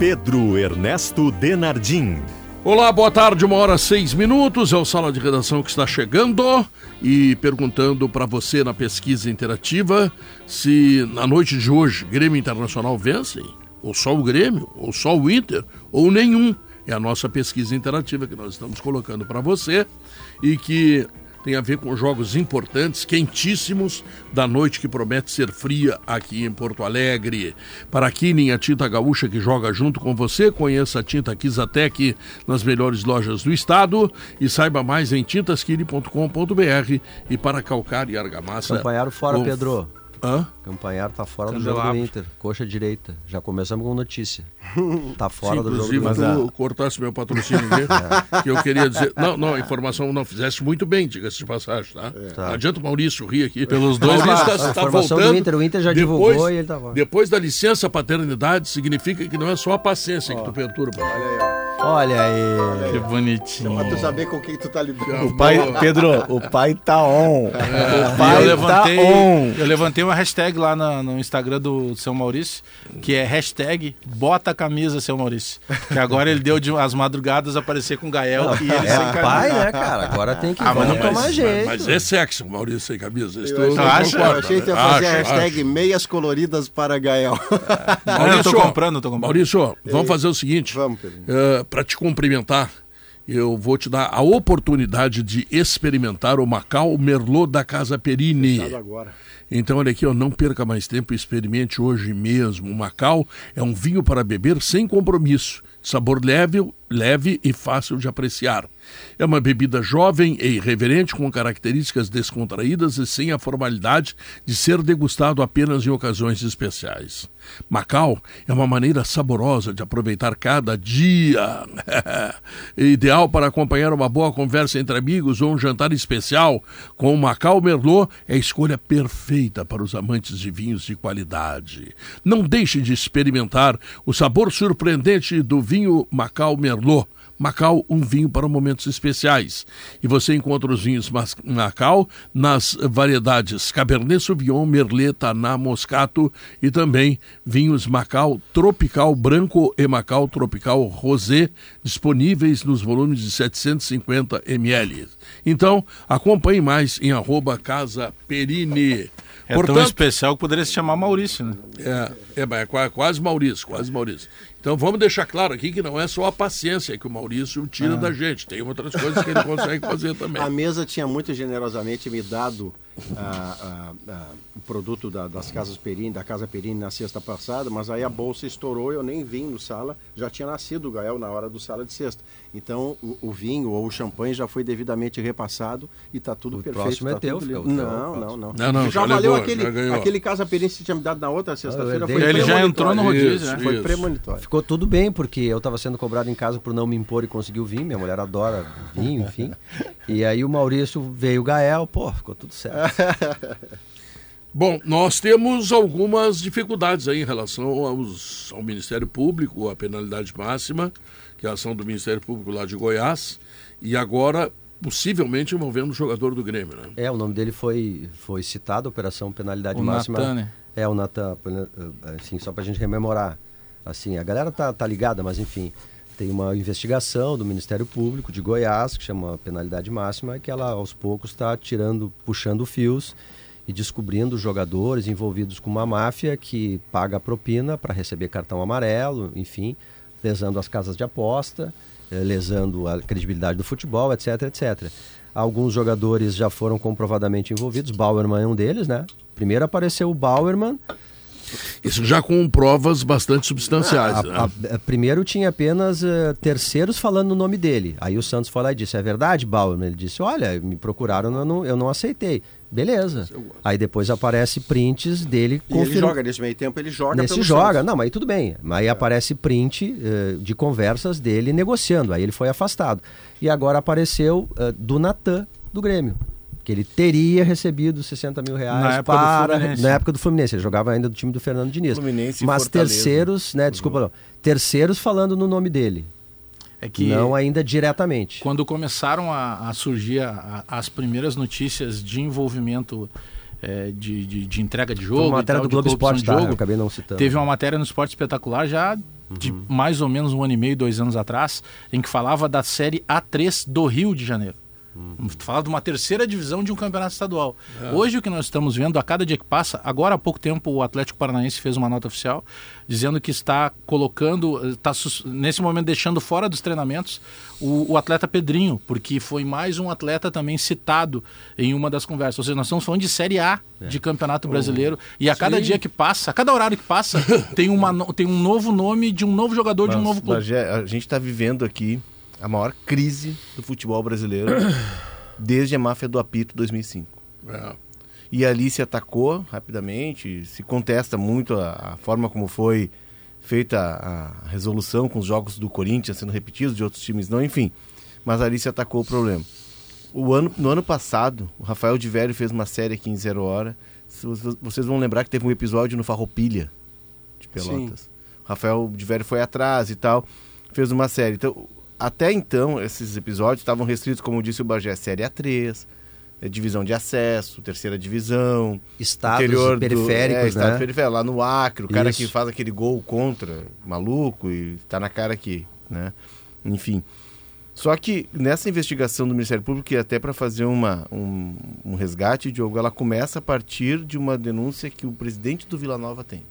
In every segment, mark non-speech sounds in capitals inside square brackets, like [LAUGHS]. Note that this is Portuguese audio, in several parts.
Pedro Ernesto Denardim. Olá, boa tarde, uma hora seis minutos. É o Sala de Redação que está chegando e perguntando para você na pesquisa interativa se na noite de hoje Grêmio Internacional vencem, ou só o Grêmio, ou só o Inter, ou nenhum. É a nossa pesquisa interativa que nós estamos colocando para você e que tem a ver com jogos importantes, quentíssimos, da noite que promete ser fria aqui em Porto Alegre. Para a Kinin, a tinta gaúcha que joga junto com você, conheça a tinta Kizatec nas melhores lojas do estado e saiba mais em tintaskini.com.br e para calcar e argamassa. Acompanharam fora, com... Pedro. Hã? Campanhar tá fora do jogo do Inter. Coxa direita. Já começamos com notícia. Tá fora Sim, do jogo inclusive, do Inter. tu cortasse meu patrocínio aqui, [LAUGHS] que eu queria dizer. Não, não, a informação não fizesse muito bem, diga-se de passagem, tá? Tá. Não adianta o Maurício rir aqui pelos dois. Maurício A está, está informação do voltando. Inter, o Inter já depois, divulgou e ele tá fora. Depois da licença paternidade, significa que não é só a paciência que tu perturba. Olha aí, ó. Olha aí. Que bonitinho. Pra tu saber com quem tu tá lidando. O pai, Pedro, o pai tá on. o E pai eu levantei, tá on. eu levantei uma hashtag lá na- no Instagram do seu Maurício, que é hashtag bota a camisa, seu Maurício. Que agora ele deu de as madrugadas aparecer com o Gael e ele sem É camisa. pai, né, cara? Agora tem que Ah, mas tomar mas, jeito. mas é sexy, o Maurício sem camisa. Isso Eu tu achei, concorda, eu achei que ia fazer a Acho, hashtag acho. meias coloridas para Gael. Não, eu tô comprando, eu tô comprando. Maurício, vamos fazer o seguinte. Vamos, Pedro. Para te cumprimentar, eu vou te dar a oportunidade de experimentar o Macau Merlot da Casa Perini. Então, olha aqui, ó, não perca mais tempo, experimente hoje mesmo. O Macau é um vinho para beber sem compromisso, sabor leve, leve e fácil de apreciar. É uma bebida jovem e irreverente, com características descontraídas e sem a formalidade de ser degustado apenas em ocasiões especiais. Macau é uma maneira saborosa de aproveitar cada dia. [LAUGHS] Ideal para acompanhar uma boa conversa entre amigos ou um jantar especial. Com o Macau Merlot é a escolha perfeita para os amantes de vinhos de qualidade. Não deixe de experimentar o sabor surpreendente do vinho Macau Merlot. Macau, um vinho para momentos especiais. E você encontra os vinhos Macau nas variedades Cabernet Sauvignon, Merlot, Taná, Moscato e também vinhos Macau Tropical Branco e Macau Tropical Rosé, disponíveis nos volumes de 750 ml. Então, acompanhe mais em arroba Casa Perini. É tão especial que poderia se chamar Maurício, né? É, é, mas é qua- quase Maurício, quase Maurício. Então vamos deixar claro aqui que não é só a paciência que o Maurício tira da gente, tem outras coisas que ele consegue fazer [LAUGHS] também. A mesa tinha muito generosamente me dado ah, ah, ah, o produto da- das casas Perini, da Casa Perini na sexta passada, mas aí a bolsa estourou, eu nem vim no sala, já tinha nascido o Gael na hora do sala de sexta. Então o, o vinho ou o champanhe já foi devidamente repassado e está tudo O perfeito. próximo é tá teu, tudo Não, não, não, Não, não, já, já valeu levou, aquele, já aquele Casa Perini que você tinha me dado na outra sexta-feira. eu Foi Ele já entrou no rodízio, né? Foi Isso. premonitório. Ficou tudo bem, porque eu estava sendo cobrado em casa por não me impor e conseguir o vinho. Minha mulher adora vinho, enfim. E aí o Maurício veio o Gael, pô, ficou tudo certo. [LAUGHS] Bom, nós temos algumas dificuldades aí em relação aos, ao Ministério Público, a penalidade máxima, que é a ação do Ministério Público lá de Goiás, e agora possivelmente envolvendo o jogador do Grêmio, né? É, o nome dele foi, foi citado, Operação Penalidade O Máxima. Natan, né? É, o Natan, assim, só pra gente rememorar. Assim, a galera tá, tá ligada, mas enfim, tem uma investigação do Ministério Público de Goiás, que chama Penalidade Máxima, que ela aos poucos está tirando, puxando fios e descobrindo jogadores envolvidos com uma máfia que paga a propina para receber cartão amarelo, enfim, lesando as casas de aposta, eh, lesando a credibilidade do futebol, etc, etc. Alguns jogadores já foram comprovadamente envolvidos, Bauerman é um deles, né? Primeiro apareceu o Bauerman, Isso já com provas bastante substanciais, a- né? a- a- primeiro tinha apenas eh, terceiros falando o nome dele. Aí o Santos foi lá e disse: É verdade, Bauerman? Ele disse: Olha, me procuraram, eu não, eu não aceitei. Beleza. Aí depois aparece prints dele E ele confirma- joga, nesse meio tempo ele joga Nesse pelo joga, Santos. não, mas aí tudo bem. Aí aparece print eh, de conversas dele negociando. Aí ele foi afastado. E agora apareceu eh, do Natan, do Grêmio. Que ele teria recebido 60 mil reais Na época do para. Fluminense. Na época do Fluminense. Ele jogava ainda do time do Fernando Diniz. Fluminense mas terceiros, né? Desculpa, não. Terceiros falando no nome dele. É que Não ainda diretamente. quando começaram a, a surgir a- a- as primeiras notícias de envolvimento é, de, de, de entrega de Foi jogo, uma e matéria tal, do Globo Esporte, de tá? jogo, acabei não citando. Teve uma matéria no Esporte Espetacular já de Uhum. mais ou menos um ano e meio, dois anos atrás, em que falava da série A3 do Rio de Janeiro. Uhum. Falava de uma terceira divisão de um campeonato estadual. É. Hoje o que nós estamos vendo, a cada dia que passa, agora há pouco tempo o Atlético Paranaense fez uma nota oficial dizendo que está colocando, está nesse momento deixando fora dos treinamentos o, o atleta Pedrinho, porque foi mais um atleta também citado em uma das conversas. Ou seja, nós estamos falando de Série A É. de Campeonato Brasileiro e a cada dia que passa, a cada horário que passa, [LAUGHS] tem, uma, tem um novo nome de um novo jogador de um Mas, novo clube. A gente está vivendo aqui a maior crise do futebol brasileiro [CLEARS THROAT] desde a máfia do apito 2005. É. E ali se atacou rapidamente, se contesta muito a, a forma como foi feita a, a resolução com os jogos do Corinthians sendo repetidos, de outros times não, enfim. Mas ali se atacou o problema. O ano, no ano passado, o Rafael de Velho fez uma série aqui em Zero Hora. Vocês- vão lembrar que teve um episódio no Farroupilha, de Pelotas. O Rafael de Velho foi atrás e tal, fez uma série. Então, até então, esses episódios estavam restritos, como disse o Bagé, série A3, eh, divisão de acesso, terceira divisão, Estados interior do- periféricos, é, estado né? periférico, lá no Acre, o cara Isso. que faz aquele gol contra, maluco, e tá na cara aqui, né? Enfim. Só que nessa investigação do Ministério Público, e até para fazer uma, um, um resgate, Diogo, ela começa a partir de uma denúncia que o presidente do Vila Nova tem.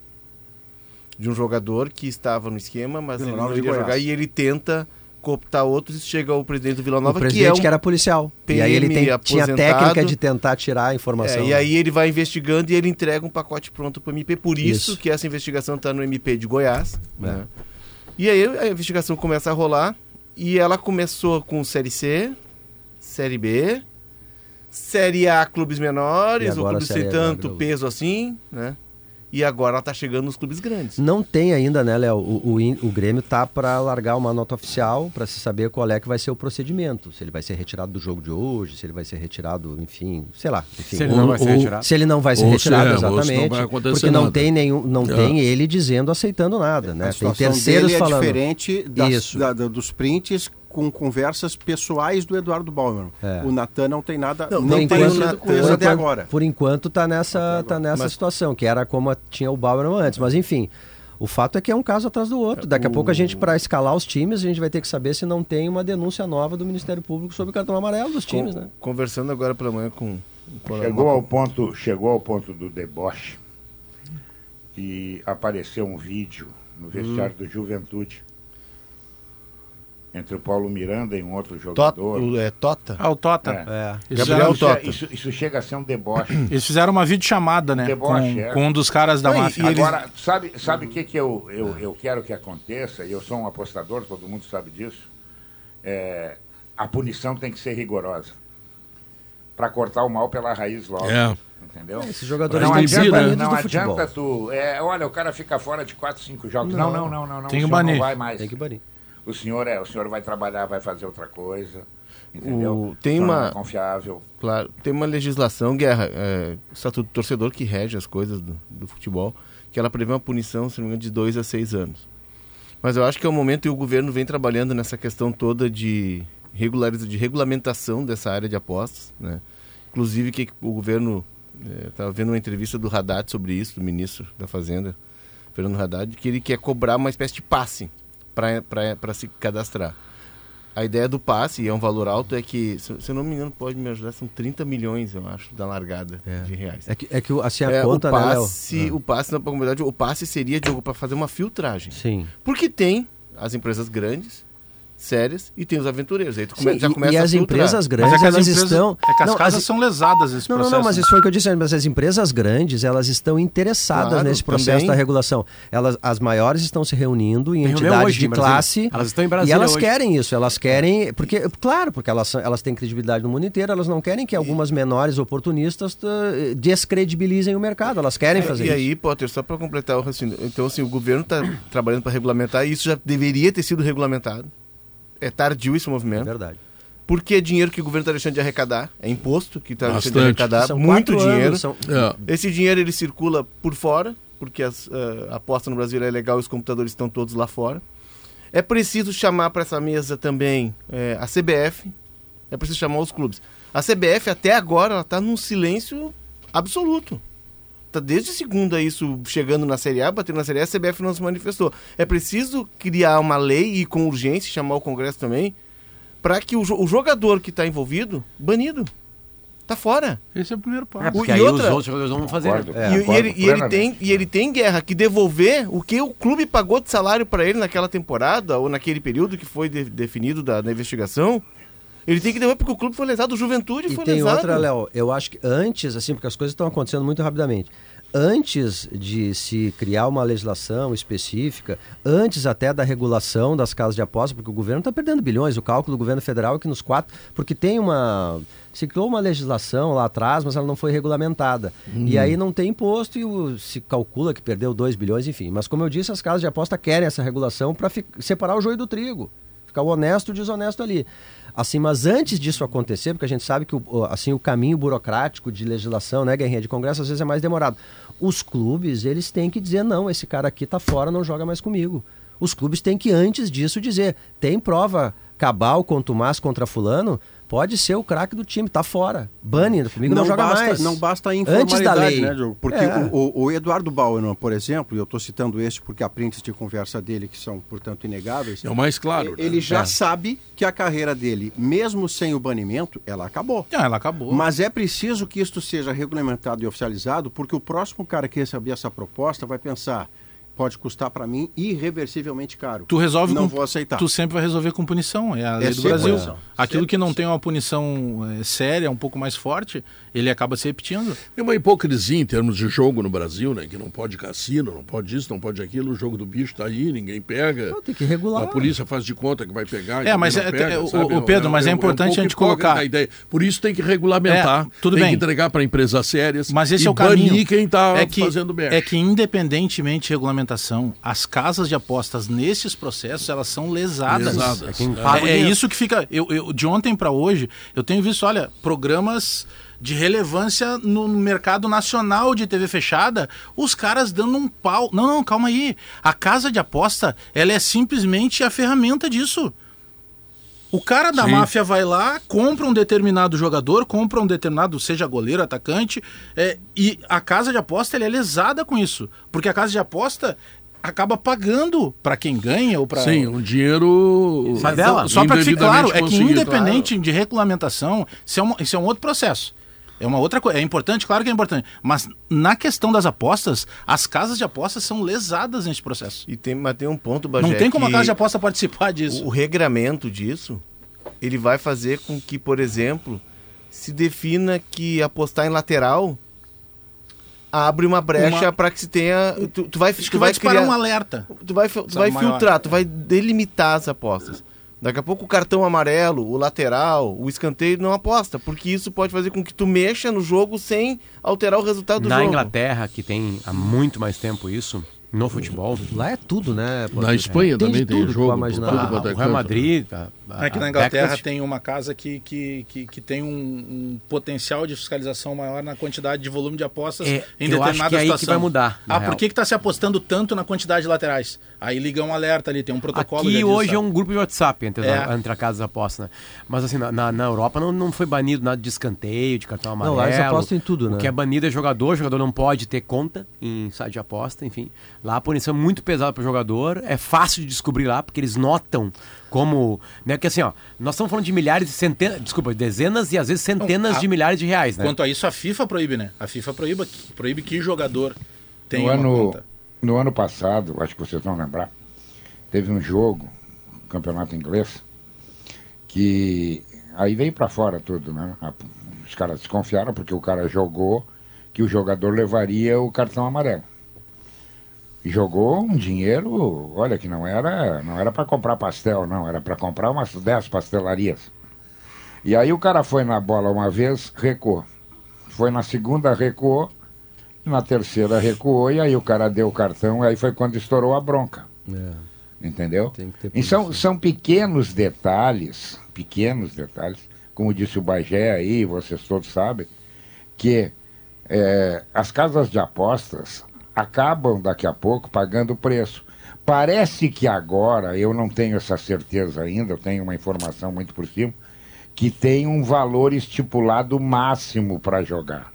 De um jogador que estava no esquema, mas Vila ele Nova não Goiás. jogar e ele tenta cooptar outros e chega ao presidente do Vila O Nova, que presidente é um que era policial. e aí ele PM tem- tinha técnica de tentar tirar a informação. É, e aí ele vai investigando e ele entrega um pacote pronto para o MP. Por isso, Isso. que essa investigação está no MP de Goiás. É. né? E aí a investigação começa a rolar e ela começou com Série C, Série B, Série A clubes menores, clubes Série sem A, tanto peso assim, né? E agora ela tá chegando nos clubes grandes. Não tem ainda, né, Léo? O, o, o Grêmio tá para largar uma nota oficial para se saber qual é que vai ser o procedimento. Se ele vai ser retirado do jogo de hoje, se ele vai ser retirado, enfim, sei lá. Enfim, Se ele não vai ser retirado. Se ele não vai ser Ou se retirado, é, não exatamente. vai acontecer porque não nada. tem nenhum, não É. tem ele dizendo, aceitando nada, né? A Tem terceiros dele é falando. diferente das- da- dos prints com conversas pessoais do Eduardo Bauer. É. O Natan não tem nada, Não, não, tem nada- com isso até agora. Por enquanto tá nessa, tá nessa Mas- situação, que era como a- tinha o Bauer antes. Mas enfim, o fato é que é um caso atrás do outro. Daqui a pouco a gente, para escalar os times, a gente vai ter que saber se não tem uma denúncia nova do Ministério Público sobre o cartão amarelo dos times, Com- né? Conversando agora pela manhã com. com Chegou ao ponto, chegou ao ponto do deboche e apareceu um vídeo no vestiário do Juventude entre o Paulo Miranda e um outro Tota, jogador. o- é, Tota? Ah, o Tota. É. É. Gabriel isso, é- Tota. isso, isso chega a ser um deboche. [CLEARS THROAT] Eles fizeram uma videochamada, né? Deboche, com, é. com um dos caras da Não, e- máfia. eles- Agora, sabe sabe o que, que eu, eu, eu quero que aconteça? E eu sou um apostador, todo mundo sabe disso. É, a punição tem que ser rigorosa para cortar o mal pela raiz logo. É. Entendeu? Esses jogadores Não proibido, né? Não adianta tu. É, olha, o cara fica fora de 4, 5 jogos. Não, não, não, não. não Tem o que banir. Não vai mais. Tem que banir. O senhor é, o senhor vai trabalhar, vai fazer outra coisa. Entendeu? O- tem senhor uma- é confiável. Claro, tem uma legislação, Guerra, é, o Estatuto do Torcedor que rege as coisas do, do futebol, que ela prevê uma punição, se não me engano, de dois a seis anos. Mas eu acho que é o momento e o governo vem trabalhando nessa questão toda de, regulariza, de regulamentação dessa área de apostas. Né? Inclusive que o governo estava vendo uma entrevista do Haddad sobre isso, do ministro da Fazenda, Fernando Haddad, que ele quer cobrar uma espécie de passe para se cadastrar. A ideia do passe, e é um valor alto, é que, se, se eu não me engano, pode me ajudar, são 30 milhões, eu acho, da largada de reais. É que, é que assim a É, conta, o né, passe, o passe, na verdade, o passe seria, Diogo, para fazer uma filtragem. Sim. Porque tem as empresas grandes sérias e tem os aventureiros. Aí tu come, Sim, já e- começa e a as empresas Mas grandes, é elas empresas, estão... é que as Não, casas as- são lesadas nesse Não, não, processo. não, mas né? isso foi o que eu disse, mas as empresas grandes, elas estão interessadas Claro, nesse processo também. da regulação. Elas, as maiores estão se reunindo em Tem entidades hoje de em classe. Elas estão em E Brasília elas hoje. querem isso, elas querem, porque, claro, porque elas, elas têm credibilidade no mundo inteiro, elas não querem que algumas menores oportunistas descredibilizem o mercado, elas querem fazer É, E isso. aí, Potter, só para completar o raciocínio. Então, assim, o governo está trabalhando para regulamentar e isso já deveria ter sido regulamentado. É tardio esse É movimento. verdade. Porque é dinheiro que o governo está deixando de arrecadar. É imposto que está deixando de arrecadar. São muito dinheiro. anos, são- É. Esse dinheiro ele circula por fora, porque as, eh, a aposta no Brasil é legal e os computadores estão todos lá fora. É preciso chamar para essa mesa também eh, a CBF, é preciso chamar os clubes. A CBF até agora está num silêncio absoluto. Tá desde segunda isso chegando na Série A, batendo na Série A, a CBF não se manifestou. É preciso criar uma lei e com urgência chamar o Congresso também para que o, o jogador que está envolvido, banido, tá fora. Esse é o primeiro passo. É, porque E aí outra- os outros jogadores vão fazer. Concordo. né? E- e, Concordo ele, e, ele tem, e ele tem guerra que devolver o que o clube pagou de salário para ele naquela temporada ou naquele período que foi de- definido da, da investigação. Ele tem que devolver porque o clube foi lesado, o Juventude E foi tem lesado. outra, Léo, eu acho que antes, assim, porque as coisas estão acontecendo muito rapidamente. Antes de se criar uma legislação específica, antes até da regulação das casas de aposta, porque o governo está perdendo bilhões, o cálculo do governo federal é que nos quatro. Porque tem uma. Se criou uma legislação lá atrás, mas ela não foi regulamentada. E aí não tem imposto e o- se calcula que perdeu 2 bilhões, enfim. Mas como eu disse, as casas de aposta querem essa regulação para separar o joio do trigo. O honesto e o desonesto ali. Assim, mas antes disso acontecer, porque a gente sabe que o, o- assim, o caminho burocrático de legislação, né, guerrinha de congresso, às vezes é mais demorado. Os clubes, eles têm que dizer, não, esse cara aqui tá fora, não joga mais comigo. Os clubes têm que, antes disso, dizer, tem prova cabal, contumaz contra fulano, pode ser o craque do time, tá fora. Bane, comigo não, joga basta, mais. Não basta a Antes da informalidade, lei. né, Diogo? Porque É. o, o- Eduardo Bauerman, por exemplo, e eu estou citando este porque há prints de conversa dele que são, portanto, inegáveis, É o mais claro. né? ele já É. sabe que a carreira dele, mesmo sem o banimento, ela acabou. Ah, ela acabou. Mas é preciso que isto seja regulamentado e oficializado, porque o próximo cara que receber essa proposta vai pensar, pode custar para mim irreversivelmente caro. Tu resolve Não com, vou aceitar. Tu sempre vai resolver com punição. É a lei do sempre Brasil. punição. Aquilo Sempre que não punição. tem uma punição eh, séria, um pouco mais forte, ele acaba se repetindo. Tem uma hipocrisia em termos de jogo no Brasil, né? Que não pode cassino, não pode isso, não pode aquilo. O jogo do bicho tá aí, ninguém pega. Não, tem que regular. A polícia faz de conta que vai pegar. É, mas não é- pega, é, o- o Pedro, mas é um importante pouco a gente colocar- a ideia. Por isso tem que regulamentar. É, tudo tem bem. que entregar para empresas sérias. Mas esse e é o caminho. banir quem tá é que, fazendo merda. É que independentemente de regulamentação, as casas de apostas nesses processos, elas são lesadas. Lesadas. É É. É, isso que fica. Eu, eu- de ontem para hoje, eu tenho visto, olha, programas de relevância no mercado nacional de TV fechada, os caras dando um pau. Não, não, calma aí. A casa de aposta, ela é simplesmente a ferramenta disso. O cara da Sim. máfia vai lá, compra um determinado jogador, compra um determinado, seja goleiro, atacante, é, e a casa de aposta é lesada com isso. Porque a casa de aposta acaba pagando para quem ganha ou para. Sim, um dinheiro. Sai dela. Só para que fique claro, é que independente de regulamentação, isso é, um, isso é um outro processo. É uma outra coisa. É importante, claro que é importante. Mas na questão das apostas, as casas de apostas são lesadas nesse processo. E tem, mas tem um ponto, Bagé, Não tem como a casa de aposta participar disso. O, regramento disso, ele vai fazer com que, por exemplo, se defina que apostar em lateral abre uma brecha Uma- para que se tenha... Tu, tu vai, tu que vai criar... um alerta. Tu vai, tu Sabe, vai maior. filtrar, tu vai delimitar as apostas. Daqui a pouco o cartão amarelo, o lateral, o escanteio não aposta, porque isso pode fazer com que tu mexa no jogo sem alterar o resultado do Na jogo. Inglaterra, que tem há muito mais tempo isso, no futebol, Lá é tudo, né? Na Espanha Tem também de tem tudo jogo. tudo Ah, é o Real canto. Madrid... A, Aqui a na Inglaterra Beckett- tem uma casa que, que, que, que tem um, um potencial de fiscalização maior na quantidade de volume de apostas É, em eu acho determinada que é aí que situação. vai mudar, Ah, real. por que está se apostando tanto na quantidade de laterais? Aí liga um alerta ali, tem um protocolo. Aqui hoje é um grupo de WhatsApp entre, É. as, entre a casa apostas, né? Mas assim, na, na, Europa não, não foi banido nada de escanteio, de cartão Não, amarelo. lá eles apostam em tudo, O né? que é banido é jogador, o jogador não pode ter conta em site de aposta, enfim. Lá a punição é muito pesada para o jogador, é fácil de descobrir lá, porque eles notam como... Né, que assim, ó, nós estamos falando de milhares, centenas, desculpa, dezenas e às vezes centenas Não, a- de milhares de reais, né? Quanto a isso, a FIFA proíbe, né? A FIFA proíbe, proíbe que jogador tem No uma ano, conta. no ano passado, acho que vocês vão lembrar, teve um jogo, um campeonato inglês, que aí veio para fora tudo, né? A- Os caras desconfiaram porque o cara jogou que o jogador levaria o cartão amarelo. Jogou um dinheiro, olha que não era, não era para comprar pastel, não, era para comprar umas 10 pastelarias. E aí o cara foi na bola uma vez, recuou. Foi na segunda, recuou. Na terceira, recuou. E aí o cara deu o cartão. E aí foi quando estourou a bronca. É, Entendeu? E são, são pequenos detalhes, pequenos detalhes, como disse o Bagé aí, vocês todos sabem, que é, as casas de apostas acabam daqui a pouco pagando o preço. Parece que agora, eu não tenho essa certeza ainda, eu tenho uma informação muito por cima, que tem um valor estipulado máximo para jogar.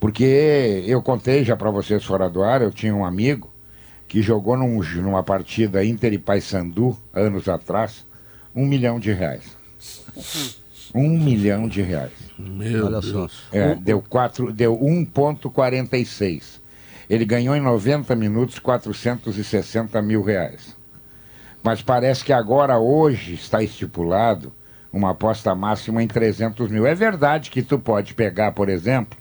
Porque eu contei já para vocês fora do ar, eu tinha um amigo que jogou num- numa partida Inter e Paysandu, anos atrás, um milhão de reais. Um milhão de reais. Meu Olha só. Deus. É, deu, quatro, deu 1,46. Ele ganhou em 90 minutos 460 mil reais. Mas parece que agora, hoje, está estipulado uma aposta máxima em 300 mil. É verdade que tu pode pegar, por exemplo,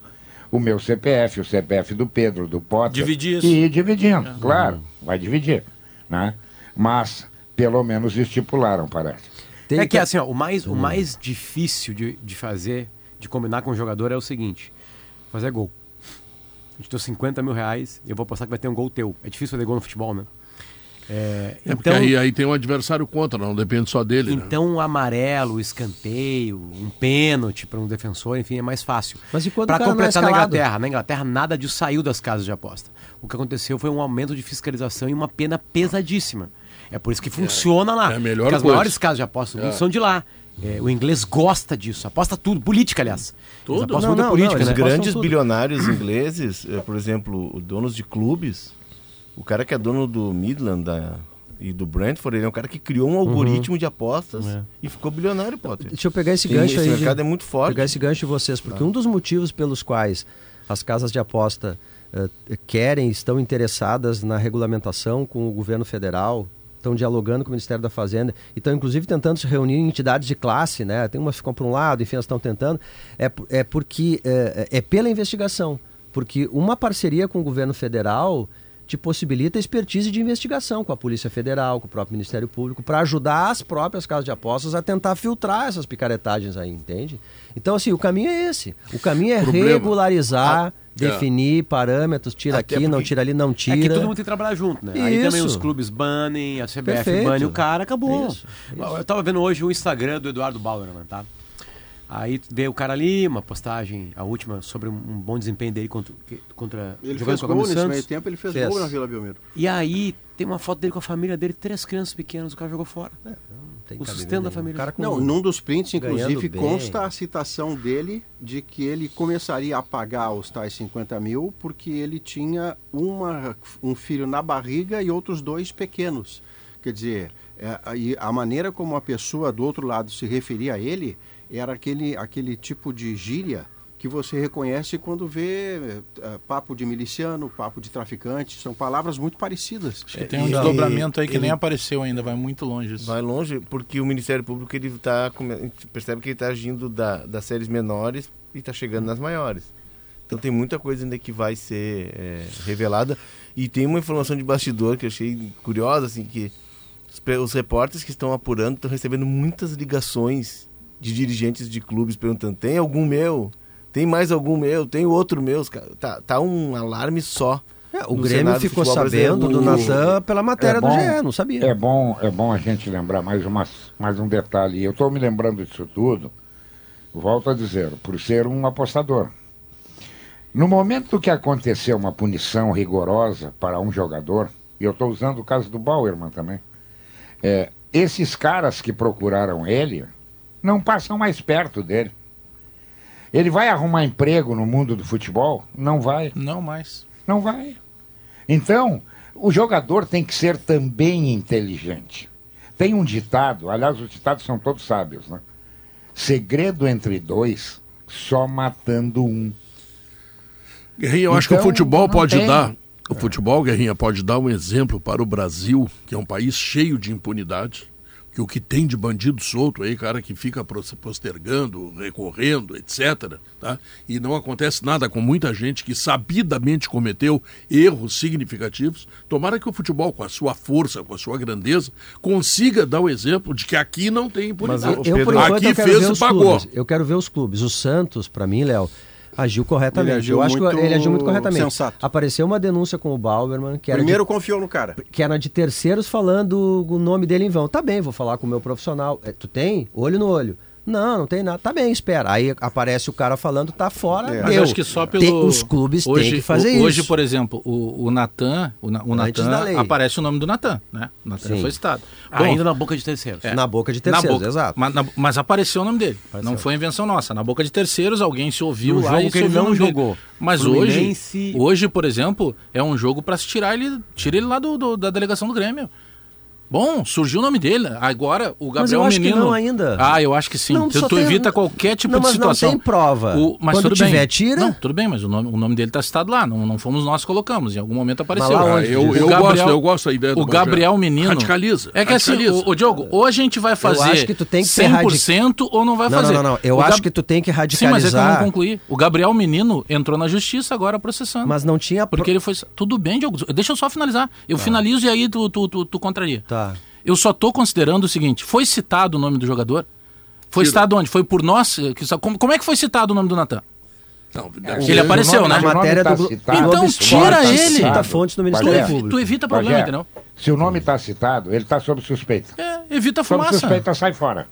o meu CPF, o CPF do Pedro, do Potter. Dividir isso. E ir dividindo, claro, vai dividir. Né? Mas, pelo menos estipularam, parece. Tem é que que- assim, ó, o mais, o mais difícil de, de fazer, de combinar com o jogador é o seguinte: fazer gol. A gente deu 50 mil reais eu vou apostar que vai ter um gol teu. É difícil fazer gol no futebol, né? É, É porque então, aí, aí tem um adversário contra, não depende só dele. né? então um amarelo, um escanteio, um pênalti para um defensor, enfim, é mais fácil. Mas e quando não é completar na? Inglaterra, na Inglaterra nada disso saiu das casas de aposta. O que aconteceu foi um aumento de fiscalização e uma pena pesadíssima. É por isso que funciona lá. é a melhor Porque as coisa. maiores casas de aposta do mundo são de lá. É, o inglês gosta disso, aposta tudo, política, aliás. Eles Tudo? apostam Não, muito não, política, não, né? eles Os grandes tudo. bilionários ingleses, eh, por exemplo, donos de clubes, o cara que é dono do Midland da- e do Brentford, ele é um cara que criou um algoritmo de apostas e ficou bilionário, Potter. Deixa eu pegar esse gancho esse aí. de- mercado é muito forte. Pegar esse gancho de vocês, porque um dos motivos pelos quais as casas de aposta eh, querem, estão interessadas na regulamentação com o governo federal, estão dialogando com o Ministério da Fazenda e estão inclusive tentando se reunir em entidades de classe, né? Tem umas que ficam para um lado, enfim, elas estão tentando. É, é porque é, é pela investigação, porque uma parceria com o governo federal te possibilita expertise de investigação com a Polícia Federal, com o próprio Ministério Público, para ajudar as próprias casas de apostas a tentar filtrar essas picaretagens aí, entende? Então, assim, o caminho é esse. O caminho é Problema. regularizar, Ah, definir parâmetros, tira Até aqui, não tira ali, não É tira. que todo mundo tem que trabalhar junto, né? Aí também Isso. os clubes banem, a CBF Perfeito. bane o cara, acabou. Isso, Eu tava vendo hoje o Instagram do Eduardo Bauerman, tá? Aí veio o cara ali, uma postagem, a última, sobre um bom desempenho dele contra, contra Ele jogando fez com a gol Camilo nesse Santos. meio tempo, ele fez, Fez. gol na Vila Belmiro. E aí tem uma foto dele com a família dele, três crianças pequenas, o cara jogou fora. Tem o sustento da nenhum. família. Cara com- Não, num dos prints, inclusive, consta a citação dele de que ele começaria a pagar os tais 50 mil porque ele tinha uma, um filho na barriga e outros dois pequenos. Quer dizer, é, a maneira como a pessoa do outro lado se referia a ele era aquele, aquele tipo de gíria que você reconhece quando vê é, papo de miliciano, papo de traficante. São palavras muito parecidas. Acho que tem um E- desdobramento aí que ele- nem apareceu ainda, vai muito longe isso. Vai longe, porque o Ministério Público ele tá, gente percebe que ele está agindo da- das séries menores e está chegando nas maiores. Então tem muita coisa ainda que vai ser é, revelada. E tem uma informação de bastidor que eu achei curiosa, assim, que os, os repórteres que estão apurando estão recebendo muitas ligações de dirigentes de clubes perguntando: tem algum meu? Tem mais algum meu? Tem outro meu? Tá, tá um alarme só. É, o Grêmio do ficou sabendo do Natan pela matéria é do bom- GE, não sabia. É bom, é bom a gente lembrar mais, uma, mais um detalhe. Eu estou me lembrando disso tudo, volto a dizer, por ser um apostador. No momento que aconteceu uma punição rigorosa para um jogador, e eu estou usando o caso do Bauerman também, é, esses caras que procuraram ele não passam mais perto dele. Ele vai arrumar emprego no mundo do futebol? Não vai. Não mais. Não vai. Então, o jogador tem que ser também inteligente. Tem um ditado, aliás, os ditados são todos sábios, né? Segredo entre dois, só matando um. Guerrinha, eu acho que o Então, futebol pode tem. dar. O futebol, Guerrinha, pode dar um exemplo para o Brasil, que é um país cheio de impunidade. Que o que tem de bandido solto aí, cara que fica postergando, recorrendo, etc. Tá? E não acontece nada com muita gente que sabidamente cometeu erros significativos. Tomara que o futebol, com a sua força, com a sua grandeza, consiga dar o exemplo de que aqui não tem impunidade. Mas, Eu, por Pedro, enquanto, aqui eu quero fez ver e os pagou. clubes. Eu quero ver os clubes. O Santos, pra mim, Léo, agiu corretamente. Ele agiu eu acho que ele agiu muito corretamente. sensato. Apareceu uma denúncia com o Bauerman, que era, Primeiro confiou no cara. de, que era de terceiros falando o nome dele em vão. Tá bem, vou falar com o meu profissional. É, tu tem? Olho no olho. Não, não tem nada. Tá bem, espera. Aí aparece o cara falando, tá fora. É. deu. Mas acho que só pelo. Tem- os clubes hoje, têm que fazer o- Hoje, isso. por exemplo, o, o Natan, o, o Natan, lei. aparece o nome do Natan, né? O Natan foi citado. Bom, Ainda na boca de terceiros. é, Na boca de na terceiros, boca- exato. Mas, na- mas apareceu o nome dele. Não foi invenção nossa. Na boca de terceiros, alguém se ouviu No lá jogo e que ele não nome dele. jogou. Mas Fluminense- hoje, hoje, por exemplo, é um jogo para se tirar ele, tira ele lá do, do- da delegação do Grêmio. Bom, surgiu o nome dele. Agora o Gabriel Mas eu acho que Menino. não ainda. Ah, eu acho que sim. Não, tu tu tem- evita qualquer tipo Não, de mas não situação. tem prova. O- mas Quando tudo tiver, bem. tira. Não, tudo bem, mas o nome, o nome dele está citado lá. Não, não fomos nós que colocamos. Em algum momento apareceu. lá Ah, eu, eu Gabriel- gosto, eu gosto da ideia do O Gabriel. Menino. Radicaliza. É que assim, radicaliza. o, o Diogo, ou a gente vai fazer acho que tu tem que ser 100% ou não vai fazer. não, não, não. Eu O acho Gab- que tu tem que Sim, mas é que eu não radicalizar. concluí. O Gabriel Menino entrou na justiça agora processando. Mas não tinha. Porque ele foi. Tudo bem, Diogo. Deixa eu só finalizar. Eu finalizo e aí tu, tu, tu, tu contraria. Tá. Eu só tô considerando o seguinte: foi citado o nome do jogador? Foi Tira. citado onde? Foi por nós? Como, como é que foi citado o nome do Natan? Não, Ele apareceu, nome- né? se o A nome matéria tá do citado- Então, Globo tira Esporte ele. Cita fontes do Tu, Ministério Público. tu evita problema, Bagé, entendeu? Se o nome está citado, ele está sob suspeita. É, evita a Sob fumaça. suspeita, sai fora.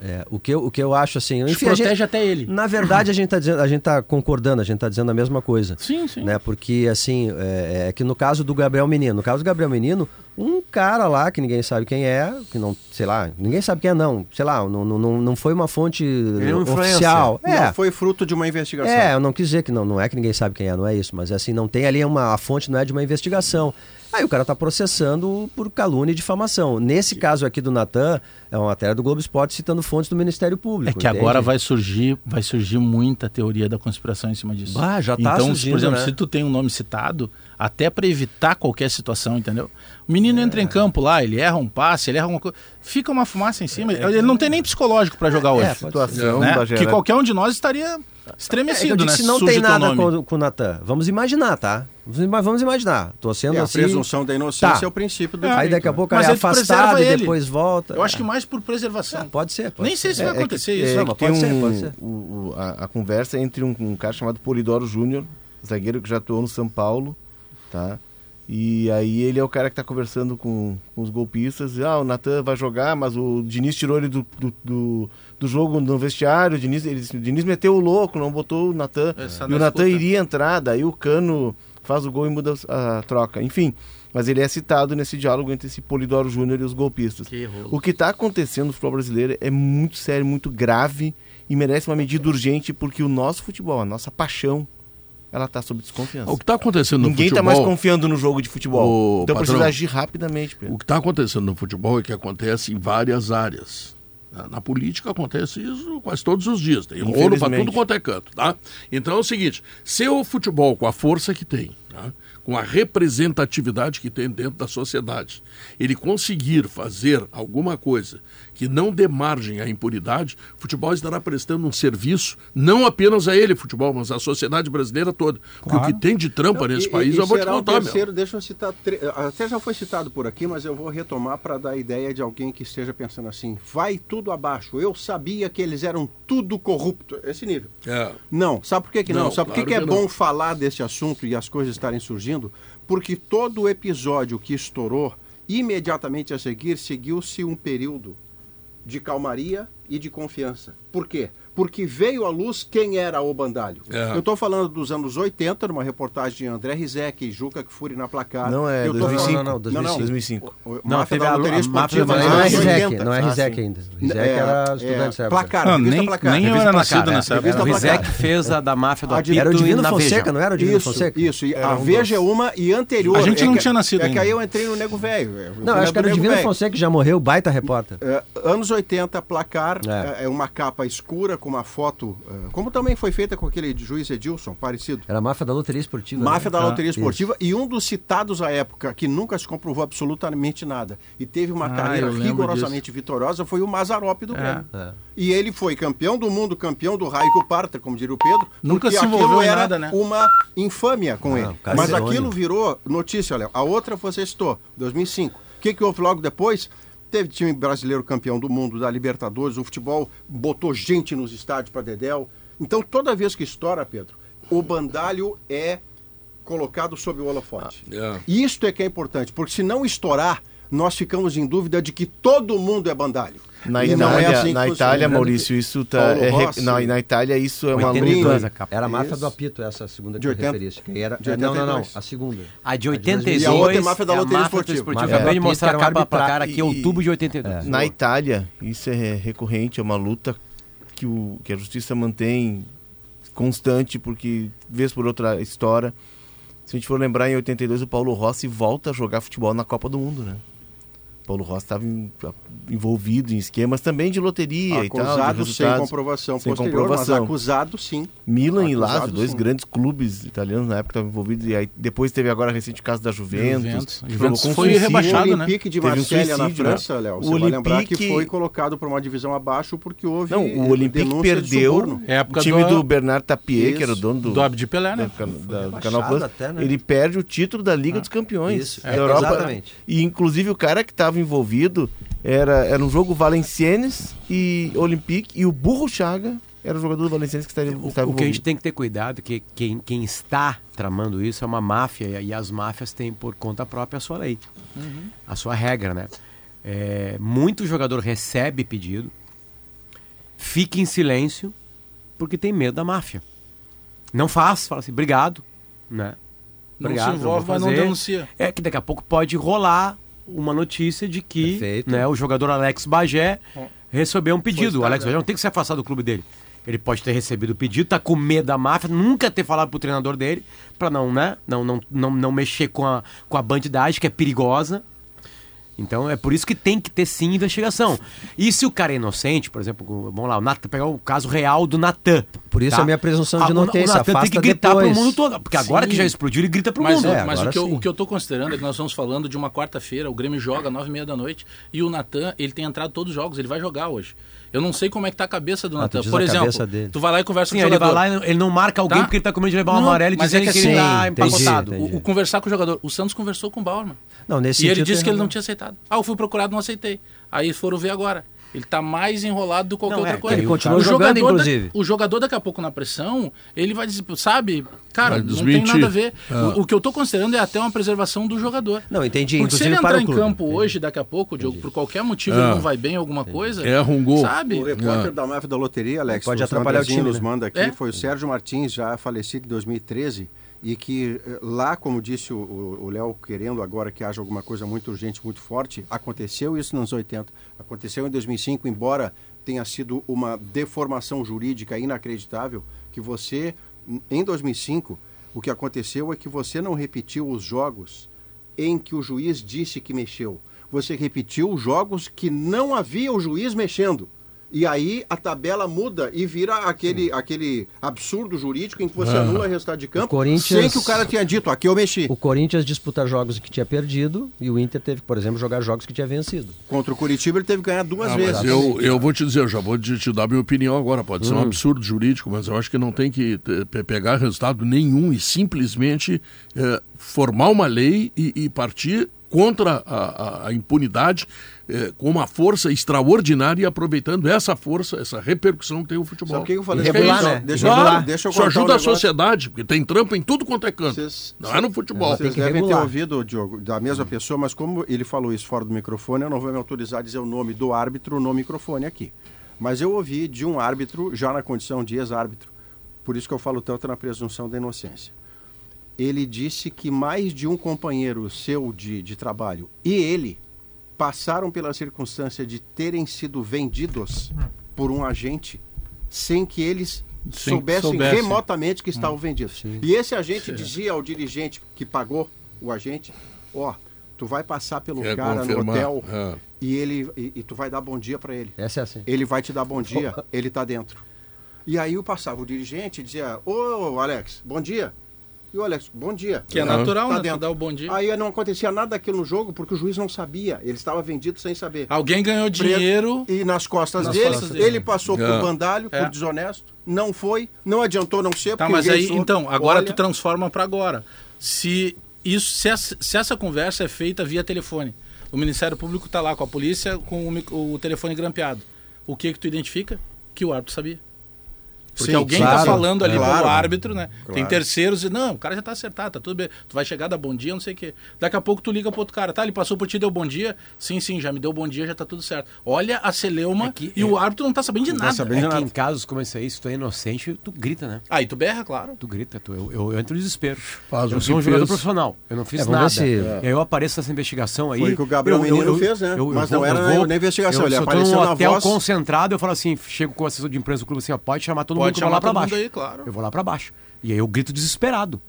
É, o, que eu, o que eu acho assim. Enfim, a gente- protege até ele. na verdade, a gente tá dizendo, a gente tá concordando, a gente tá dizendo a mesma coisa. Sim, sim. Né? Porque, assim, é, é que no caso do Gabriel Menino, no caso do Gabriel Menino, um cara lá que ninguém sabe quem é, que não, sei lá, ninguém sabe quem é, não. Sei lá, não, não, não, não foi uma fonte é um oficial. É, Não, foi fruto de uma investigação. É, eu não quis dizer que não, não é que ninguém sabe quem é, não é isso, mas assim, não tem ali uma. A fonte não é de uma investigação. Aí o cara tá processando por calúnia e difamação. Nesse caso aqui do Natan, é uma matéria do Globo Esporte citando fontes do Ministério Público. É que entende? agora vai surgir, vai surgir muita teoria da conspiração em cima disso. Ah, já tá então, surgindo, por exemplo, né? se tu tem um nome citado, até para evitar qualquer situação, entendeu? O menino entra É. em campo lá, ele erra um passe, ele erra uma coisa, fica uma fumaça em cima. Ele não tem nem psicológico para jogar hoje. É, Situação, né? Que qualquer um de nós estaria É, que estremecido, digo, né? se não surge tem nada com, com o Natan, vamos imaginar, tá? Vamos Vamos imaginar. Tô sendo É, a assim. presunção da inocência Tá. é o princípio do Aí direito, daqui a né? pouco Mas é aí afastado e ele. depois volta. Eu acho que mais por preservação. É, pode ser. pode Nem sei se ser. vai É que- acontecer é isso. que Não, tem pode ser, um- pode ser. o- o- a, a conversa entre um, um cara chamado Polidoro Júnior, zagueiro que já atuou no São Paulo, tá? E aí ele é o cara que tá conversando com, com os golpistas. Ah, o Natan vai jogar, mas o Diniz tirou ele do, do, do, do jogo no vestiário. O Diniz, ele, o Diniz meteu o louco, não botou o Natan. Essa E o Natan iria entrar, daí o Cano faz o gol e muda a troca. Enfim, mas ele é citado nesse diálogo entre esse Polidoro Júnior e os golpistas. Que. O que está acontecendo no futebol brasileiro é muito sério, muito grave e merece uma medida urgente porque o nosso futebol, a nossa paixão, ela está sob desconfiança. O que está acontecendo no Ninguém está futebol... mais confiando no jogo de futebol. Ô, então patrão, precisa agir rapidamente, Pedro. O que está acontecendo no futebol é que acontece em várias áreas. Na, política acontece isso quase todos os dias. Tem rolo para tudo quanto é canto, tá? Então é o seguinte, se o futebol com a força que tem, tá? com a representatividade que tem dentro da sociedade, ele conseguir fazer alguma coisa que não dê margem à impunidade, o futebol estará prestando um serviço não apenas a ele, futebol, mas à sociedade brasileira toda. Porque o que tem de trampa nesse E- país, e eu vou te será o contar, meu. terceiro, deixa eu citar, até já foi citado por aqui, mas eu vou retomar para dar a ideia de alguém que esteja pensando assim, vai tudo abaixo, eu sabia que eles eram tudo corrupto, esse nível. É. Não, sabe por que, que não? Não, Sabe por que, claro que é que não. bom falar desse assunto e as coisas estarem surgindo? Porque todo episódio que estourou, imediatamente a seguir, seguiu-se um período de calmaria e de confiança. Por quê? Porque veio à luz quem era o bandalho. É. Eu estou falando dos anos 80, numa reportagem de André Rizek e Juca Kfouri na placar. Não, é Eu tô 2005. falando- Não, não, 2005. 2005. O- o- Não, teve a- a máfia não é Rizek, 80. não é Ah, Rizek ainda. Rizek era estudante nessa época. Placar, Não, nem, Placar. nem eu era nascido é. nessa época. O. Rizek [LAUGHS] fez a da máfia do apito Era o Divino na Fonseca, Veja. não era o Divino Fonseca? isso. A Veja é uma e anterior. A gente é não tinha nascido É que ainda. aí eu entrei no Nego Velho. Não, acho que era o Divino. Fonseca que já morreu, baita repórter. É, anos 80, placar, É. é. é uma capa escura com uma foto, eh, como também foi feita com aquele juiz Edilson, parecido. Era a máfia da loteria esportiva. Máfia né? da Loteria Isso. Esportiva e um dos citados à época, que nunca se comprovou absolutamente nada e teve uma Ah, carreira rigorosamente vitoriosa, foi o Mazarop do Grêmio. É. E ele foi campeão do mundo, campeão do Raio Parta, como diria o Pedro. Nunca porque se envolveu era nada, né? uma infâmia com Ah, ele. o Mas é aquilo virou notícia, Léo. A outra você citou, 2005. O que, que houve logo depois? Teve time brasileiro campeão do mundo, da Libertadores, o futebol botou gente nos estádios para Dedéu. Então, toda vez que estoura, Pedro, o bandalho é colocado sob o holofote. É. E Isto é que é importante, porque se não estourar, nós ficamos em dúvida de que todo mundo é bandalho. Na E não é Itália, assim que na. Itália Maurício, isso tá. É Rossi. na, na Itália, isso é uma 82 luta. Era a máfia Isso. do apito, essa segunda De que 80 eu referisse. Que era, de é, não, não, não. 82. A segunda. A de A de 82 E a outra é máfia da loteria esportiva. Acabei de mostrar a capa pra cara aqui, e- outubro de 82. Na Itália, isso é recorrente, é uma luta que, o, que a justiça mantém constante, porque vez por outra história. Se a gente for lembrar, em 82 o Paulo Rossi volta a jogar futebol na Copa do Mundo, né? O Paulo Rossi estava envolvido em esquemas também de loteria e tal. Acusado sem comprovação Sem posterior, comprovação. mas acusado sim. Milan e Acusado, Lazio, dois sim. grandes clubes italianos na época estavam envolvidos. E aí depois teve agora recente o caso da Juventus. Juventus. Juventus um foi suicídio. rebaixado, o né? Olympique de Teve um na né? França, Léo, O você vai lembrar que Olympique- foi colocado por uma divisão abaixo porque houve Não, o Olympique perdeu. É o time do- do, Bernard Tapier, que era o dono do, Do Abdi Pelé, né? da- do Canal Plus. até, né? Ele perde o título da Liga dos Campeões Isso, da é, Europa. exatamente. E inclusive o cara que estava envolvido era, era um jogo Valenciennes e Olympique e o Burro Chaga era o jogador do Valenciennes que estava, O, estava o que a gente envolvido. tem que ter cuidado, que quem, quem está tramando isso é uma máfia e as máfias têm por conta própria a sua lei, a sua regra, né? É, muito jogador recebe pedido, fica em silêncio porque tem medo da máfia. Não faz, fala assim, obrigado, né? Não Obrigado, se envolve, mas não fazer. denuncia. É que daqui a pouco pode rolar uma notícia de que Perfeito. né, o jogador Alex Bagé recebeu um pedido. O Alex? Bagé não tem que se afastar do clube dele. Ele pode ter recebido o pedido, tá com medo da máfia, nunca ter falado pro treinador dele, pra não, né, não, não, não, não mexer com a, com a bandidagem, que é perigosa. Então é por isso que tem que ter sim investigação. E se o cara é inocente, por exemplo, vamos lá, o Natan, pegar o caso real do Natan. Por isso a minha presunção de Ah, o- inocência, O Natan tem que gritar depois. pro mundo todo, porque agora Sim. que já explodiu, ele grita pro Mas, mundo. É, mas o, que eu, o que eu tô considerando é que nós estamos falando de uma quarta-feira, o Grêmio joga nove e meia da noite e o Natan, ele tem entrado todos os jogos, ele vai jogar hoje. Eu não sei como é que tá a cabeça do Ah, Natan. Por exemplo, tu vai lá e conversa Sim, com o ele jogador. vai lá e ele não marca alguém Tá? porque ele tá com medo de levar um Não, amarelo e dizer é que que, ele assim, tá empacotado. entendi. O, o conversar com o jogador. O Santos conversou com o Bauerman. Não, nesse E ele disse que ele não tinha aceitado. Ah, eu fui procurado, não aceitei. Aí foram ver agora. Ele tá mais enrolado do que qualquer Não, é, outra coisa. ele continua O jogando, da- inclusive. o jogador daqui a pouco na pressão, ele vai dizer, sabe, cara, não tem nada a ver. Ah. O, o que eu tô considerando é até uma preservação do jogador. Não, entendi. Porque se inclusive ele para entrar em clube. campo Entendi. hoje, daqui a pouco, Diogo, por qualquer motivo Ah. ele não vai bem em alguma coisa, Erra um gol. sabe? O repórter Ah. da máfia da loteria, Alex, Pode o atrapalhar o time, nos né? manda aqui, É. foi o Sérgio Martins, já falecido em 2013, e que eh, lá, como disse o Léo, querendo agora que haja alguma coisa muito urgente, muito forte, aconteceu isso nos 80, aconteceu em 2005, embora tenha sido uma deformação jurídica inacreditável, que você, em 2005, o que aconteceu é que você não repetiu os jogos em que o juiz disse que mexeu. Você repetiu os jogos que não havia o juiz mexendo. E aí a tabela muda e vira aquele, aquele absurdo jurídico em que você anula o resultado de campo Corinthians- sem que o cara tenha dito, aqui eu mexi. O Corinthians disputa jogos que tinha perdido e o Inter teve, por exemplo, jogar jogos que tinha vencido. Contra o Curitiba ele teve que ganhar duas Ah, vezes. mas eu, eu vou te dizer, eu já vou te, te dar minha opinião agora. Pode ser Hum. um absurdo jurídico, mas eu acho que não tem que pe- pegar resultado nenhum e simplesmente eh, formar uma lei e, e partir contra a, a- a impunidade eh, com uma força extraordinária e aproveitando essa força, essa repercussão que tem o futebol. Sabe o que eu falei? É Regular, isso. né? Deixa Claro, deixa eu isso contar um ajuda a sociedade, porque tem trampa em tudo quanto é canto. Vocês- não é no futebol. Vocês devem ter regular. ouvido, Diogo, da mesma pessoa, mas como ele falou isso fora do microfone, eu não vou me autorizar a dizer o nome do árbitro no microfone aqui. Mas eu ouvi de um árbitro, já na condição de ex-árbitro, por isso que eu falo tanto na presunção da inocência. Ele disse que mais de um companheiro seu de, de trabalho e ele passaram pela circunstância de terem sido vendidos por um agente sem que eles Sem que soubessem soubessem. remotamente que estavam vendidos. E esse agente dizia ao dirigente que pagou o agente, ó, tu vai passar pelo Quer cara no confirmar? hotel É. e ele e, e tu vai dar bom dia para ele. Essa é assim. Ele vai te dar bom dia, [LAUGHS] ele tá dentro. E aí eu passava o dirigente e dizia, ô Alex, bom dia. E o Alex, bom dia. Que é natural, Tá né? Dentro. dá o bom dia. Aí não acontecia nada daquilo no jogo porque o juiz não sabia. Ele estava vendido sem saber. Alguém ganhou dinheiro. E nas costas Nas dele, costas dele. ele passou É. por bandalho, É. por desonesto, não foi, não adiantou não ser. Tá, porque mas aí, soube. então, agora Olha, tu transforma para agora. Se isso, se essa, se essa conversa é feita via telefone, o Ministério Público tá lá com a polícia com o, o telefone grampeado. O que que tu identifica? Que o árbitro sabia. Porque Sim, alguém claro, tá falando ali claro. pelo árbitro, né? Tem Claro. terceiros e não, o cara já tá acertado, tá tudo bem. Tu vai chegar, dá bom dia, não sei o quê. Daqui a pouco tu liga pro outro cara, tá? Ele passou por ti, deu bom dia. Sim, sim, já me deu bom dia, já tá tudo certo. Olha a celeuma É que- e o árbitro não tá sabendo de Não tá nada. sabendo. É que nada. em casos como esse aí, se tu é inocente, tu grita, né? Aí tu berra, claro. Tu grita, tu, eu, eu, eu entro em desespero. Faz eu sou um que jogador fez. profissional, eu não fiz É, nada. ver se- E aí eu apareço nessa investigação aí. Foi o que o Gabriel eu- Menino eu- eu- fez, né? eu- eu Mas vou- não era eu vou- na investigação, eu, ele eu apareceu na hotel voz. concentrado, eu falo assim, chego com o assessor de imprensa do clube assim, ó, pode chamar todo Pode mundo vou lá pra todo baixo. aí, claro. Eu vou lá pra baixo. E aí eu grito desesperado.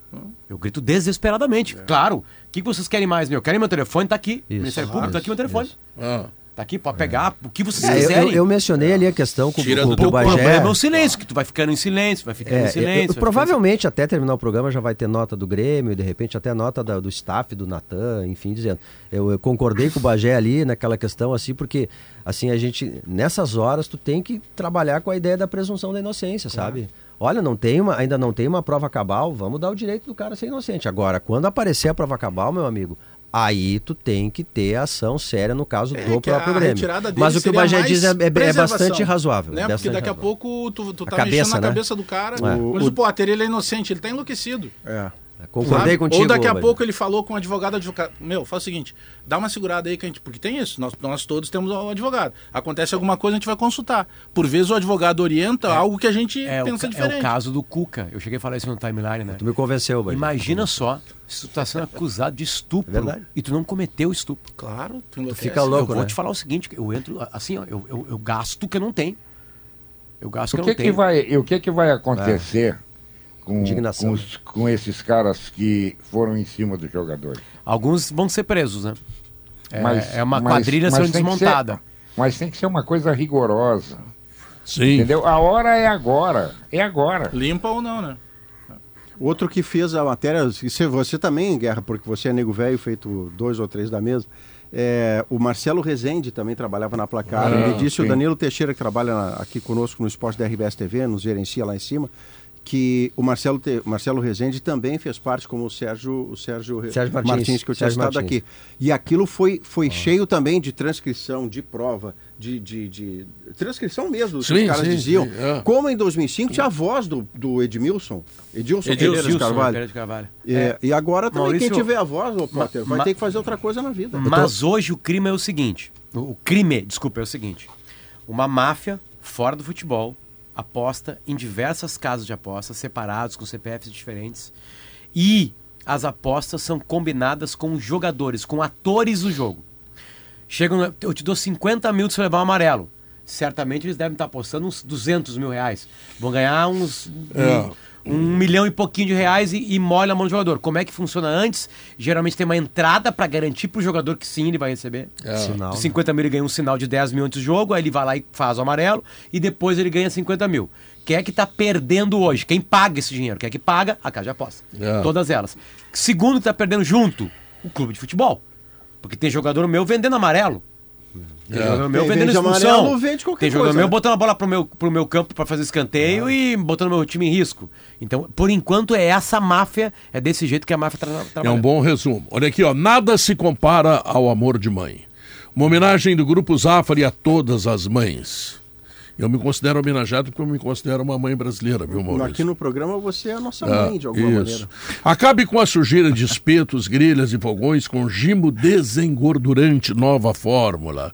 Eu grito desesperadamente. Claro. O que, que vocês querem mais, meu? Querem meu telefone? Tá aqui. Isso. Ministério Público, tá aqui meu telefone. Ah. Tá aqui, pode pegar o que vocês É, eu, quiserem. eu- eu mencionei ali a questão com, Tira com, do com o Bagé. problema é o silêncio, que tu vai ficando em silêncio, vai ficando É, em silêncio. eu- ficando provavelmente até terminar o programa já vai ter nota do Grêmio, de repente até nota da- do staff, do Natan, enfim, dizendo. Eu, eu concordei com o Bagé ali naquela questão, assim, porque assim, a gente, nessas horas, tu tem que trabalhar com a ideia da presunção da inocência, sabe? Olha, não tem uma, ainda não tem uma prova cabal, vamos dar o direito do cara ser inocente. Agora, quando aparecer a prova cabal, meu amigo, aí tu tem que ter ação séria no caso É, do próprio a Grêmio. Mas o que o Bagé diz é, é- é bastante razoável. Né? Porque bastante daqui a razoável. pouco tu, tu A tá cabeça, mexendo na né? cabeça do cara. É. Mas O- o pô, ele é inocente, ele tá enlouquecido. É. Concordei sabe? contigo. Ou daqui a pouco ele falou com o advogado, advogado. Meu, faz o seguinte, dá uma segurada aí que a gente. Porque tem isso, nós, nós todos temos um advogado. Acontece alguma coisa, a gente vai consultar. Por vezes o advogado orienta algo que a gente É o, pensa é diferente. o caso do Cuca. Eu cheguei a falar isso no timeline, né? Tu me convenceu, Bagé. Imagina só se tu tá sendo acusado de estupro É e tu não cometeu estupro. Claro, tu Tu fica louco, eu vou né? te falar o seguinte, eu entro assim, ó, eu, eu, eu gasto que eu não tenho. Eu gasto que O eu que, não que tenho. vai, e o que, que vai acontecer com, com, os- com esses caras que foram em cima do jogador? Alguns vão ser presos, né? É, Mas- é uma mas- quadrilha mas sendo que ser- desmontada. mas tem que ser uma coisa rigorosa. Sim. Entendeu? A hora é agora. É agora. Limpa ou não, né? Outro que fez a matéria, você, você também, Guerra, porque você é nego velho, feito dois ou três da mesa. é, o Marcelo Rezende também trabalhava na placar. Ah, Ele disse, o sim. Danilo Teixeira, que trabalha na- aqui conosco no Esporte da RBS TV, nos gerencia lá em cima, que o Marcelo, Te- Marcelo Rezende também fez parte, como o Sérgio, o Sérgio, Sérgio Martins, que eu tinha Sérgio citado Martins. aqui. E aquilo foi, foi cheio também de transcrição, de prova, de, de, de- transcrição mesmo, que Sim, os caras sim, diziam. sim, é. Como em 2005 tinha a voz do, do Edmilson, Edilson, Edilson Pereira de Carvalho. Pereira de Carvalho. É, E agora também Maurício- quem tiver a voz, ô Potter, vai ma- ter que fazer outra coisa na vida. Mas hoje o crime é o seguinte: o o crime, desculpa, é o seguinte: uma máfia fora do futebol aposta em diversas casas de apostas separados com CPFs diferentes e as apostas são combinadas com jogadores, com atores do jogo. Chegam, eu te dou 50 mil se levar um amarelo. Certamente eles devem estar apostando uns 200 mil reais. Vão ganhar uns É. um, milhão e pouquinho de reais e, e molha a mão do jogador. Como é que funciona antes? Geralmente tem uma entrada para garantir pro jogador que sim, ele vai receber. Sinal. De 50 mil ele ganha um sinal de 10 mil antes do jogo, aí ele vai lá e faz o amarelo e depois ele ganha 50 mil. Quem é que tá perdendo hoje? Quem paga esse dinheiro? Quem é que paga? A casa de aposta. É. Todas elas. Segundo que tá perdendo junto, o clube de futebol. Porque tem jogador meu vendendo amarelo. Tem É. jogador meu vendendo vende expulsão. amarelo, vende qualquer tem jogador coisa, meu né? botando a bola pro meu, pro meu campo para fazer escanteio e botando meu time em risco. Então, por enquanto, é essa máfia, é desse jeito que a máfia tra É trabalha. um bom resumo. Olha aqui, ó. Nada se compara ao amor de mãe. Uma homenagem do Grupo Zafari a todas as mães. Eu me considero homenageado porque eu me considero uma mãe brasileira, viu, Maurício? Aqui no programa você é a nossa Ah, mãe, de alguma isso. maneira. Acabe com a sujeira de espetos, [LAUGHS] grelhas e fogões com gimo desengordurante, nova fórmula.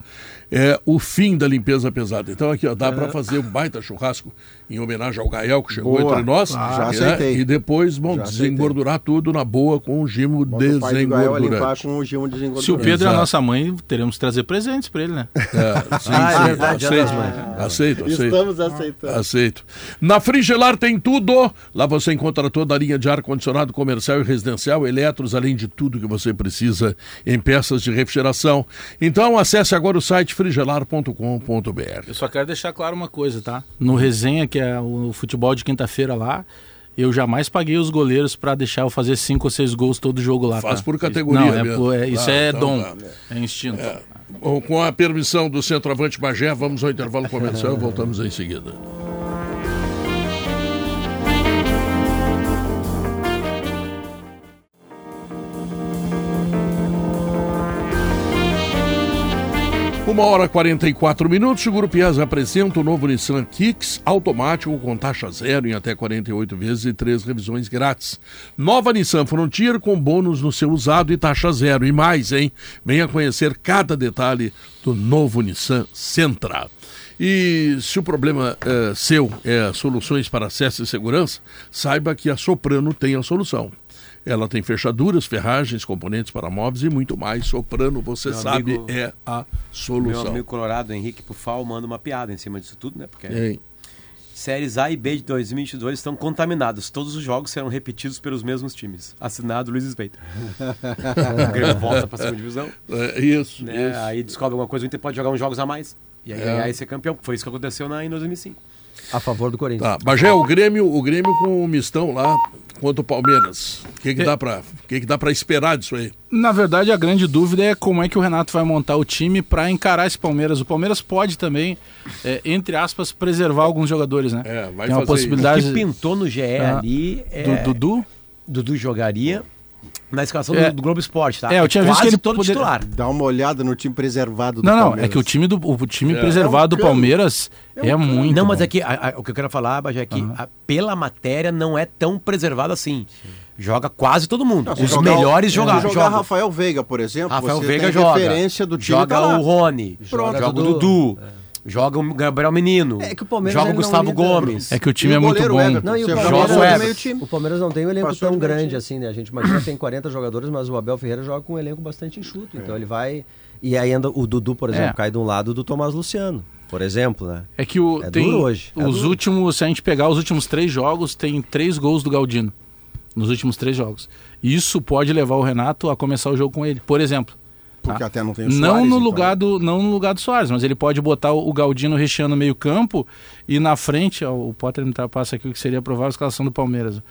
É o fim da limpeza pesada. Então aqui, ó, dá para fazer um baita churrasco em homenagem ao Gael que chegou Boa. entre nós. Já né? aceitei. E depois vão Já aceitei. desengordurar tudo na boa com o gimo Bota o pai do Gael a limpar desengordurante. com o Gil desengordurante. Se o Pedro é a Exato. nossa mãe, teremos que trazer presentes pra ele, né? É, sim, Ah, é sim, verdade, Dia aceito, aceito, aceito. Estamos aceitando. Aceito. Na Frigelar tem tudo. Lá você encontra toda a linha de ar-condicionado comercial e residencial, eletros, além de tudo que você precisa em peças de refrigeração. Então acesse agora o site frigelar.com.br. Eu só quero deixar claro uma coisa, tá? No resenha, que é o futebol de quinta-feira lá, eu jamais paguei os goleiros para deixar eu fazer cinco ou seis gols todo jogo lá. Faz tá? por categoria Não, é mesmo. é- isso Ah, é então dom, tá. é instinto. Bom, com a permissão do centroavante Magé, vamos ao intervalo comercial e voltamos em seguida. Uma hora e 44 minutos, o Grupo IAS apresenta o novo Nissan Kicks automático com taxa zero em até 48 vezes e três revisões grátis. Nova Nissan Frontier com bônus no seu usado e taxa zero. E mais, hein? Venha conhecer cada detalhe do novo Nissan Sentra. E se o problema eh, seu é soluções para acesso e segurança, saiba que a Soprano tem a solução. Ela tem fechaduras, ferragens, componentes para móveis e muito mais. Soprano, você Meu sabe, amigo- é a Meu solução. amigo colorado, Henrique Pufal, manda uma piada em cima disso tudo, né? Porque Hein? séries A e B de 2022 estão contaminados. Todos os jogos serão repetidos pelos mesmos times. Assinado Luiz Sveita. [LAUGHS] o Grêmio volta para a segunda divisão. É, isso, né? isso. Aí descobre alguma coisa, o Inter pode jogar uns jogos a mais. E aí, É. aí ser campeão. Foi isso que aconteceu na, em 2005. A favor do Corinthians. Tá, Bagé, o Grêmio, o Grêmio com o mistão lá contra o Palmeiras. O que, que dá para, o que, que dá para esperar disso aí? Na verdade, a grande dúvida é como é que o Renato vai montar o time para encarar esse Palmeiras. O Palmeiras pode também, é, entre aspas, preservar alguns jogadores, né? É, vai Tem uma fazer O possibilidade que pintou no GE Ah, ali é... do Dudu. Dudu jogaria na escalação É. do, do Globo Esporte, tá? É, eu tinha visto quase que ele todo poder- titular. Dá uma olhada no time preservado do Não, não, Palmeiras. é que o time, do, o time É. preservado É um do. Palmeiras é, muito Não, mas bom. é que a- a- o que eu quero falar, Bajé, é que a- pela matéria não é tão preservado assim. Joga quase todo mundo. Não, Os jogar melhores se joga, jogar jogam. Rafael Veiga, por exemplo, Rafael você Veiga tem joga. referência do time joga tá lá. o Rony. Pronto. Joga o Dudu. Dudu. Joga o Gabriel Menino. É que o Palmeiras joga o Gustavo Gomes. É que o time E é o muito bom. Everton. Não, e o Você joga Palmeiras, o não Everton. meio time. o Palmeiras não tem um elenco Passou tão grande assim, né? A gente imagina que tem 40 jogadores, mas o Abel Ferreira joga com um elenco bastante enxuto. É. Então ele vai. E aí anda o Dudu, por exemplo, É. cai de um lado do Tomás Luciano, por exemplo, né? É que o, É tem hoje, é os duro. últimos, se a gente pegar os últimos três jogos, tem três gols do Galdino nos últimos três jogos. Isso pode levar o Renato a começar o jogo com ele. Por exemplo, Porque tá? até não tem o não Soares, no então. lugar do não no lugar do Soares, mas ele pode botar o Galdino recheando meio campo e na frente, ó, o Potter me passa aqui o que seria a provável escalação do Palmeiras.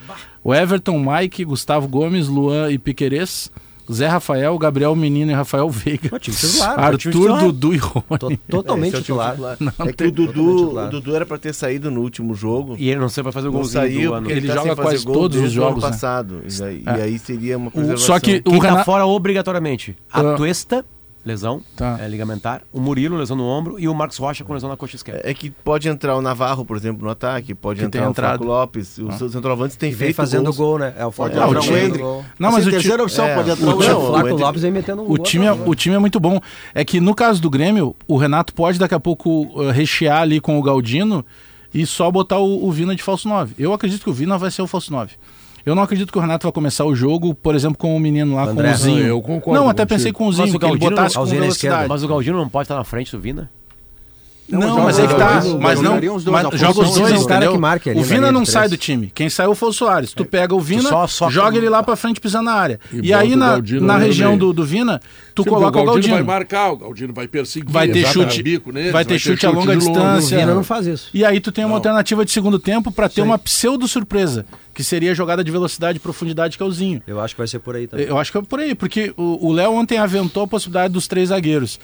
O Everton, Mike, Gustavo Gomes, Luan e Piquerez, Zé Rafael, Gabriel Menino e Rafael Veiga. Time titular, Arthur, titular. Dudu e Rony. Totalmente é. É que tem- o totalmente Dudu, titular. o Dudu era pra ter saído no último jogo. E ele não sei vai fazer o golzinho saiu do ele, Ele tá joga quase gol todos os jogos, né? passado. E, daí, É. e aí seria uma preservação. só que Quem o tá Renato fora obrigatoriamente? A Ah. Lesão Tá. é, ligamentar. O Murilo, lesão no ombro. E o Marcos Rocha com lesão na coxa esquerda. É que pode entrar o Navarro, por exemplo, no ataque, pode Que entrar o. Flaco Lopes. Os seus centroavantes têm E feito fazendo gols. gol, né? É o Flaco entrar Lopes o Hendrick. gol. Não, Assim, mas o ti- terceira opção é, pode entrar o o time- O Não, Flaco o Hendrick- Lopes vem metendo um O gol time, é, o time é muito bom. É que no caso do Grêmio, o Renato pode daqui a pouco uh, rechear ali com o Galdino e só botar o, o Vina de falso 9. Eu acredito que o Vina vai ser o falso 9. Eu não acredito que o Renato vai começar o jogo, por exemplo, com o menino lá, André, com o Zinho. eu concordo Não, até contigo. pensei com o Mas Zinho, o que ele botasse com velocidade. Mas o Galdino não pode estar na frente do Vina? Não, Não, mas joga é que tá. os dois, Mas não, os dois, mas joga os dois, é o entendeu? o na Vina não sai do time. Quem saiu foi o Soares. Tu pega o Vina, só soca joga ele lá pra frente pisando na área. E E, aí o na, Galdino na região do, do Vina, tu Tipo, coloca o Galdino. vai marcar, o Galdino vai perseguir. Vai ter chute, neles, vai ter chute a longa distância. O Vina não faz isso. E aí tu tem uma Não. alternativa de segundo tempo pra ter uma pseudo surpresa, que seria a jogada de velocidade e profundidade que é o Zinho. Eu acho que vai ser por aí também. Eu acho que é por aí, porque o o Léo ontem aventou a possibilidade dos três zagueiros.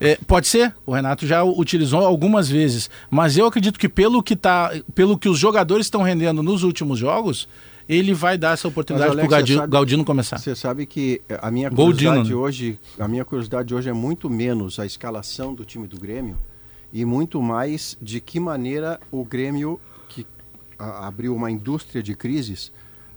É, pode ser, o Renato já utilizou algumas vezes, mas eu acredito que pelo que, tá, pelo que os jogadores estão rendendo nos últimos jogos, ele vai dar essa oportunidade para o Galdino, sabe- Galdino começar. Você sabe que a minha curiosidade né? hoje, a minha curiosidade hoje é muito menos a escalação do time do Grêmio e muito mais de que maneira o Grêmio que a- abriu uma indústria de crises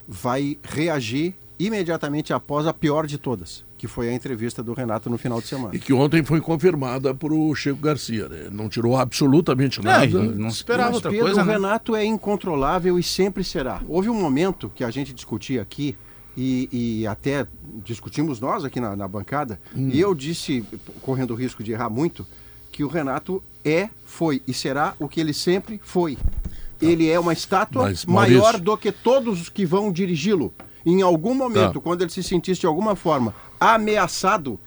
vai reagir imediatamente após a pior de todas, que foi a entrevista do Renato no final de semana. E que ontem foi confirmada por o Chico Garcia, né? Não tirou absolutamente Não, nada. não se esperava Mas, outra Pedro, coisa, o né? Renato é incontrolável e sempre será. Houve um momento que a gente discutia aqui e, e até discutimos nós aqui na, na bancada Hum. e eu disse, correndo o risco de errar muito, que o Renato é, foi e será o que ele sempre foi. Ele é uma estátua Mas, maior Maurício- do que todos os que vão dirigi-lo. Em algum momento, Tá. quando ele se sentisse de alguma forma ameaçado,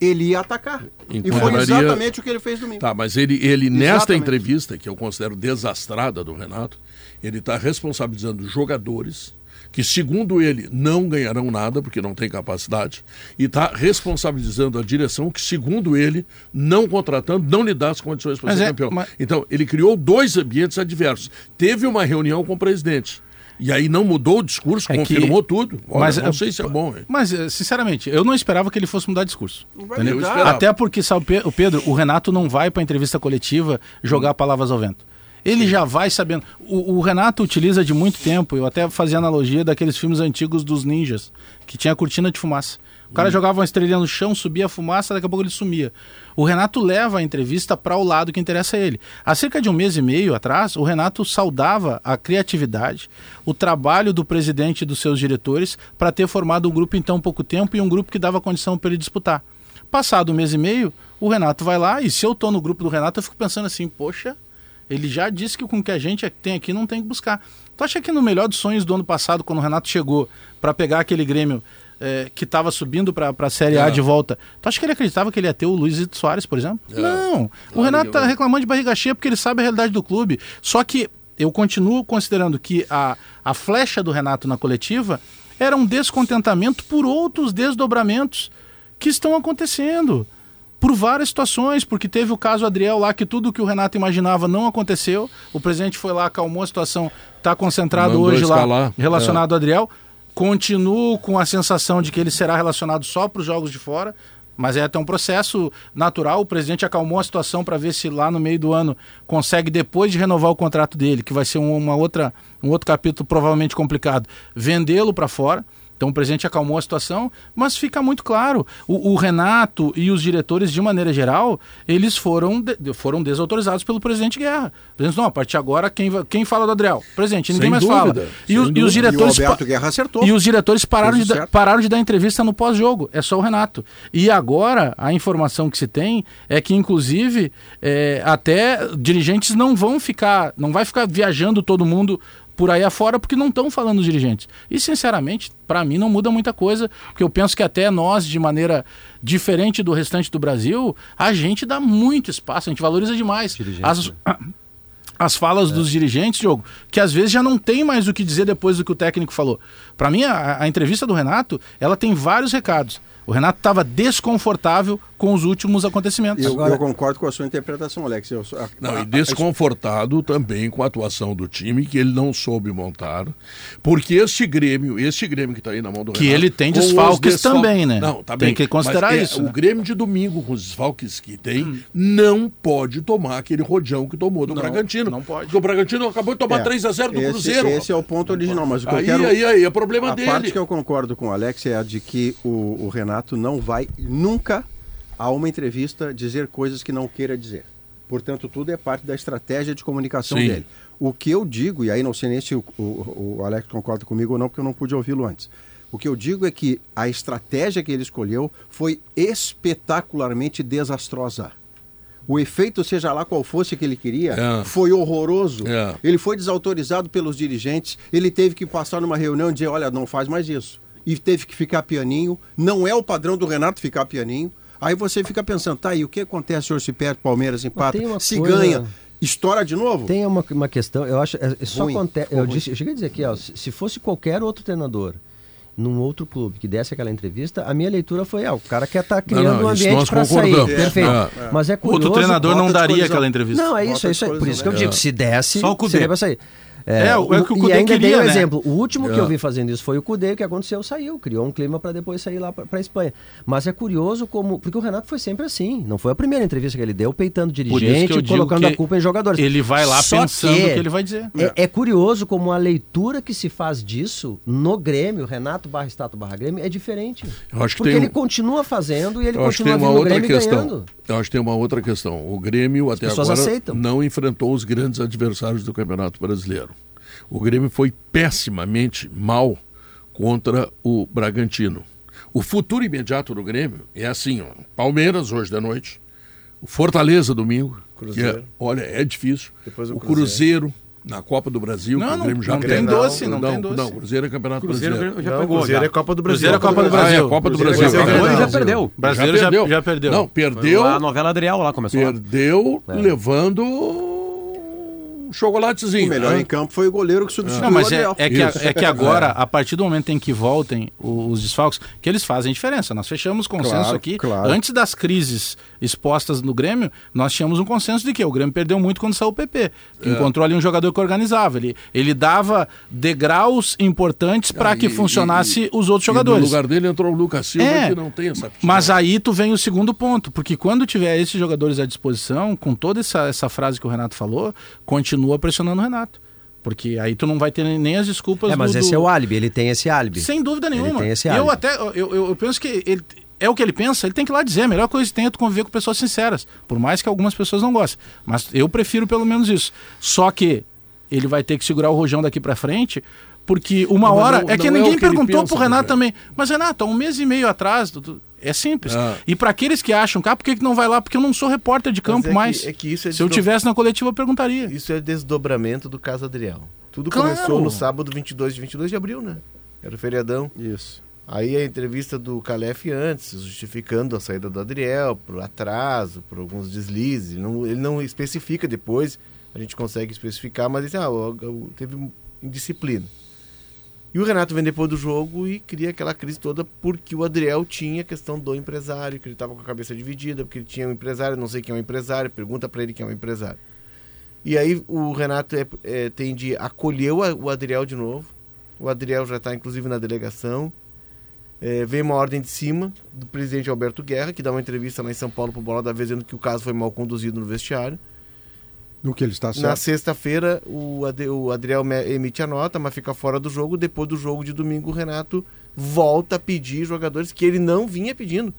ele ia atacar. E foi exatamente o que ele fez domingo. Tá, mas ele, ele nesta Exatamente. entrevista, que eu considero desastrada do Renato, ele está responsabilizando os jogadores, que segundo ele não ganharão nada, porque não tem capacidade, e está responsabilizando a direção, que segundo ele, não contratando, não lhe dá as condições para Mas ser é, campeão. mas- Então, ele criou dois ambientes adversos. Teve uma reunião com o presidente. E aí não mudou o discurso, É que- confirmou tudo. Olha, Mas, não sei se é bom. hein? Mas, eh, sinceramente, eu não esperava que ele fosse mudar discurso. Até porque, sabe, o Pe- o Pedro, o Renato não vai para entrevista coletiva jogar palavras ao vento. Ele já vai sabendo. O, o Renato utiliza de muito tempo, eu até fazia analogia daqueles filmes antigos dos ninjas, que tinha cortina de fumaça. O cara jogava uma estrelinha no chão, subia a fumaça, daqui a pouco ele sumia. O Renato leva a entrevista para o lado que interessa a ele. Há cerca de um mês e meio atrás, o Renato saudava a criatividade, o trabalho do presidente e dos seus diretores para ter formado um grupo em tão pouco tempo e um grupo que dava condição para ele disputar. Passado um mês e meio, o Renato vai lá e se eu tô no grupo do Renato, eu fico pensando assim, poxa, ele já disse que com o que a gente tem aqui não tem que buscar. Tu acha que no melhor dos sonhos do ano passado, quando o Renato chegou para pegar aquele Grêmio eh, que estava subindo para a Série A É. de volta, tu acha que ele acreditava que ele ia ter o Luizito Soares, por exemplo? Não. o Renato tá reclamando de barriga cheia porque ele sabe a realidade do clube. Só que eu continuo considerando que a, a flecha do Renato na coletiva era um descontentamento por outros desdobramentos que estão acontecendo por várias situações, porque teve o caso Adriel lá que tudo que o Renato imaginava não aconteceu. O presidente foi lá, acalmou a situação, está concentrado Mandou hoje escalar. lá relacionado ao Adriel. Continuo com a sensação de que ele será relacionado só para os jogos de fora. Mas é até um processo natural. O presidente acalmou a situação para ver se lá no meio do ano consegue, depois de renovar o contrato dele, que vai ser um- uma outra, um outro capítulo provavelmente complicado, vendê-lo para fora. Então o presidente acalmou a situação, mas fica muito claro, o, o Renato e os diretores, de maneira geral, eles foram, de- foram desautorizados pelo presidente Guerra. O presidente, não, a partir de agora, quem, quem fala do Adriel? Presidente, ninguém Sem mais dúvida, fala. E, os- e os o diretores... E o Guerra acertou. E os diretores pararam de, o certo. pararam de dar entrevista no pós-jogo. É só o Renato. E agora, a informação que se tem é que, inclusive, é, até dirigentes não vão ficar, não vai ficar viajando todo mundo por aí afora porque não estão falando os dirigentes. E, sinceramente, para mim não muda muita coisa, porque eu penso que até nós, de maneira diferente do restante do Brasil, a gente dá muito espaço, a gente valoriza demais. As, [CLEARS THROAT] as falas dos dirigentes, Diogo, que às vezes já não tem mais o que dizer depois do que o técnico falou. Para mim, a, a entrevista do Renato, ela tem vários recados. O Renato estava desconfortável com os últimos acontecimentos. Eu, eu concordo com a sua interpretação, Alex. Eu, a- Não, a- e desconfortado também com a atuação do time, que ele não soube montar. Porque este Grêmio, este Grêmio que está aí na mão do Que Renato, ele tem desfalques desfal- também, né? Não, tá Tem bem. que considerar mas é, isso, O né? Grêmio de domingo, com os desfalques que tem, não pode tomar aquele rodeão que tomou do Não, Bragantino. não pode. Porque o Bragantino acabou de tomar É, 3 a 0 do esse, Cruzeiro. Esse é o ponto original, mas o que eu aí, quero... aí, aí, é problema A dele. parte que eu concordo com o Alex é a de que o, o Renato não vai nunca a uma entrevista dizer coisas que não queira dizer. Portanto, tudo é parte da estratégia de comunicação Sim. dele. O que eu digo, e aí não sei nem se o, o- o Alex concorda comigo ou não, porque eu não pude ouvi-lo antes. O que eu digo é que a estratégia que ele escolheu foi espetacularmente desastrosa. O efeito, seja lá qual fosse que ele queria, É. foi horroroso. É. Ele foi desautorizado pelos dirigentes, ele teve que passar numa reunião e dizer, olha, não faz mais isso. E teve que ficar pianinho. Não é o padrão do Renato ficar pianinho. Aí você fica pensando, tá, e o que acontece hoje se perde Palmeiras empata? Se coisa- ganha, estoura de novo? Tem uma, uma questão, eu acho, é, é só Ruim, acontece. Eu, ruim. disse, eu cheguei a dizer aqui, ó, se, se fosse qualquer outro treinador num outro clube que desse aquela entrevista, a minha leitura foi, ah, o cara quer estar criando não, um isso ambiente para sair. concordamos. Perfeito. É, Mas é curioso. Outro treinador não daria aquela entrevista. Não, é isso, é isso aí. Por isso que eu digo, se desse, Só o Cudê. seria pra sair. É, o- é o que o e Cudê ainda queria, dei um né? exemplo. O último que É. eu vi fazendo isso foi o Cudê, o que aconteceu, saiu, criou um clima para depois sair lá para a Espanha. Mas é curioso como. Porque o Renato foi sempre assim. Não foi a primeira entrevista que ele deu, peitando dirigente, colocando a culpa em jogadores. Ele vai lá Só pensando o que ele vai dizer. É, é curioso como a leitura que se faz disso no Grêmio, Renato barra Stato barra Grêmio, é diferente. Eu acho que Porque tem um- ele continua fazendo e ele continua vindo no Grêmio e questão. ganhando. Eu acho que tem uma outra questão. O Grêmio até agora aceitam. não enfrentou os grandes adversários do Campeonato Brasileiro. O Grêmio foi pessimamente mal contra o Bragantino. O futuro imediato do Grêmio é assim, ó, Palmeiras hoje da noite, o Fortaleza domingo, Cruzeiro. que é, olha, é difícil. Depois o o Cruzeiro, Na Copa do Brasil, Não, que o não, Grêmio já não tem perdeu. doce, não tem doce. Não, Cruzeiro é Campeonato Cruzeiro Brasileiro. já Não, pegou. Cruzeiro já. é Copa do Brasil. Cruzeiro é Copa do Ah, Brasil. é, Copa do Cruzeiro Brasil. já pegou, É, já não. perdeu. Brasileiro já- já perdeu. Não, perdeu, A novela Adriel lá começou. lá. perdeu levando um chocolatezinho. O melhor né? em campo foi o goleiro que substituiu Não, mas o é, Adriel. é que, a- é que agora, a partir do momento em que voltem o- os desfalques, que eles fazem diferença. Nós fechamos consenso Claro, aqui. claro. Antes das crises expostas no Grêmio, nós tínhamos um consenso de que o Grêmio perdeu muito quando saiu o PP. Que encontrou ali um jogador que organizava. Ele, ele dava degraus importantes para Ah, que e- funcionasse e- os outros E no jogadores. lugar dele entrou o Lucas Silva, É, que não tem essa aptidão. Mas aí tu vem o segundo ponto, porque quando tiver esses jogadores à disposição, com toda essa, essa frase que o Renato falou, continua pressionando o Renato. Porque aí tu não vai ter nem as desculpas É, mas do, esse do- é o álibi, ele tem esse álibi. Sem dúvida nenhuma. tem esse eu álibi. até eu, eu, eu penso que ele é o que ele pensa, ele tem que ir lá dizer. A melhor coisa que tem é tu conviver com pessoas sinceras. Por mais que algumas pessoas não gostem. Mas eu prefiro pelo menos isso. Só que ele vai ter que segurar o rojão daqui pra frente. Porque uma Não, hora. não- é que é ninguém o que perguntou pensa, pro Renato né, também. Mas, Renato, há um mês e meio atrás. tu- É simples. Ah. E para aqueles que acham, cara, por que, que não vai lá? Porque eu não sou repórter de campo é que- mais. é que isso é Se eu tivesse na coletiva, eu perguntaria. Isso é desdobramento do caso Adriel. Tudo Claro. começou no sábado 22 de 22 de abril, né? Era o feriadão. Isso. Aí a entrevista do Calef antes, justificando a saída do Adriel, por atraso, por alguns deslizes. Ele não, ele não especifica depois, a gente consegue especificar, mas ele ah, teve indisciplina. E o Renato vem depois do jogo e cria aquela crise toda porque o Adriel tinha a questão do empresário, que ele estava com a cabeça dividida, porque ele tinha um empresário, não sei quem é um empresário, pergunta para ele quem é um empresário. E aí o Renato é, é, tem de acolher o, o Adriel de novo. O Adriel já está inclusive na delegação. É, vem uma ordem de cima do presidente Alberto Guerra, que dá uma entrevista lá em São Paulo pro Bola da Vez, dizendo que o caso foi mal conduzido no vestiário. No que ele está Na certo. sexta-feira, o, Ade- o Adriel emite a nota, mas fica fora do jogo. Depois do jogo de domingo, o Renato volta a pedir jogadores que ele não vinha pedindo.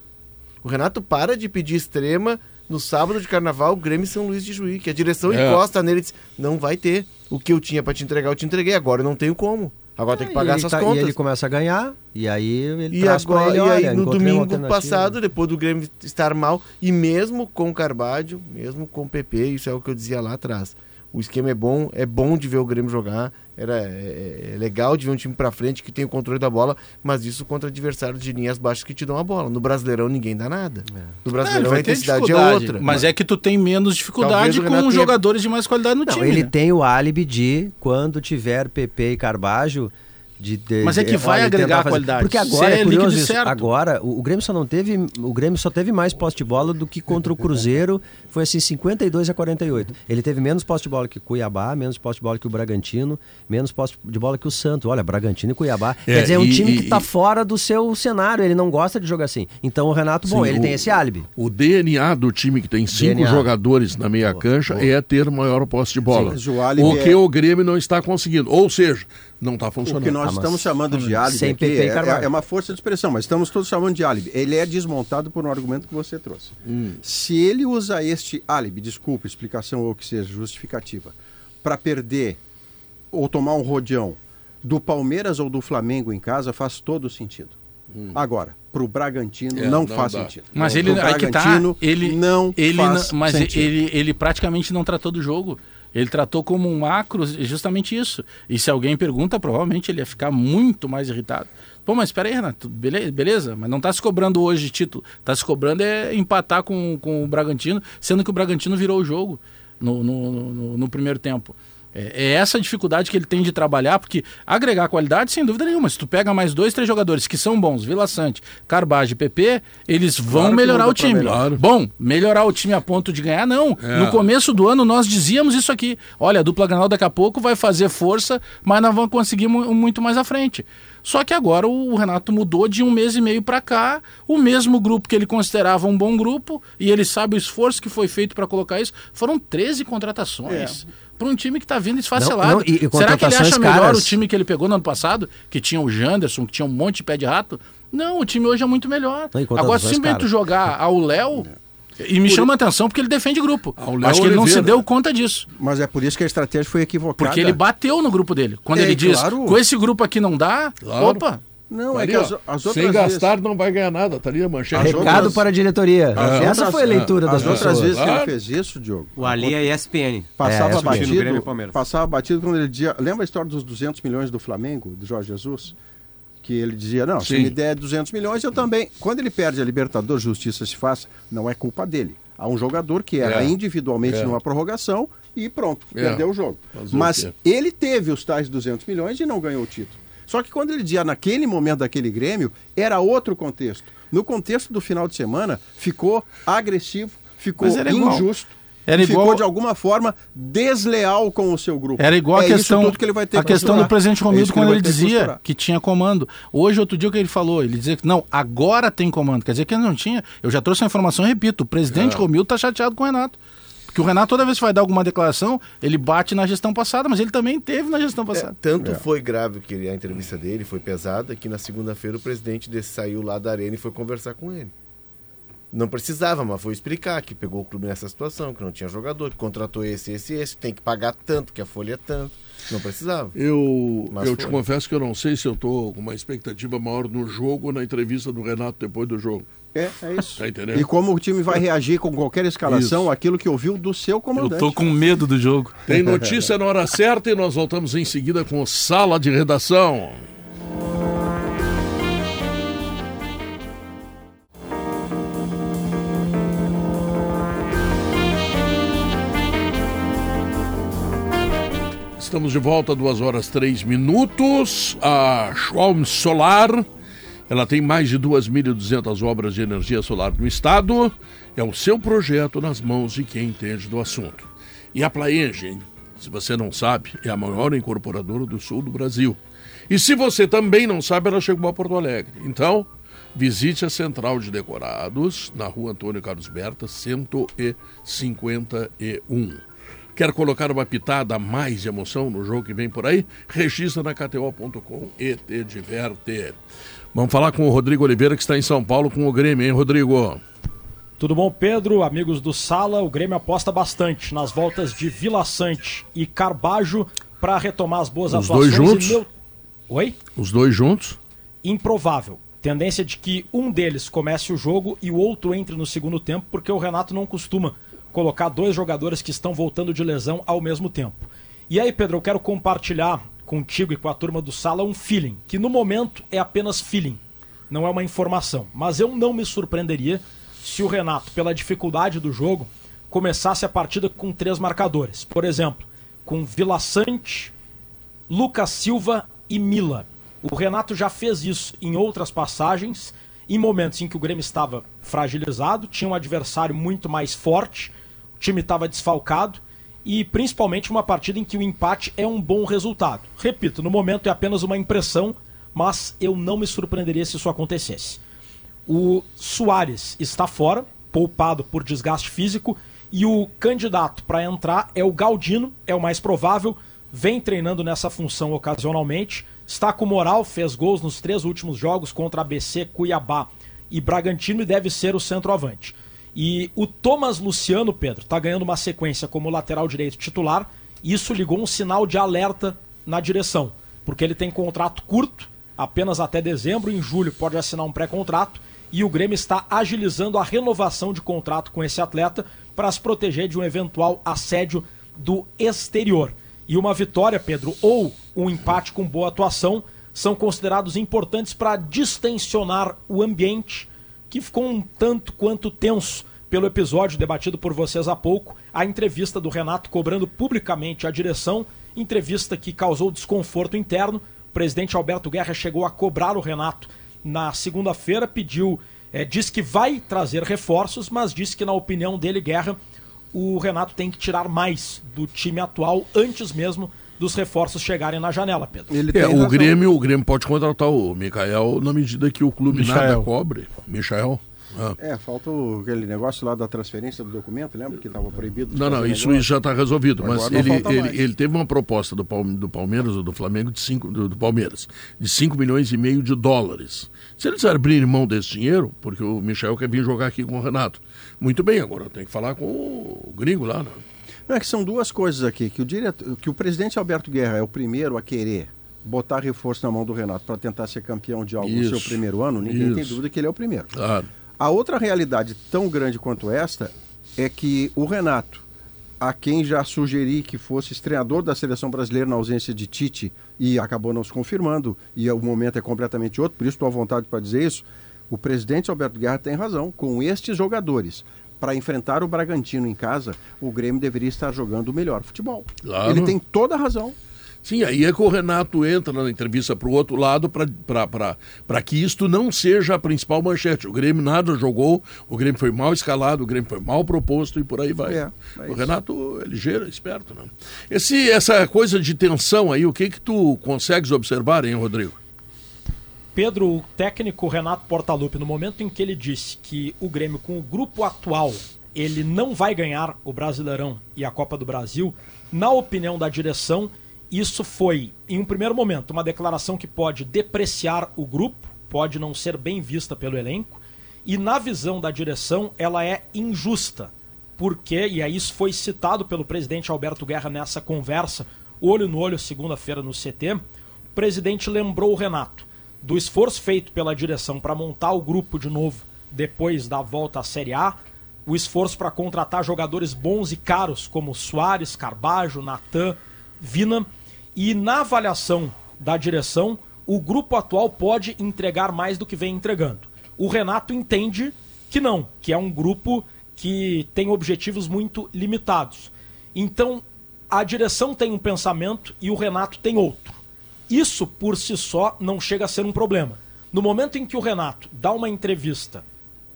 O Renato para de pedir extrema no sábado de carnaval, Grêmio e São Luís de Juí, que a direção É. encosta nele e diz: não vai ter. O que eu tinha para te entregar, eu te entreguei. Agora eu não tenho como. Agora tem que pagar essas tá- contas. E ele começa a ganhar, e aí ele E traz agora, ele, e aí no domingo passado, depois do Grêmio estar mal, e mesmo com o Carbádio, mesmo com o PP, isso é o que eu dizia lá atrás. O esquema é bom, é bom de ver o Grêmio jogar, era, é, é legal de ver um time pra frente que tem o controle da bola, mas isso contra adversários de linhas baixas que te dão a bola. No Brasileirão ninguém dá nada. No Ah, Brasileirão ele a vai ter intensidade é dificuldade, outra. Mas é que tu tem menos dificuldade com tenha- jogadores de mais qualidade no Não, time. ele né? tem o álibi de, quando tiver PP e Carbajo, de, de- Mas é que vai olha, agregar qualidade. Porque agora é é curioso isso. certo. Agora, o, o Grêmio só não teve. O Grêmio só teve mais posse de bola do que contra o [LAUGHS] Cruzeiro. Foi assim, 52 a 48. Ele teve menos posse de bola que o Cuiabá, menos posse de bola que o Bragantino, menos posse de bola que o Santo. Olha, Bragantino e Cuiabá. É, Quer dizer, é um e- time que está fora do seu cenário. Ele não gosta de jogar assim. Então o Renato, bom, Sim, ele o- tem esse álibi. O DNA do time que tem cinco DNA. jogadores na meia cancha é ter maior posse de bola. Sim, o o que é- o Grêmio não está conseguindo. Ou seja, não está O funcionando. que nós Ah, estamos chamando de álibi Sem aqui PP é, Carvalho. é uma força de expressão, mas estamos todos chamando de álibi. Ele é desmontado por um argumento que você trouxe. Se ele usa este álibi, desculpa, explicação ou que seja, justificativa, para perder ou tomar um rodeão do Palmeiras ou do Flamengo em casa, faz todo sentido. Agora, para o Bragantino É, não, não faz dá. sentido. Mas Pro ele aí que tá, Bragantino ele não ele faz não- mas sentido. ele ele praticamente não tratou do jogo. Ele tratou como um macro justamente isso. E se alguém pergunta, provavelmente ele ia ficar muito mais irritado. Pô, mas espera aí, Renato, beleza, beleza, mas não tá se cobrando hoje título. Tá se cobrando é empatar com, com o Bragantino, sendo que o Bragantino virou o jogo no, no, no- no primeiro tempo. É, é essa dificuldade que ele tem de trabalhar, porque agregar qualidade, sem dúvida nenhuma. Se tu pega mais dois, três jogadores que são bons, Vila Sante, Carbage e PP, eles vão Claro melhorar não o time. melhorar. Bom, melhorar o time a ponto de ganhar, não. É. No começo do ano nós dizíamos isso aqui. Olha, a dupla Granal daqui a pouco vai fazer força, mas nós vamos conseguir mu- muito mais à frente. Só que agora o Renato mudou de um mês e meio para cá, o mesmo grupo que ele considerava um bom grupo, e ele sabe o esforço que foi feito para colocar isso. Foram 13 contratações. Para um time que está vindo esfacelado. Não, não, e- e Será que ele acha melhor caras. o time que ele pegou no ano passado, que tinha o Janderson, que tinha um monte de pé de rato? Não, o time hoje é muito melhor. Não, e Agora, simplesmente tu caras. jogar ao Léo. E me chama a atenção porque ele defende grupo. Acho que ele não se Oliveira. deu conta disso. Mas é por isso que a estratégia foi equivocada. Porque ele bateu no grupo dele. Quando É, ele diz, claro. com esse grupo aqui não dá, Claro. opa, Não, Tá é ali, que as, as outras Sem vezes- gastar não vai ganhar nada. Tá ali a manchete. As Recado outras- para a diretoria. As Essa outras- foi a leitura das As outras pessoas. vezes que ele Claro. fez isso, Diogo, O Ali é ESPN. passava É, discutindo batido, Grêmio e passava batido quando ele dizia, lembra a história dos 200 milhões do Flamengo, do Jorge Jesus? Que ele dizia, não, se Sim. me der 200 milhões, eu também. Quando ele perde a Libertadores, justiça se faz, não é culpa dele. Há um jogador que erra É. individualmente É. numa prorrogação e pronto, É. perdeu o jogo. Mas quê? ele teve os tais 200 milhões e não ganhou o título. Só que quando ele dizia naquele momento daquele Grêmio, era outro contexto. No contexto do final de semana, ficou agressivo, ficou era igual. injusto. Era e ficou igual- de alguma forma desleal com o seu grupo. Era igual é a questão, que ele a que questão do presidente É Romildo que quando ele que dizia costurar. que tinha comando. Hoje, outro dia, o que ele falou? Ele dizia que não, agora tem comando. Quer dizer que ele não tinha. Eu já trouxe a informação, repito, o presidente Romildo está chateado com o Renato. Porque o Renato, toda vez que vai dar alguma declaração, ele bate na gestão passada, mas ele também teve na gestão É, passada. tanto foi grave que a entrevista dele foi pesada que na segunda-feira o presidente desse saiu lá da arena e foi conversar com ele. Não precisava, mas foi explicar que pegou o clube nessa situação, que não tinha jogador, que contratou esse, esse, esse, tem que pagar tanto, que a folha é tanto. Não precisava. Eu, Mas eu te confesso que eu não sei se eu tô com uma expectativa maior no jogo ou na entrevista do Renato depois do jogo. É, é isso. Tá entendendo? E como o time vai reagir com qualquer escalação, Isso. aquilo que ouviu do seu Eu comandante. tô com medo do jogo. Tem notícia na hora certa e nós voltamos em seguida com Sala de Redação. Estamos de volta, duas horas três minutos. A Schwalm Solar, ela tem mais de 2.200 obras de energia solar no estado. É o seu projeto nas mãos de quem entende do assunto. E a Plaenge, se você não sabe, é a maior incorporadora do sul do Brasil. E se você também não sabe, ela chegou a Porto Alegre. Então, visite a Central de Decorados, na rua Antônio Carlos Berta, 151. Quer colocar uma pitada a mais de emoção no jogo que vem por aí? Registra na KTO.com e te diverte. Vamos falar com o Rodrigo Oliveira, que está em São Paulo com o Grêmio, hein, Rodrigo? Tudo bom, Pedro? Amigos do Sala, o Grêmio aposta bastante nas voltas de Vila Sante e Carbajo para retomar as boas Os atuações. dois juntos? Meu... Oi? Os dois juntos? Improvável. Tendência de que um deles comece o jogo e o outro entre no segundo tempo, porque o Renato não costuma colocar dois jogadores que estão voltando de lesão ao mesmo tempo. E aí, Pedro, eu quero compartilhar contigo e com a turma do Sala um feeling, que no momento é apenas feeling, não é uma informação. Mas eu não me surpreenderia se o Renato, pela dificuldade do jogo, começasse a partida com três marcadores. Por exemplo, com Vila Sante, Lucas Silva e Mila. O Renato já fez isso em outras passagens, em momentos em que o Grêmio estava fragilizado, tinha um adversário muito mais forte, o time estava desfalcado e principalmente uma partida em que o empate é um bom resultado. Repito, no momento é apenas uma impressão, mas eu não me surpreenderia se isso acontecesse. O Soares está fora, poupado por desgaste físico, e o candidato para entrar é o Galdino, é o mais provável, vem treinando nessa função ocasionalmente, está com moral, fez gols nos três últimos jogos contra ABC, Cuiabá e Bragantino e deve ser o centroavante. E o Thomas Luciano, Pedro, está ganhando uma sequência como lateral direito titular, e isso ligou um sinal de alerta na direção, porque ele tem contrato curto, apenas até dezembro, em julho pode assinar um pré-contrato, e o Grêmio está agilizando a renovação de contrato com esse atleta para se proteger de um eventual assédio do exterior. E uma vitória, Pedro, ou um empate com boa atuação são considerados importantes para distensionar o ambiente, que ficou um tanto quanto tenso pelo episódio debatido por vocês há pouco, a entrevista do Renato cobrando publicamente a direção, entrevista que causou desconforto interno. O presidente Alberto Guerra chegou a cobrar o Renato na segunda-feira, pediu, é, disse que vai trazer reforços, mas disse que, na opinião dele, Guerra, o Renato tem que tirar mais do time atual antes mesmo dos reforços chegarem na janela, Pedro. Ele É, o. Grêmio, o Grêmio pode contratar o Mikael na medida que o clube nada Michael. cobre. Michael. Ah. É, falta aquele negócio lá da transferência do documento, lembra que estava proibido? Não, não, isso, já está resolvido. Mas ele, ele, ele teve uma proposta do, Palme- do Palmeiras ou do Flamengo de cinco, do, do Palmeiras de 5 milhões e meio de dólares. Se eles abrirem mão desse dinheiro, porque o Michel quer vir jogar aqui com o Renato. Muito bem, agora tem que falar com o gringo lá, né? Não, é que são duas coisas aqui, que o, diretor, que o presidente Alberto Guerra é o primeiro a querer botar reforço na mão do Renato para tentar ser campeão de algo no Isso, seu primeiro ano, ninguém tem isso. dúvida que ele é o primeiro. Claro. A outra realidade tão grande quanto esta é que o Renato, a quem já sugeri que fosse estreador da seleção brasileira na ausência de Tite e acabou não se confirmando, e o momento é completamente outro, por isso estou à vontade para dizer isso, o presidente Alberto Guerra tem razão. Com estes jogadores, para enfrentar o Bragantino em casa, o Grêmio deveria estar jogando o melhor futebol. Claro. Ele tem toda a razão. Sim, aí é que o Renato entra na entrevista para o outro lado para que isto não seja a principal manchete. O Grêmio nada jogou, o Grêmio foi mal escalado, o Grêmio foi mal proposto e por aí vai. É, é o. Renato é ligeiro, é esperto. Né? Esse, essa coisa de tensão aí, o que que tu consegues observar, hein, Rodrigo? Pedro, o técnico Renato Portaluppi, no momento em que ele disse que o Grêmio, com o grupo atual, ele não vai ganhar o Brasileirão e a Copa do Brasil, na opinião da direção, isso foi, em um primeiro momento, uma declaração que pode depreciar o grupo, pode não ser bem vista pelo elenco, e na visão da direção, ela é injusta. Porque, e aí isso foi citado pelo presidente Alberto Guerra nessa conversa, olho no olho, segunda-feira no CT, o presidente lembrou o Renato do esforço feito pela direção para montar o grupo de novo depois da volta à Série A, o esforço para contratar jogadores bons e caros como Soares, Carbajo, Natan, Vina, e na avaliação da direção, o grupo atual pode entregar mais do que vem entregando. O Renato entende que não, que é um grupo que tem objetivos muito limitados. Então, a direção tem um pensamento e o Renato tem outro. Isso por si só não chega a ser um problema. No momento em que o Renato dá uma entrevista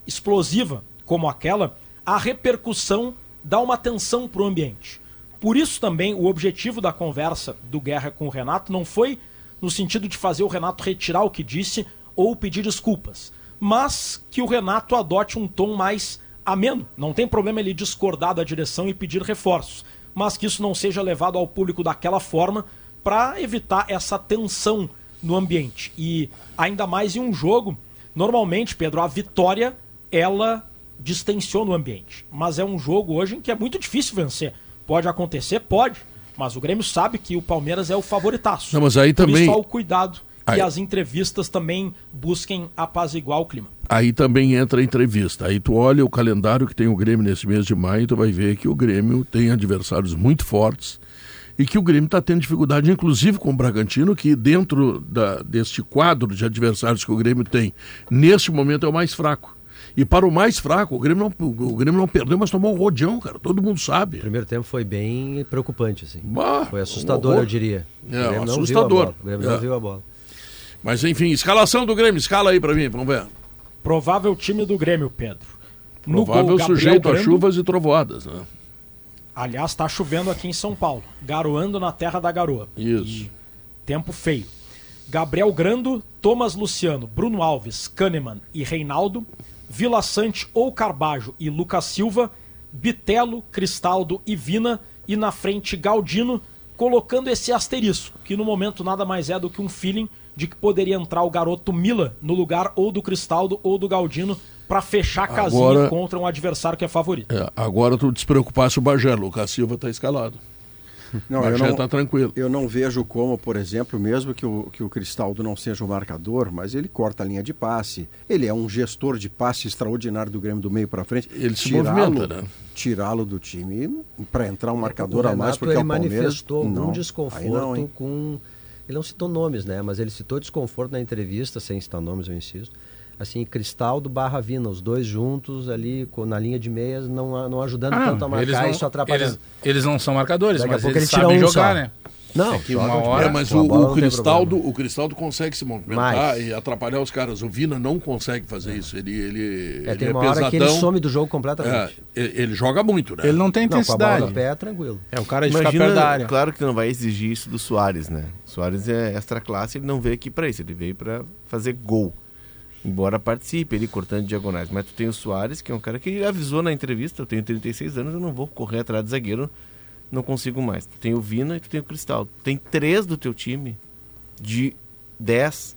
explosiva como aquela, a repercussão dá uma tensão para o ambiente. Por isso também o objetivo da conversa do Guerra com o Renato não foi no sentido de fazer o Renato retirar o que disse ou pedir desculpas, mas que o Renato adote um tom mais ameno. Não tem problema ele discordar da direção e pedir reforços, mas que isso não seja levado ao público daquela forma para evitar essa tensão no ambiente. E ainda mais em um jogo, normalmente, Pedro, a vitória ela distensiona o ambiente. Mas é um jogo hoje em que é muito difícil vencer. Pode acontecer? Pode. Mas o Grêmio sabe que o Palmeiras é o favoritaço. Não, mas aí Por também- o cuidado Aí- e as entrevistas também busquem apaziguar o clima. Aí também entra a entrevista. Aí tu olha o calendário que tem o Grêmio nesse mês de maio, tu vai ver que o Grêmio tem adversários muito fortes e que o Grêmio está tendo dificuldade, inclusive com o Bragantino, que dentro da, deste quadro de adversários que o Grêmio tem, neste momento é o mais fraco. E para o mais fraco, o Grêmio não, o Grêmio não perdeu, mas tomou um rodeão, cara. Todo mundo sabe. O primeiro tempo foi bem preocupante, assim. Bah, Foi um assustador, horror. eu diria. É, O Grêmio não viu a assustador. bola. O Grêmio É. não viu a bola. Mas enfim, escalação do Grêmio, escala aí para mim, vamos ver. Provável time do Grêmio, Pedro. No Provável gol, sujeito a chuvas e trovoadas, né? Aliás, está chovendo aqui em São Paulo. Garoando na terra da garoa. Isso. E tempo feio. Gabriel Grando, Thomas Luciano, Bruno Alves, Kahneman e Reinaldo. Vila Sante ou Carbajo e Lucas Silva. Bitelo, Cristaldo e Vina. E na frente Galdino, colocando esse asterisco, que no momento nada mais é do que um feeling de que poderia entrar o garoto Mila no lugar ou do Cristaldo ou do Galdino para fechar a casinha Agora- contra um adversário que é favorito. É, agora tu despreocupasse o Bagé, Lucas Silva está escalado. Não, o Bagé não, está tranquilo. eu não vejo como, por exemplo, mesmo que o, que o Cristaldo não seja o marcador, mas ele corta a linha de passe. Ele é um gestor de passe extraordinário do Grêmio do meio para frente. Ele se Tirá-lo- movimenta, né? Tirá-lo do time para entrar um marcador o a mais, porque é ele o Palmeiras. manifestou algum Não, desconforto não, com. Ele não citou nomes, né? Mas ele citou desconforto na entrevista, sem citar nomes, eu insisto. Assim, Cristaldo barra Vina, os dois juntos ali na linha de meias, não, não ajudando Ah, tanto a marcar, eles não, isso atrapalhando. eles, eles não são marcadores, Daqui a mas pouco eles sabem um jogar, só. né? Não, É que uma hora- É, mas a o, o Cristaldo, o Cristaldo consegue se movimentar Mais. e atrapalhar os caras. O Vina não consegue fazer isso. Ele, ele, É, ele tem é uma hora que ele pesadão. some do jogo É, completamente. ele, ele joga muito, né? Ele não tem Não, com a intensidade. bola no pé é tranquilo. É o cara de ficar Imagina, perto da área. claro que não vai exigir isso do Soares, né? O Soares é extra classe, ele não veio aqui pra isso, ele veio pra fazer gol. Embora participe ele cortando diagonais, mas tu tem o Soares, que é um cara que avisou na entrevista, eu tenho 36 anos, eu não vou correr atrás de zagueiro, não consigo mais. Tu tem o Vina e tu tem o Cristal. Tem três do teu time de 10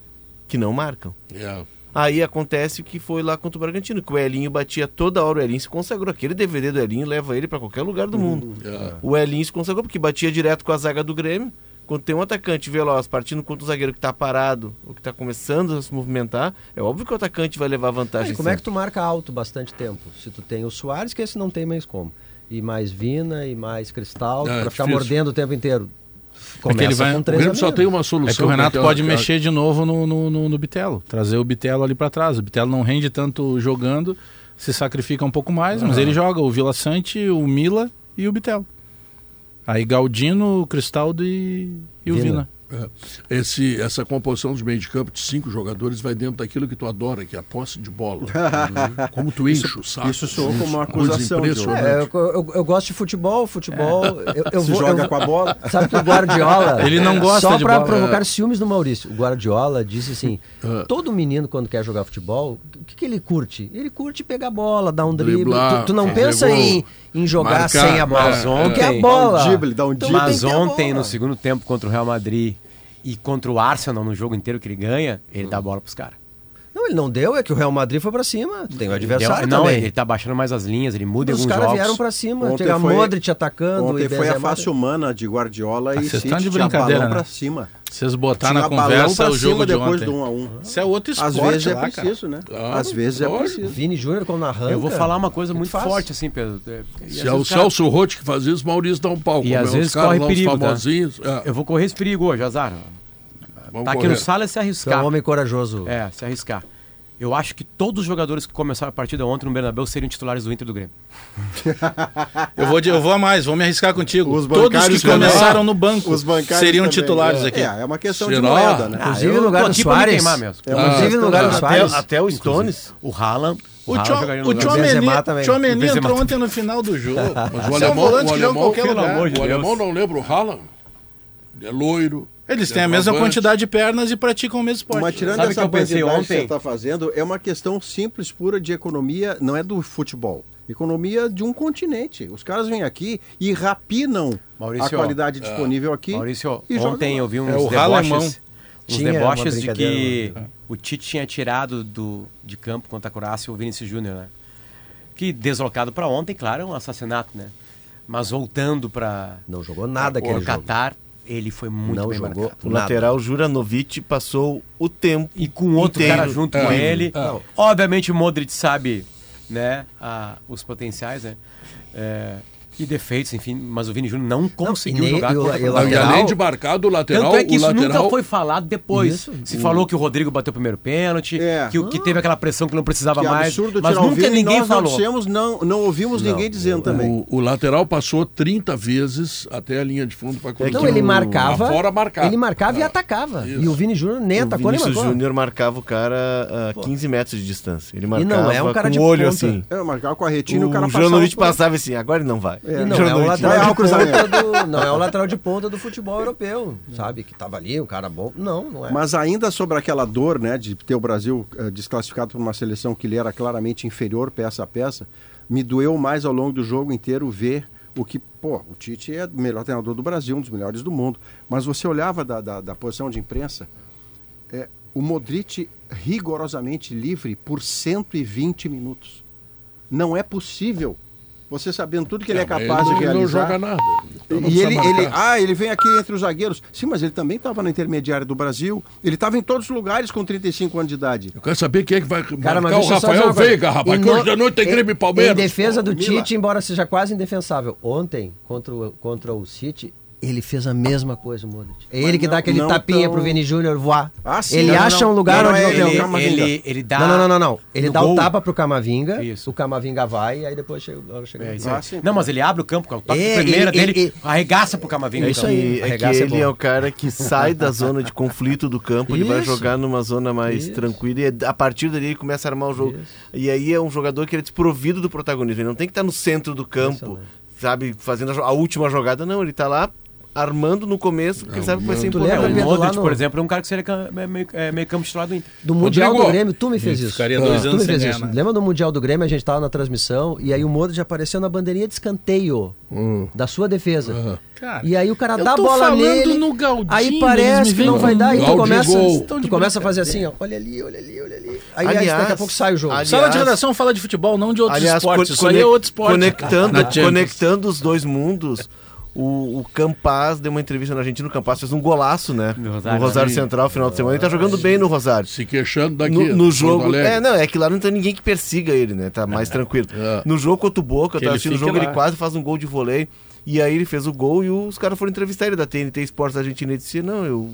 que não marcam. É. Aí acontece o que foi lá contra o Bragantino, que o Elinho batia toda hora, o Elinho se consagrou. Aquele DVD do Elinho leva ele pra qualquer lugar do mundo. é. O Elinho se consagrou porque batia direto com a zaga do Grêmio, Quando tem um atacante veloz partindo contra um zagueiro que está parado ou que está começando a se movimentar, é óbvio que o atacante vai levar vantagem. E como é que sempre. tu marca alto bastante tempo? Se tu tem o Soares, que esse não tem mais como. E mais Vina e mais Cristal, É, pra ficar mordendo o tempo inteiro. É que ele vai- com O três Grêmio só tem uma solução. É que o Renato que é- pode é- mexer de novo no, no, no, no Bitelo, trazer o Bitelo ali pra trás. O Bitelo não rende tanto jogando, se sacrifica um pouco mais, mas ele joga o Vila Sante, o Mila e o Bitelo. Aí Galdino, Cristaldo e, e o Vina. Vina. É. Esse, essa composição dos meio de campo de cinco jogadores vai dentro daquilo que tu adora, que é a posse de bola. [LAUGHS] Uhum. Como tu enche o saco. isso soou como uma acusação. É, eu, eu- eu gosto de futebol, futebol. Eu, eu Se vou, joga eu- com a bola. [LAUGHS] Sabe que o Guardiola. [LAUGHS] Ele não gosta Só de pra bola. provocar ciúmes do Maurício. O Guardiola disse assim: Ah. todo menino, quando quer jogar futebol, o que, que ele curte? Ele curte pegar a bola, dar um drible. Driblar, Tu, tu não pensa em, em jogar marcar, sem a bola. mas Tu quer a ontem- bola. Dá um drible, dá um drible. Mas ontem, no segundo tempo, contra o Real Madrid e contra o Arsenal, no jogo inteiro que ele ganha, ele dá a bola pros caras. Não, ele não deu, é que o Real Madrid foi pra cima. Tem o adversário Deu- não, também. ele tá baixando mais as linhas, ele muda Os alguns caras jogos. vieram pra cima. Ontem foi- Modric atacando. Ontem e foi a face humana de Guardiola e Ah, vocês City de tinha brincadeira, balão né? pra cima. Vocês botar na conversa pra o jogo cima de depois ontem. do 1 a 1 Isso é outro Às esporte vezes é lá, cara. preciso, né? Claro, Às vezes é preciso. Vini Júnior, quando arranca. Eu vou falar uma coisa que muito faz? forte, assim, Pedro. É, e às Se é o cara- Celso Rotti que faz isso, Maurício dá um pau. E às é vezes os caras corre os perigo, tá? É, Eu vou correr esse perigo hoje, Azar. vamos Tá aqui correr. no sala é se Tu é arriscar. um homem corajoso. É, se arriscar. Eu acho que todos os jogadores que começaram a partida ontem no Bernabéu seriam titulares do Inter do Grêmio. [LAUGHS] Eu vou, eu vou a mais, vou me arriscar contigo. Os Todos que começaram no banco Os seriam também. titulares é, aqui. É, é uma questão de moeda, né? Inclusive eu no lugar do Soares. queimar mesmo. É uma Inclusive no lugar do Até, Soares. até o Stones. O Haaland. O Tchou- o Benzema entrou ontem no final do jogo. [LAUGHS] Mas o é um alemão, o alemão, qualquer pelo lugar. amor de o alemão não lembra o Haaland? Ele é loiro. Eles têm a mesma Centroavante. quantidade de pernas e praticam o mesmo esporte. Mas tirando Sabe o essa que eu pensei bandidagem que ontem? você está fazendo, é uma questão simples, pura de economia, não é do futebol. Economia de um continente. Os caras vêm aqui e rapinam Maurício, a qualidade disponível aqui. Maurício, e ontem eu vi uns É o deboches, uns deboches de que o Tite tinha tirado do, de campo contra a Croácia o Vinícius Júnior, né? Que deslocado para ontem, claro, é um assassinato, né? Mas voltando para Não jogou nada aquele o jogo. Ele foi muito Não bem jogou marcado. O nada. lateral Juranovic passou o tempo E com outro inteiro. cara junto com ele. Obviamente o Modric sabe, né, a- os potenciais, né? É, e defeitos, enfim, mas o Vini Júnior não conseguiu e nem- jogar e o- contra e o Não, Croácia. e lateral- além de marcar do lateral, Tanto é que o isso lateral... nunca foi falado depois. Isso. Se falou que o Rodrigo bateu o primeiro pênalti, É. que, o- que teve aquela pressão que não precisava Que mais. absurdo mas o nunca Vini, ninguém nós não falou. dissemos, não, não ouvimos ninguém dizendo também. O, o lateral passou 30 vezes até a linha de fundo para cruzar. Então ele marcava. Fora marcava. Ele marcava e atacava. Isso. E o Vini Júnior nem O atacou nem marcou. Júnior marcava o cara a 15 metros de distância. Ele E marcava não é um cara com de o olho assim. É, marcar com a retina e O, o cara Juranovic passava- passava assim, agora ele não vai. E não é, o Juranovic lateral ao de ponta do, não é o lateral de ponta do futebol europeu, sabe? Que tava ali, um cara bom. Não, não é. Mas ainda sobre aquela dor, né, de ter o Brasil eh, desclassificado por uma seleção que lhe era claramente inferior peça a peça, me doeu mais ao longo do jogo inteiro ver o que, pô, o Tite é o melhor treinador do Brasil, um dos melhores do mundo. Mas você olhava da, da, da posição de imprensa, é, o Modric rigorosamente livre por 120 minutos. Não é possível. Você sabendo tudo que ele é Mas capaz de ele realizar. não joga nada. Então não E ele, marcar. ele, ah, ele vem aqui entre os zagueiros. Sim, mas ele também estava na intermediária do Brasil. Ele estava em todos os lugares com 35 anos de idade. Eu quero saber quem é que vai Cara, mas marcar o Rafael. Veiga, rapaz, que hoje de noite tem em- Grêmio Palmeiras. Em defesa do. Tite, embora seja quase indefensável. Ontem, contra o, contra o City, ele fez a mesma coisa, o Modric. É ele que não- dá aquele tapinha tão- pro Vini Júnior voar. Ah, sim, ele não, acha não. um lugar Não, onde não é tem ele, ele, ele dá. Não, não, não, não, não. Ele no dá o gol. tapa pro Camavinga, Isso. o Camavinga vai e aí depois chega, chega. É isso Ah, aí. sim. Não, mas ele abre o campo, com o toque É, primeira ele- dele, ele- arregaça pro Camavinga. É então. isso aí. que, é que é ele é o cara que sai da zona de conflito do campo, ele vai jogar numa zona mais Isso. tranquila e a partir dali ele começa a armar o jogo. E aí é um jogador que ele é desprovido do protagonismo, ele não tem que estar no centro do campo, sabe, fazendo a, a última jogada, não, ele tá lá armando no começo, porque ele sabe que vai ser Tu É, lembra, o importante. Pedro, lá Modric, no- por exemplo, é um cara que seria é meio, é meio campo titular do Inter. Do Mundial Rodrigo, do Grêmio, tu me fez isso. ficaria dois tu anos me sem fez ganhar isso. nada. Lembra do Mundial do Grêmio? A gente tava na transmissão e aí o Modric apareceu na bandeirinha de escanteio Hum. da sua defesa. Cara, E aí o cara eu dá a tô bola falando nele. no Galdino, aí eles parece me que vêm não vai com dar e tu começa, Estão de tu começa a fazer assim, ó, olha ali, olha ali, olha ali. Aí, Aliás, aí daqui a pouco sai o jogo. aliás, Sala de redação fala de futebol, não de outros Aliás, esportes. co- Isso aí é outro esporte. Conectando, Na Champions. conectando os dois mundos, O, o Campaz deu uma entrevista na Argentina, o Campaz fez um golaço, né? No No Rosário. Rosário, Central, final de semana. Ele tá jogando bem no Rosário. Se queixando daqui. No, no jogo. É, não, é que lá não tem ninguém que persiga ele, né? Tá mais tranquilo. É. No jogo contra o Boca, eu tava assistindo o jogo, lá. ele quase faz um gol de vôlei. E aí ele fez o gol e os caras foram entrevistar ele da TNT Esportes Argentina e disse: Não, eu.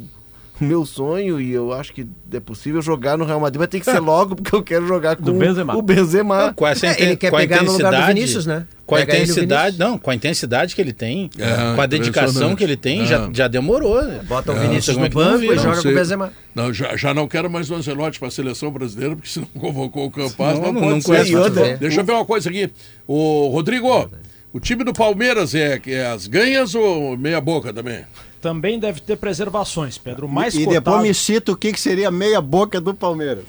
Meu sonho, e eu acho que é possível jogar no Real Madrid, mas tem que ser [LAUGHS] logo, porque eu quero jogar com Do Benzema. o Benzema. Com essa É, ele quer pegar no lugar do Vinícius, né? Com a intensidade, não, com a intensidade que ele tem, É, com a dedicação que ele tem, É. já, já demorou. né? Bota o É, Vinícius como é no que não banco e joga com o Benzema. Não, já, já não quero mais o Ancelotti para a seleção brasileira, porque se não convocou o Campaz, Não, não, não- pode não ser. conhece outra- Deixa eu ver uma coisa aqui. O Rodrigo, o time do Palmeiras é, é as ganhas ou meia boca também? Também deve ter preservações, Pedro. O mais e cotado... depois me cita o que, que seria meia boca do Palmeiras.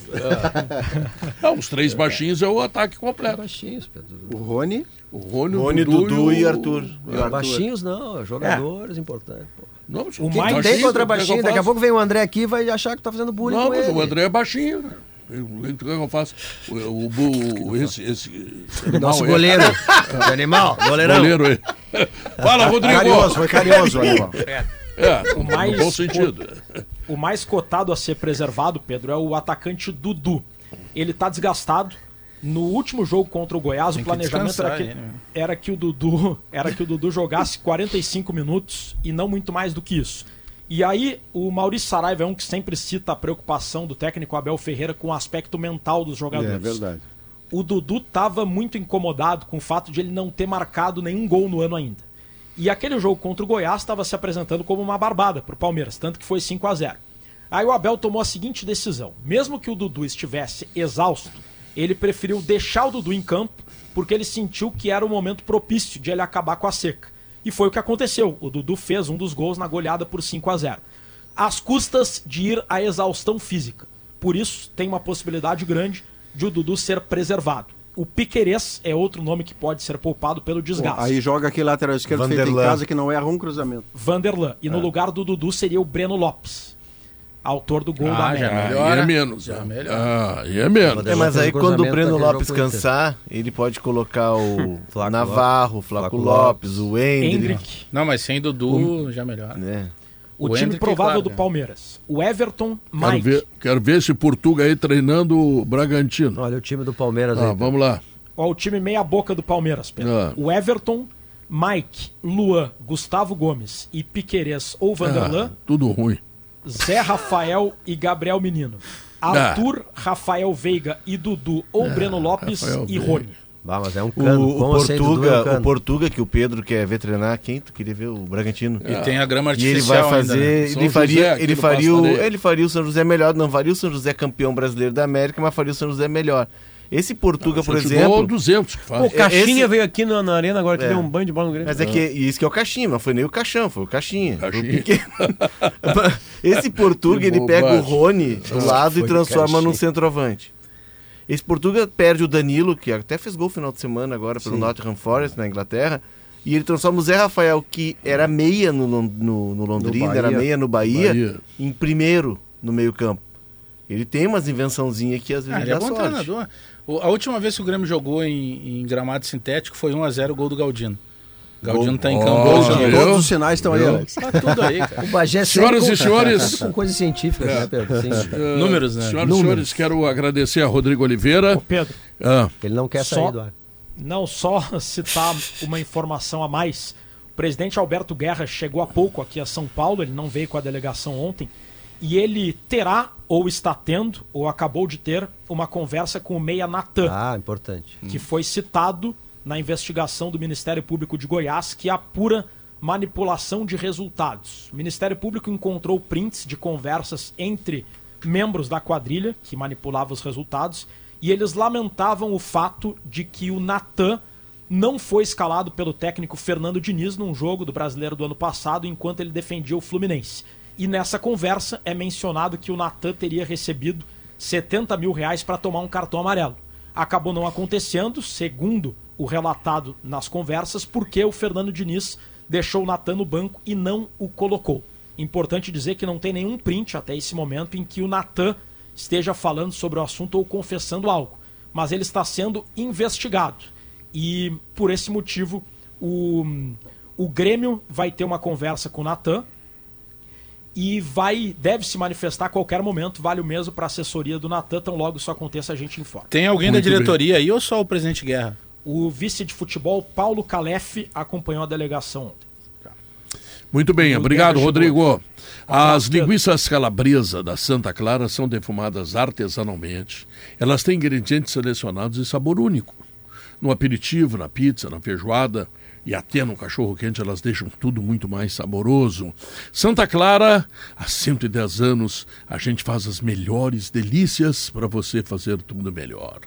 [LAUGHS] Não, os três baixinhos é o ataque completo. Baixinhos, Pedro. O Rony, O Rony, Rony, o Dudu, Dudu e o- Arthur. E o Arthur. Baixinhos não, jogadores importantes. pô. Não, O que mais- tem contra o é baixinho, daqui a pouco vem o André aqui e vai achar que tá fazendo bullying Não, com mas ele. o André é baixinho. né? O que eu faço? O, o, o- [LAUGHS] esse, esse animal Nosso aí- goleiro. Que [LAUGHS] animal, goleirão. Goleiro aí. Fala, Rodrigo. carinhoso, foi carinhoso, animal. É, O mais no bom sentido. O mais cotado a ser preservado, Pedro, é o atacante Dudu. Ele tá desgastado. No último jogo contra o Goiás, Tem o que planejamento era descansar que, né? era que o Dudu era que o Dudu jogasse 45 minutos e não muito mais do que isso. E aí, o Maurício Saraiva é um que sempre cita a preocupação do técnico Abel Ferreira com o aspecto mental dos jogadores. É verdade. o Dudu estava muito incomodado com o fato de ele não ter marcado nenhum gol no ano ainda. E aquele jogo contra o Goiás estava se apresentando como uma barbada para o Palmeiras, tanto que foi 5 a 0 Aí o Abel tomou a seguinte decisão: mesmo que o Dudu estivesse exausto, ele preferiu deixar o Dudu em campo porque ele sentiu que era o momento propício de ele acabar com a seca. E foi o que aconteceu. O Dudu fez um dos gols na goleada por 5 a 0 às custas de ir à exaustão física. Por isso, tem uma possibilidade grande de o Dudu ser preservado. O Piquerez é outro nome que pode ser poupado pelo desgaste. Aí joga aquele lateral esquerdo feito em Vanderlan. casa que não erra um cruzamento. Vanderlan. E no lugar do Dudu seria o Breno Lopes, autor do gol da Ah, já América. Aí Melhora. é menos. Já né? melhora. Ah, aí é menos. É, mas aí o quando o Breno Lopes o cansar, ele pode colocar o [LAUGHS] Flaco Navarro. Flaco Flaco Lopes, o Hendrick. Hendrick. Não, mas sem Dudu já melhora. Né? O, O time Hendrick, provável claro, do? Palmeiras. O Everton, Quero Mike. ver, quero ver esse Portuga aí treinando o Bragantino. Olha o time do Palmeiras Ah, aí. vamos lá. Ó, o time meia boca do Palmeiras, Pedro. Ah. O Everton, Mike, Luan, Gustavo Gomes e Piquerez ou Vanderlan. Ah, tudo ruim. Zé Rafael e Gabriel Menino. Arthur, Rafael Veiga e Dudu ou Breno Lopes Rafael e Veiga. Rony. Ah, mas é um O, cano. o Dudu, é um Portuga, cano. o Portuga que o Pedro quer ver treinar, quem tu queria ver? O Bragantino. E tem a grama E ele artificial vai ainda, fazer, né? São ele faria, José, ele faria, o, ele faria o São José melhor, não faria o São José campeão brasileiro da América, mas faria o São José melhor. Esse Portuga, por Futebol exemplo, 200 que Pô, o faz. Caixinha esse- veio aqui na, na arena agora que É. deu um banho de bola no Grêmio. Mas é que isso que é o Caixinha, não foi nem o Caixão, foi o Caixinha. Caixinha. [LAUGHS] Esse Portuga, Que ele pega o. Rony do lado e transforma num centroavante. Esse Portuga perde o Danilo, que até fez gol no final de semana agora pelo Nottingham Forest, na Inglaterra, e ele transforma o Zé Rafael, que era meia no, no, no Londrina, Bahia. era meia no Bahia, Bahia. em primeiro no meio campo. Ele tem umas invençãozinhas que às vezes Ah, ele é dá bom sorte. treinador. O- A última vez que o Grêmio jogou em, em gramado sintético foi 1x0 o gol do Galdino. Galdino tá em campo. Né? Todos os sinais estão aí? Alex. Tá tudo aí, cara. O Bagé Senhoras e senhores- com, coisas científicas, né, Pedro? Sim. Ah, Números, né? Senhoras e senhores, quero agradecer a Rodrigo Oliveira. Ô, Pedro, Ah, Ele não quer Só- sair do ar. não só [LAUGHS] citar uma informação a mais. O presidente Alberto Guerra chegou há pouco aqui a São Paulo, ele não veio com a delegação ontem, e ele terá, ou está tendo, ou acabou de ter, uma conversa com o Meia Natan. Ah, importante. que foi citado na investigação do Ministério Público de Goiás, que apura manipulação de resultados. O Ministério Público encontrou prints de conversas entre membros da quadrilha que manipulava os resultados e eles lamentavam o fato de que o Natan não foi escalado pelo técnico Fernando Diniz num jogo do Brasileiro do ano passado enquanto ele defendia o Fluminense. E nessa conversa é mencionado que o Natan teria recebido 70 mil reais para tomar um cartão amarelo. Acabou não acontecendo, segundo o relatado nas conversas, porque o Fernando Diniz deixou o Natan no banco e não o colocou. Importante dizer que não tem nenhum print até esse momento em que o Natan esteja falando sobre o assunto ou confessando algo. Mas ele está sendo investigado. E por esse motivo, o, O Grêmio vai ter uma conversa com o Natan e vai deve se manifestar a qualquer momento. Vale o mesmo para a assessoria do Natan, tão logo isso aconteça a gente informa. Tem alguém Muito da diretoria aí ou só o presidente Guerra? O vice de futebol, Paulo Calef, acompanhou a delegação ontem. Muito bem, obrigado. Rodrigo. As linguiças calabresa da Santa Clara são defumadas artesanalmente. Elas têm ingredientes selecionados e sabor único. No aperitivo, na pizza, na feijoada e até no cachorro quente, elas deixam tudo muito mais saboroso. Santa Clara, há 110 anos, a gente faz as melhores delícias para você fazer tudo melhor.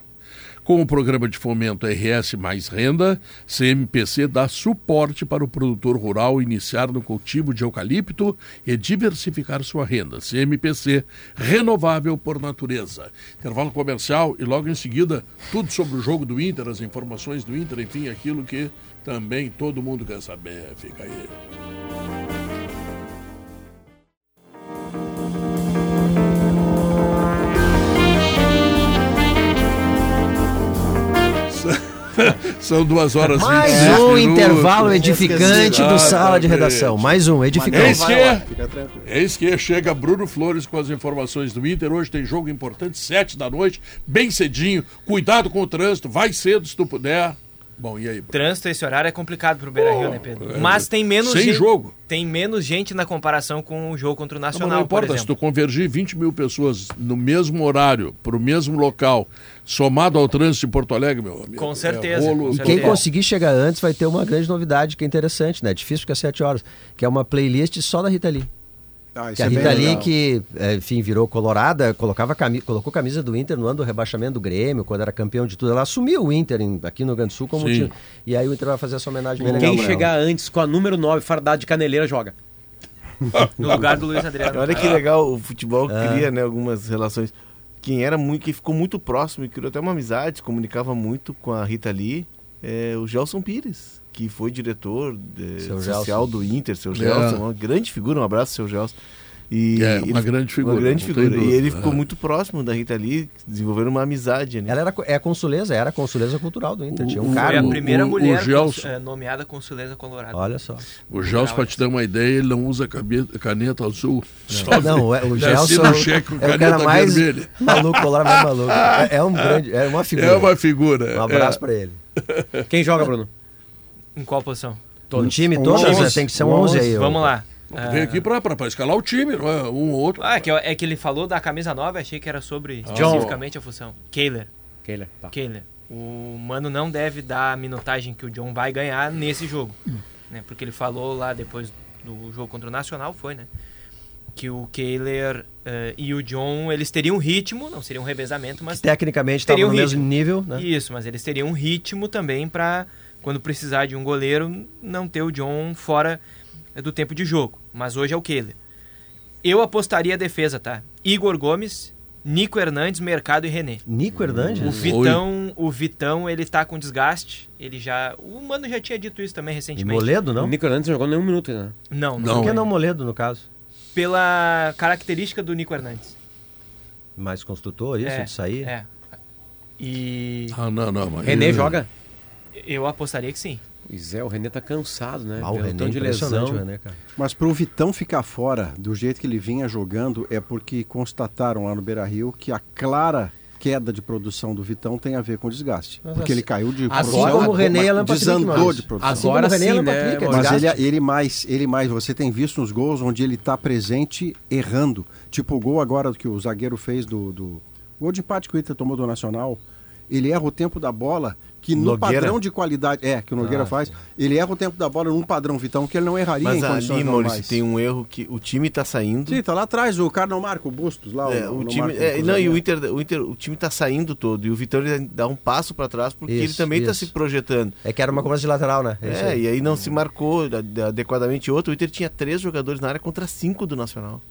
Com o programa de fomento RS Mais Renda, CMPC dá suporte para o produtor rural iniciar no cultivo de eucalipto e diversificar sua renda. CMPC, renovável por natureza. Intervalo comercial e logo em seguida, tudo sobre o jogo do Inter, as informações do Inter, enfim, aquilo que também todo mundo quer saber. Fica aí. [LAUGHS] São duas horas Mais 26 um minutos. intervalo edificante do sala de redação. Mais um, edificante. Eis lá, que, fica tranquilo. eis que chega Bruno Flores com as informações do Inter. Hoje tem jogo importante, sete da noite, bem cedinho. Cuidado com o trânsito, vai cedo se tu puder. Bom, e aí? Bruno? Trânsito, esse horário é complicado pro Beira Rio, né, Pedro? é, Mas tem menos sem gente. jogo. Tem menos gente na comparação com o jogo contra o Não, Nacional, não por importa, se exemplo. tu convergir 20 mil pessoas no mesmo horário, para o mesmo local, somado ao trânsito de Porto Alegre, meu amigo. Com é certeza, rolo- com E certeza. quem conseguir chegar antes vai ter uma grande novidade que é interessante, né? Difícil ficar sete horas, que é uma playlist só da Rita Lee. Ah, Que a é Rita Lee, legal. que, enfim, virou colorada, colocava cami colocou camisa do Inter no ano do rebaixamento do Grêmio, quando era campeão de tudo. Ela assumiu o Inter em- aqui no Rio Grande do Sul como time. E aí o Inter vai fazer essa homenagem bem legal Quem chegar antes com a número 9, fardado de caneleira, joga. [LAUGHS] No lugar do Luiz Adriano. Olha que legal, o futebol É. cria né, algumas relações. Quem era muito, quem ficou muito próximo e criou até uma amizade, se comunicava muito com a Rita Lee, é o Gelson Pires, que foi diretor de- Seu social do Inter, seu É. Gelson, uma grande figura, um abraço, seu Gelson. E É, ele- uma grande figura, Uma grande não figura. E ele ficou é. muito próximo da Rita Lee, desenvolvendo uma amizade. Né? Ela era, é a consuleza, era a consuleza cultural do Inter. Tinha um O- cara. Foi a o- primeira o mulher Gelson- cons- eh, nomeada consuleza colorada. Olha só. O Gelson, para te dar uma ideia, ele não usa cabe- caneta azul. Não, é, o Ele Gelson o cheque com é o cara caneta mais vermelha. maluco, colorado mais maluco. É, é um grande, é uma figura. É uma figura. Um abraço é. pra ele. Quem joga, Bruno? Em qual posição? Um time Um todo, onze. né? tem que ser um 11 aí. Vamos lá. Vem aqui pra, pra, pra escalar o time, não é? Um ou outro. Ah, é que, é que ele falou da camisa nova, achei que era sobre especificamente a função. Kehler. Kehler, tá. Kehler. O Mano não deve dar a minutagem que o John vai ganhar nesse jogo. Né? Porque ele falou lá depois do jogo contra o Nacional, foi, né? Que o Kehler eh, e o John, eles teriam ritmo, não seria um revezamento, mas Tecnicamente estava Teria no um mesmo ritmo. nível, né? Isso, mas eles teriam um ritmo também para quando precisar de um goleiro, não ter o John fora eh, do tempo de jogo. Mas hoje é o Kehler. Eu apostaria a defesa, tá? Igor Gomes, Nico Hernandes, Mercado e René. Nico O Hernandes? Vitão, o Vitão, ele tá com desgaste. Ele já, o Mano já tinha dito isso também E recentemente. Moledo, O não? Nico Hernandes não jogou nenhum minuto ainda. né? Não, Não. não. Por que não Moledo, no caso? Pela característica do Nico Hernandes. Mais construtor, isso, é, de sair? É. E Ah, não, não. Mas René joga? Eu apostaria que sim. Pois é, o René tá cansado, né? Ah, o René, tanto de lesão. o René, cara. Mas pro Vitão ficar fora do jeito que ele vinha jogando é porque constataram lá no Beira Rio que a clara queda de produção do Vitão tem a ver com desgaste. Mas porque assim, ele caiu de assim produção, como o René Alan Patrick, desandou mas- de produção. Assim Agora René sim, né, Patrick, é Mas ele, ele mais, ele mais, você tem visto nos gols onde ele está presente errando. Tipo o gol agora que o zagueiro fez do, do gol de empate que o Inter tomou do Nacional. Ele erra o tempo da bola que no Nogueira? padrão de qualidade, é, que o Nogueira Ah, faz, ele erra o tempo da bola num padrão Vitão que ele não erraria Mas em condições ali, normais. Maurício, tem um erro que o time tá saindo. Sim, tá lá atrás, o cara não marca o Bustos lá. É, o não time, marca é, não, e o. Inter, o Inter, o time tá saindo todo e o ele dá um passo para trás porque ele Isso, também tá isso. se projetando. É que era uma cobrança de lateral, né? isso É, aí. e aí não se marcou ade- adequadamente outro. O Inter tinha três jogadores na área contra cinco do Nacional.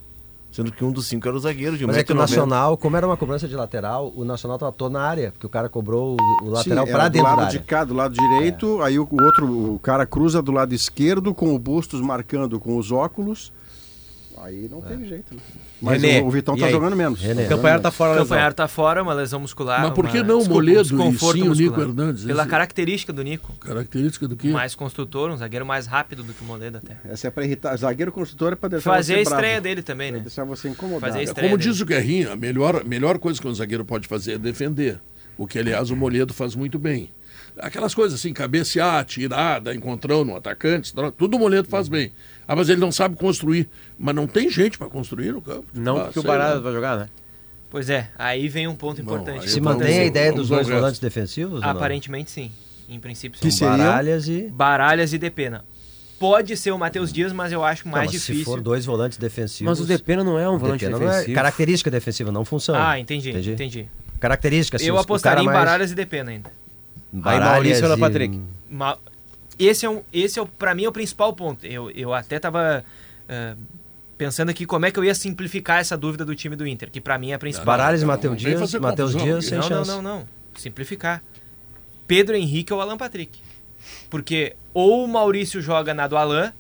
Sendo que um dos cinco era o zagueiro de Mas é que o 1,90m. Nacional, como era uma cobrança de lateral, o Nacional tratou na área, porque o cara cobrou o, o lateral era dentro do da lado área. de cá, do lado direito, aí o, o outro, o cara cruza do lado esquerdo com o Bustos marcando com os óculos. Aí não teve jeito. Né? Mas René, o, o Vitão tá aí? jogando menos. René. O Campanhar tá fora. Campanhar tá fora, uma lesão muscular. Mas por que uma- não o Moledo e sim o Nico. Hernandes? Pela Esse- característica do Nico. Característica do quê? Mais construtor, um zagueiro mais rápido do que o Moledo até. Essa é pra irritar. Zagueiro construtor é pra deixar Fazer você a estreia bravo. dele também, Pra né? deixar você incomodado. Fazer a É estreia como dele. diz o Guerrinha, a melhor, melhor coisa que um zagueiro pode fazer é defender. O que, aliás, o Moledo faz muito bem. Aquelas coisas assim, cabecear, tirar, dar encontrão no atacante, tudo o Moledo faz bem. Ah, mas ele não sabe construir. Mas não tem gente para construir no campo. Não Ah, porque o lá. vai jogar, né? Pois é, aí vem um ponto Bom, importante. aí Se vamos- mantém a ideia dos dois volantes defensivos? não? Aparentemente sim. Em princípio Que sim. seriam? Baralhas e. Baralhas e Depena. Pode ser o Matheus Dias, mas eu acho Não, mais mas difícil. Se for dois volantes defensivos. Mas o Depena não é um volante Depena não é defensivo. característica defensiva, não função. Ah, entendi, entendi. Característica, assim, eu apostaria cara em mais- Baralhas e Depena ainda. Aí Maurício e- Patrick. Ma- Esse é, um, esse é o, pra mim, é o principal ponto. Eu, eu até tava eh, pensando aqui como é que eu ia simplificar essa dúvida do time do Inter, que pra mim é a principal. Baralhas e Não, Matheus não Dias, Matheus Dias sem não, não, chance. não, não. Simplificar. Pedro Henrique ou Alan Patrick. Porque ou o Maurício joga na do Alan,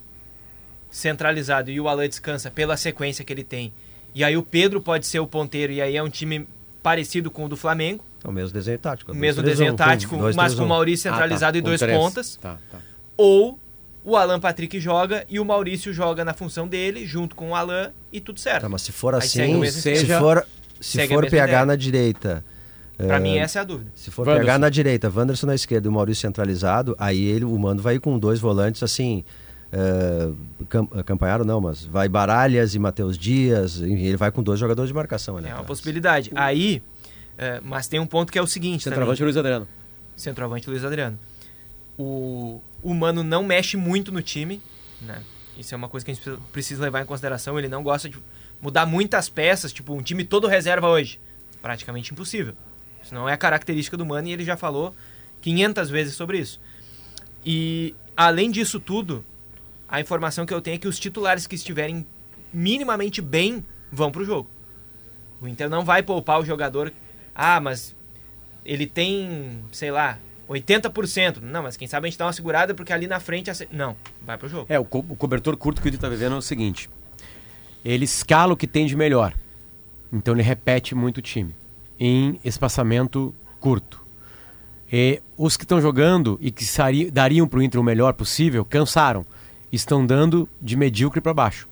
centralizado, e o Alan descansa pela sequência que ele tem. E aí o Pedro pode ser o ponteiro, e aí é um time parecido com o do Flamengo. É o mesmo desenho tático. Dois, mesmo desenho um, tático, dois, mas três, com o um. Maurício Ah, tá, centralizado e dois três. pontas. Tá, tá. Ou o Alan Patrick joga e o Maurício joga na função dele, junto com o Alan, e tudo certo. Tá, mas se for assim, mesmo se esquema. for, se for PH ideia. na direita. Pra eh, mim, essa é a dúvida. Se for Wanderson. pegar na direita, Wanderson na esquerda e o Maurício centralizado, aí ele, o Mano vai com dois volantes assim. eh, cam, Campanharo não, mas vai Baralhas e Matheus Dias, e ele vai com dois jogadores de marcação. ali É uma possibilidade. Aí, é, mas tem um ponto que é o seguinte Centroavante também. Luiz Adriano. Centroavante Luiz Adriano. O, o Mano não mexe muito no time, né? Isso é uma coisa que a gente precisa- precisa levar em consideração. Ele não gosta de mudar muitas peças, tipo um time todo reserva hoje. Praticamente impossível. Isso não é a característica do Mano e ele já falou 500 vezes sobre isso. E além disso tudo, a informação que eu tenho é que os titulares que estiverem minimamente bem vão pro jogo. O Inter não vai poupar o jogador. Ah, mas ele tem, sei lá, 80%. Não, mas quem sabe a gente dá uma segurada porque ali na frente. Não, vai pro jogo. É, o, co- o cobertor curto que o Inter tá vivendo é o seguinte. Ele escala o que tem de melhor. Então ele repete muito o time. Em espaçamento curto. E os que estão jogando e que dariam para o Inter o melhor possível, cansaram. Estão dando de medíocre para baixo.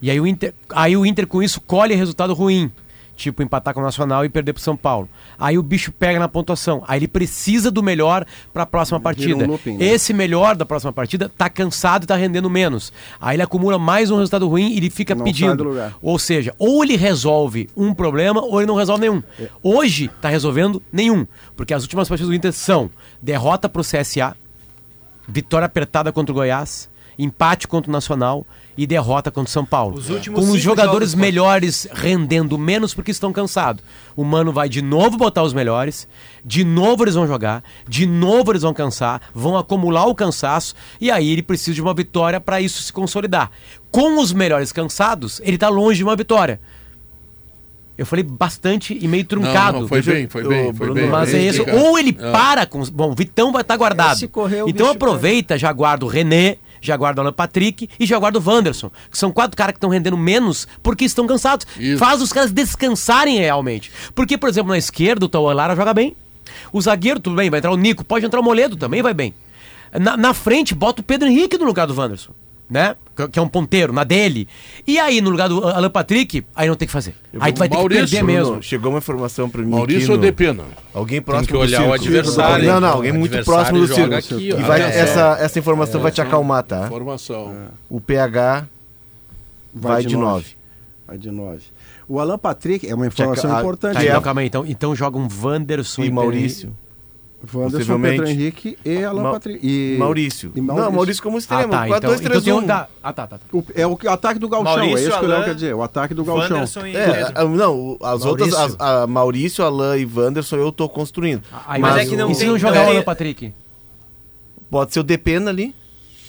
E aí o, Inter, aí o Inter com isso colhe resultado ruim. Tipo empatar com o Nacional e perder pro São Paulo. Aí o bicho pega na pontuação. Aí ele precisa do melhor para a próxima partida. looping, né? Esse melhor da próxima partida tá cansado e tá rendendo menos. Aí ele acumula mais um resultado ruim e ele fica Não pedindo. Ou seja, ou ele resolve um problema ou ele não resolve nenhum. Hoje tá resolvendo nenhum, porque as últimas partidas do Inter são derrota pro CSA, vitória apertada contra o Goiás, empate contra o Nacional e derrota contra o São Paulo. Os últimos Com os jogadores jogos, melhores rendendo menos porque estão cansados. O Mano vai de novo botar os melhores, de novo eles vão jogar, de novo eles vão cansar, vão acumular o cansaço e aí ele precisa de uma vitória para isso se consolidar. Com os melhores cansados, ele tá longe de uma vitória. Eu falei bastante e meio truncado. Não, não, foi bem, foi bem, foi Bruno, bem. Mas bem é isso. Ou ele Ah. para com. Bom, o Vitão vai estar guardado. Esse correr, o então bicho aproveita, já guarda o René, já guarda o Alan Patrick e já guarda o Wanderson. Que são quatro caras que estão rendendo menos porque estão cansados. Isso. Faz os caras descansarem realmente. Porque, por exemplo, na esquerda o Tauan Lara joga bem. O zagueiro, tudo bem, vai entrar o Nico, pode entrar o Moledo, também vai bem. Na, na frente, bota o Pedro Henrique no lugar do Wanderson. Né? Que- é um ponteiro, na dele. E aí, no lugar do Alan Patrick, aí não tem o que fazer. Aí tu vai ter Maurício, que perder Bruno, mesmo. Chegou uma informação para mim Maurício ou Depena? Alguém próximo que olhar do o adversário, Não, não, alguém muito próximo do círculo. aqui. E vai- Atenção. essa, essa informação vai te acalmar, tá? Informação. O PH vai, de 9. Vai de 9. O Alan Patrick é uma informação importante. Tá, é- então, calma aí. Então, então joga um Wanderson E Maurício. Wanderson. Pedro Henrique e Alan Ma- Patrick. E Maurício. e Não, Maurício como Ah, extremo. tá. 4, Então, 2, então 3, tem 1. um. Tá, ah, tá, tá. tá. O- é o, o ataque do Galchão, Maurício, é isso que o Léo quer dizer. O ataque do Galchão. Wanderson e É, a- não, o- as Maurício. outras, as- a Maurício, Alan e Wanderson eu tô construindo. Aí, Mas mas é que não e se tem- não jogar não o tem- Alan Patrick? Pode ser o Depena ali.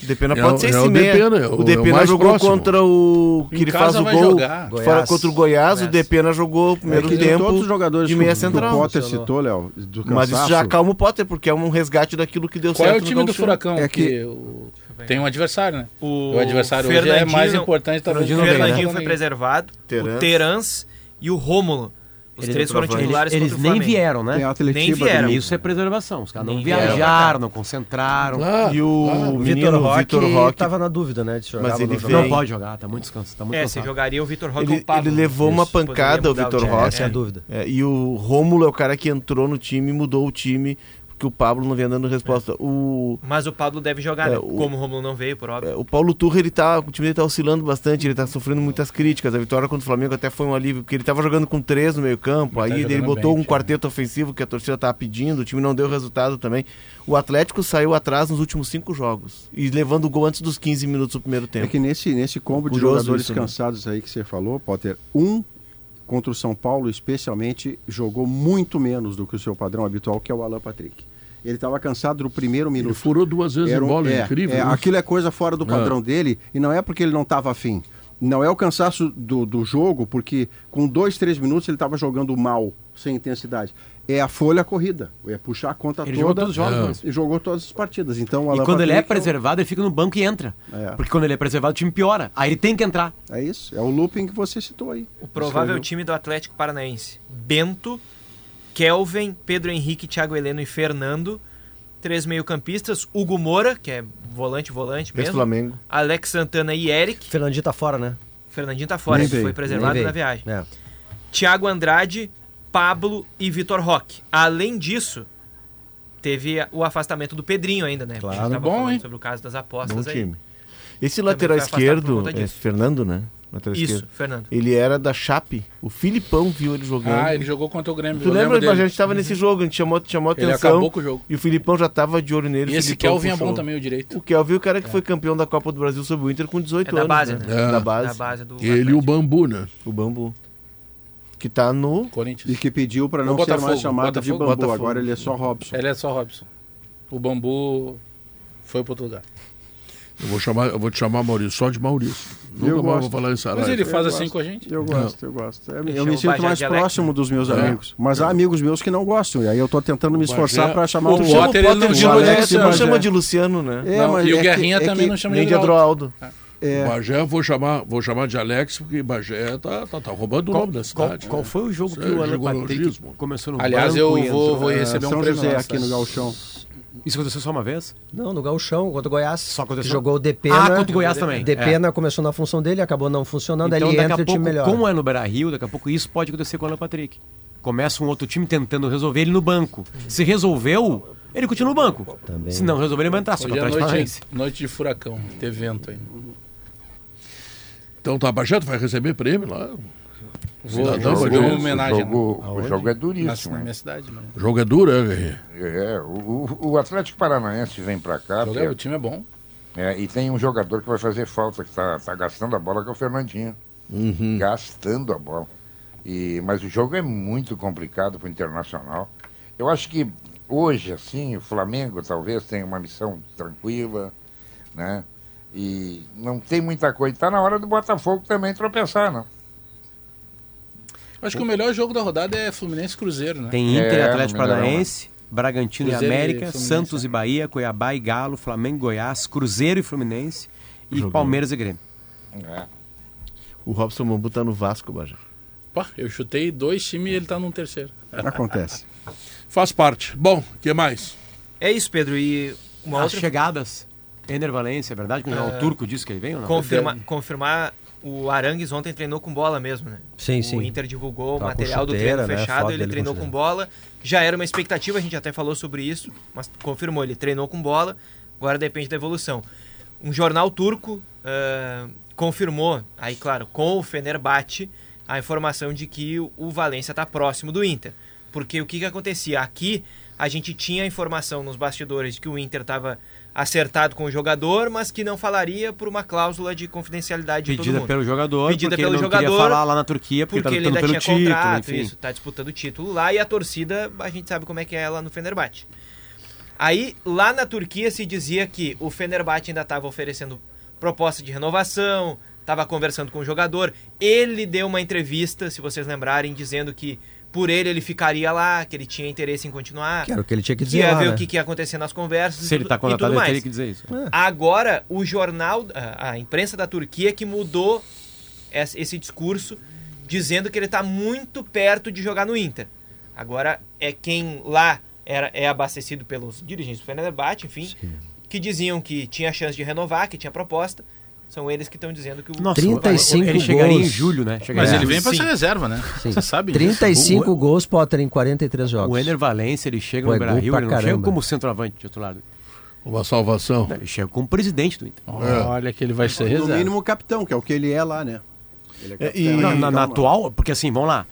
O Depena É pode o- ser é esse o meia. Depena, é o- é o o Depena mais jogou próximo. contra o. Que Em ele faz o gol. Fora contra o Goiás, o. Depena jogou o É primeiro de tempo. todos os jogadores de meia o- que central. o Potter citou, Léo, do Mas isso já acalma o Potter, porque é um resgate daquilo que deu Qual é certo o no time do. Furacão? É que... que- o- Tem um adversário, né? O, O adversário hoje é mais importante talvez. O Fernandinho né? foi preservado, o Terans e o Rômulo. Os Eles- três foram eles- titulares Eles contra o nem vieram, né? Atletiba vieram. Isso é preservação. Os caras não Nem vieram. viajaram, não concentraram. Claro, E o claro. Menino Vitor Roque estava na dúvida, né? De se Mas ele veio-. Não pode jogar, tá muito descansado. Tá muito É, você cansado. jogaria o Vitor Roque ele, Pablo. ele levou uma pancada, o Vitor. Roque. Essa é a dúvida. É, e o Rômulo é o cara que entrou no time e mudou o time, porque o Pablo não vinha dando resposta. O, Mas o Pablo deve jogar, É, né? o- Como o Romulo não veio, por óbvio. é, o Paulo Turra, ele tá, o time dele tá oscilando bastante, ele tá sofrendo muitas críticas. A vitória contra o Flamengo até foi um alívio, porque ele tava jogando com três no meio campo, Ele tá aí ele jogando botou bem, um quarteto ofensivo que a torcida tava pedindo, o time não deu resultado também. O Atlético saiu atrás nos últimos cinco jogos, e levando o gol antes dos 15 minutos do primeiro É tempo. que nesse, nesse combo de jogadores isso, né? cansados aí que você falou, Potter, um contra o São Paulo, especialmente, jogou muito menos do que o seu padrão habitual, que é o Alan Patrick. Ele estava cansado no primeiro Ele minuto. furou duas vezes Era um- bola, é, incrível. é, né? aquilo é coisa fora do Ah. padrão dele, e não é porque ele não estava afim. Não é o cansaço do, do jogo, porque com dois, três minutos ele estava jogando mal, sem intensidade. É a folha corrida, é puxar a conta Ele jogou toda. todos os jogos, É. E jogou todas as partidas. Então, E quando ele é Patrick preservado, ele fica no banco e entra. É. Porque quando ele é preservado, o time piora. Aí ele tem que entrar. É isso, é o looping que você citou aí. O provável Escreveu. time do Atlético Paranaense: Bento, Kelvin, Pedro Henrique, Thiago Heleno e Fernando. Três meio-campistas: Hugo Moura, que é volante, volante mesmo. Flamengo. Alex Santana e Eric. Fernandinho tá fora, né? Fernandinho tá fora, ele veio, foi preservado na viagem. É. Thiago Andrade, Pablo e Vitor Roque. Além disso, teve o afastamento do Pedrinho ainda, né? Claro. A gente tava Bom, falando hein? sobre o caso das Bom apostas aí. time. Esse lateral esquerdo, é. Fernando, né? Lateral Isso, esquerdo. Fernando. Ele era da Chape. O Filipão viu ele jogando. Ah, ele jogou contra o Grêmio. Tu lembra, lembro a gente tava nesse jogo, a gente chamou, chamou Ele atenção. acabou com o jogo. E o Filipão já tava de olho nele. E o esse Filipão Kelvin é bom também, o direito. O Kelvin, o cara que foi campeão da Copa do Brasil sobre o Inter com 18 É da anos. base, né? né? Da base. Da base do Ele e o. Bambu, né? O Bambu. Que tá no. Corinthians. E que pediu para O não ser mais chamado de Botafogo, bambu. Botafogo. Agora ele é só Robson. Ele é só Robson. O Bambu foi para outro lugar. Eu vou, chamar, eu vou te chamar Maurício, só de Maurício. Eu Nunca mais gosto. vou falar isso. Mas ele eu faz assim gosto. com a gente. Eu gosto, eu gosto. Eu, eu me o sinto Bajé mais dialecto, próximo dos meus É. amigos. Mas há amigos meus que não gostam. E aí eu tô tentando me esforçar para chamar O outro Potter, tipo. ele não de chama de Alex, Luciano. não chama de Luciano, né? É, Não, mas e o é que- Guerrinha é também que- não chama de Adroaldo. É, Bagé eu vou chamar, vou chamar de Alex, porque Bagé tá, tá, tá roubando o Qual, nome da cidade. qual né? foi o jogo que é o Alan Patrick começou no Aliás, eu vou, vou é, receber um São prêmio. José nosso. aqui no Galchão. Isso aconteceu só uma vez? Não, no Gauchão, contra o Goiás. Só São- jogou o Depena. Ah, contra o Goiás também. Depena começou na função dele, acabou não funcionando, Então, ele daqui entra a e o time pouco, melhora. como é no Beira-Rio, daqui a pouco isso pode acontecer com o Alan Patrick. Começa um outro time tentando resolver ele no banco. Se resolveu, ele continua no banco. Também. Se não resolver, ele vai entrar. Só que Hoje é noite, noite de furacão, teve vento aí. Então tá, tu vai receber prêmio lá. Vou, Cidadão, fazer uma o, homenagem jogo, na- o jogo é duríssimo. na minha cidade. Né? O jogo é duro, é, Guerreiro? É, o, o- Atlético Paranaense vem pra cá é- Pedro, o time é bom. é, e tem um jogador que vai fazer falta, que tá, tá gastando a bola, que é o Fernandinho. Gastando a bola. E, mas o jogo é muito complicado pro Internacional. Eu acho que hoje, assim, o Flamengo talvez tenha uma missão tranquila, né? E não tem muita coisa. Tá na hora do Botafogo também tropeçar, não? Acho que o melhor jogo da rodada é Fluminense e Cruzeiro, né? Tem Inter, É, Atlético Paranaense, Bragantino Cruzeiro e e América, Fluminense, Santos né? e Bahia, Cuiabá e Galo, Flamengo e Goiás, Cruzeiro e Fluminense e Jogão. Palmeiras e Grêmio. É. O Robson Bambu tá no Vasco, Bajé. Pô, eu chutei dois times e ele tá num terceiro. Acontece. [LAUGHS] Faz parte. Bom, o que mais? É isso, Pedro. E uma As outra. chegadas. Ener Valência, é verdade que o Turco disse que ele vem ou não? Confirma, confirmar. O Arangues ontem treinou com bola mesmo, né? Sim, o sim. Inter divulgou o Tá material do treino né? fechado, ele treinou com com bola. Já era uma expectativa, a gente até falou sobre isso, mas confirmou, ele treinou com bola, agora depende da evolução. Um jornal turco ah, confirmou, aí claro, com o Fenerbahçe, a informação de que o- o Valência está próximo do Inter. Porque o que, que acontecia? Aqui a gente tinha a informação nos bastidores de que o Inter estava acertado com o jogador, mas que não falaria por uma cláusula de confidencialidade de todo Pedida mundo. pelo jogador, Pedida porque pelo ele não queria jogador, falar lá na Turquia, porque, porque tá ele ainda tinha título, contrato, enfim. isso, tá disputando o título lá e a torcida, a gente sabe como é que é lá no Fenerbahçe. Aí, lá na Turquia se dizia que o Fenerbahçe ainda estava oferecendo proposta de renovação, estava conversando com o jogador. Ele deu uma entrevista, se vocês lembrarem, dizendo que por ele ele ficaria lá, que ele tinha interesse em continuar. Que era o que ele tinha que que dizer ia lá, ver né? o que, que ia acontecer nas conversas Se e ele tudo- tá e tudo contratado, ele mais. teria que dizer isso. Agora, o jornal, a, a imprensa da Turquia que mudou es- esse discurso, dizendo que ele está muito perto de jogar no Inter. Agora, é quem lá era, é abastecido pelos dirigentes do Fenerbahçe, enfim, que diziam que tinha chance de renovar, que tinha proposta. São eles que estão dizendo que o... Nossa, 35 ele chegaria em gols. julho, né? Mas Chegaria. ele vem pra Sim. ser reserva, né? Sim. Você sabe disso. 35 gols, Potter, em 43 jogos. O Ener Valencia, ele chega Pô, no é Brasil, ele não chega como centroavante titular. Uma salvação. Ele chega como presidente do Inter. Olha que ele vai ser No reserva. mínimo capitão, que é o que ele é lá, né? Ele é capitão, Não, né? na, na não. atual, porque assim, vamos lá.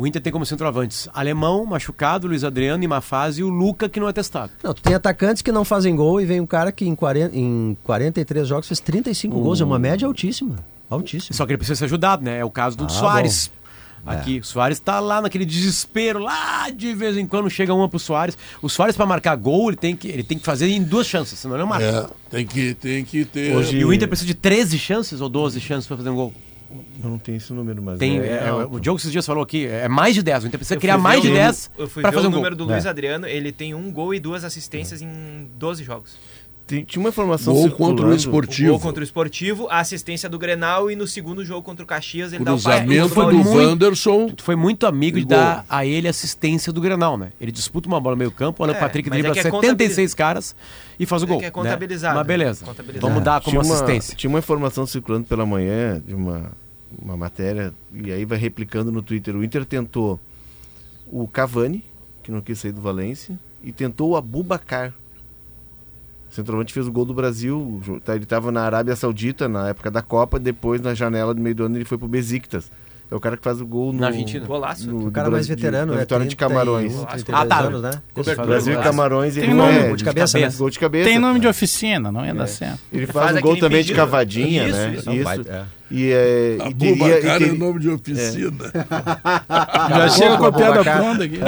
O Inter tem como centroavantes Alemão, machucado, Luiz Adriano, Imafase e o Luca, que não é testado. Não, tu tem atacantes que não fazem gol e vem um cara que em, 40, em 43 jogos fez 35 gols. É uma média altíssima. Altíssima. Só que ele precisa ser ajudado, né? É o caso do Ah, Soares. Aqui, o Soares tá lá naquele desespero, lá de vez em quando chega uma pro Soares. O Soares, para marcar gol, ele tem, que, ele tem que fazer em duas chances, senão ele não marca. É, tem que, tem que ter. E o Inter precisa de 13 chances ou 12 chances para fazer um gol. Eu não tenho esse número, mas Tem, é, é, o Diogo esses dias falou aqui, é mais de 10. O Inter precisa Eu criar fui mais ver de o 10 Eu fui para ver fazer o um gol. número do Luiz Adriano, ele tem um gol e duas assistências em 12 jogos. Tinha uma informação Gol circulando. contra o O esportivo. gol contra o Esportivo, a assistência do Grenal e no segundo jogo contra o Caxias ele dá o passe Cruzamento do. Wanderson. Tu foi muito amigo de Gol. dar a ele assistência do Grenal, né? Ele disputa uma bola no meio campo, o Alan É, Patrick mas é dribla que é 76 caras e faz o É gol. que é né? contabilizado, Mas beleza. contabilizado. Vamos dar como tinha uma, assistência. Tinha uma informação circulando pela manhã de uma, uma matéria, e aí vai replicando no Twitter. O Inter tentou o Cavani, que não quis sair do Valência, e tentou o Abubacar. O centroavante fez o gol do Brasil. tá, Ele estava na Arábia Saudita na época da Copa, depois na janela do meio do ano ele foi pro Besiktas. É o cara que faz o gol no, Na Argentina. Golaço. no- O cara mais Brasil- veterano, na né? vitória de 31, Camarões. 32 Ah, tá. anos, né? Cobertura. Brasil e. Camarões, ele nome, é gol de cabeça, né? Gol de cabeça. Tem nome de oficina, não ia dar certo. Ele Faz faz, o gol também de pedido. cavadinha, Isso, né? isso. É um baita, é. E, é, e teria- e é teria- o nome de oficina. Já chega com a piada pronta aqui.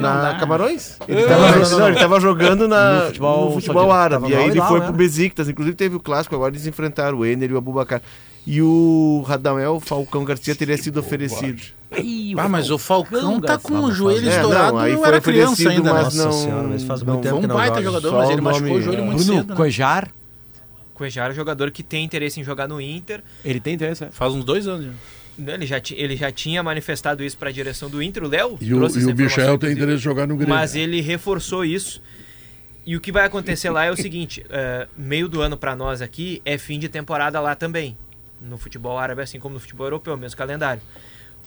Na dá. Camarões? Ele tava, não, ele tava jogando na, No futebol no futebol saudita. árabe. E aí ele foi pro né? Besiktas. Inclusive teve o clássico, agora eles enfrentaram o Ener e o Abubacar. E o Radamel Falcão Garcia teria sido oferecido. Ih, Ah, mas o Falcão tá com o joelho É, estourado, não, foi era criança oferecido, ainda, né? mas Nossa não, senhora, mas faz não- muito tempo Foi que um não baita joga. jogador, Só mas ele machucou o joelho muito Bruno cedo. né? Coejar, Cuejar é um jogador que tem interesse em jogar no Inter. ele tem interesse, né? Faz uns dois anos já. Né, Ele já, ele já tinha manifestado isso para a direção do Inter. O Léo E o, e o Michel tem interesse em jogar no Grêmio. Mas ele reforçou isso. E o que vai acontecer lá é o seguinte: eh, meio do ano para nós aqui é fim de temporada lá também. No futebol árabe, assim como no futebol europeu, mesmo calendário.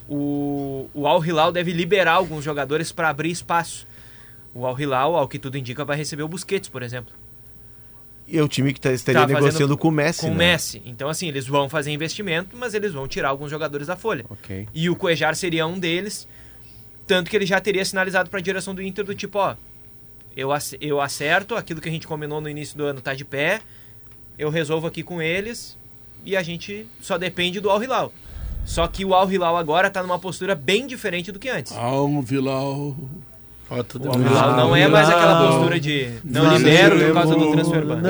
O, o Al Hilal deve liberar alguns jogadores para abrir espaço. O Al Hilal, ao que tudo indica, vai receber o Busquets, por exemplo. E é o time que tá, estaria Tá negociando com o Messi. Com o né? Messi. Então, assim, eles vão fazer investimento, mas eles vão tirar alguns jogadores da folha. Ok. E o Cuejar seria um deles. Tanto que ele já teria sinalizado para a direção do Inter do tipo, ó, eu, eu acerto, aquilo que a gente combinou no início do ano tá de pé, eu resolvo aqui com eles e a gente só depende do Al Hilal. Só que o Al Hilal agora tá numa postura bem diferente do que antes. Almo, Vilau. Ó, tudo O Al. Hilal não é mais aquela postura de não libero por causa do transfer ban.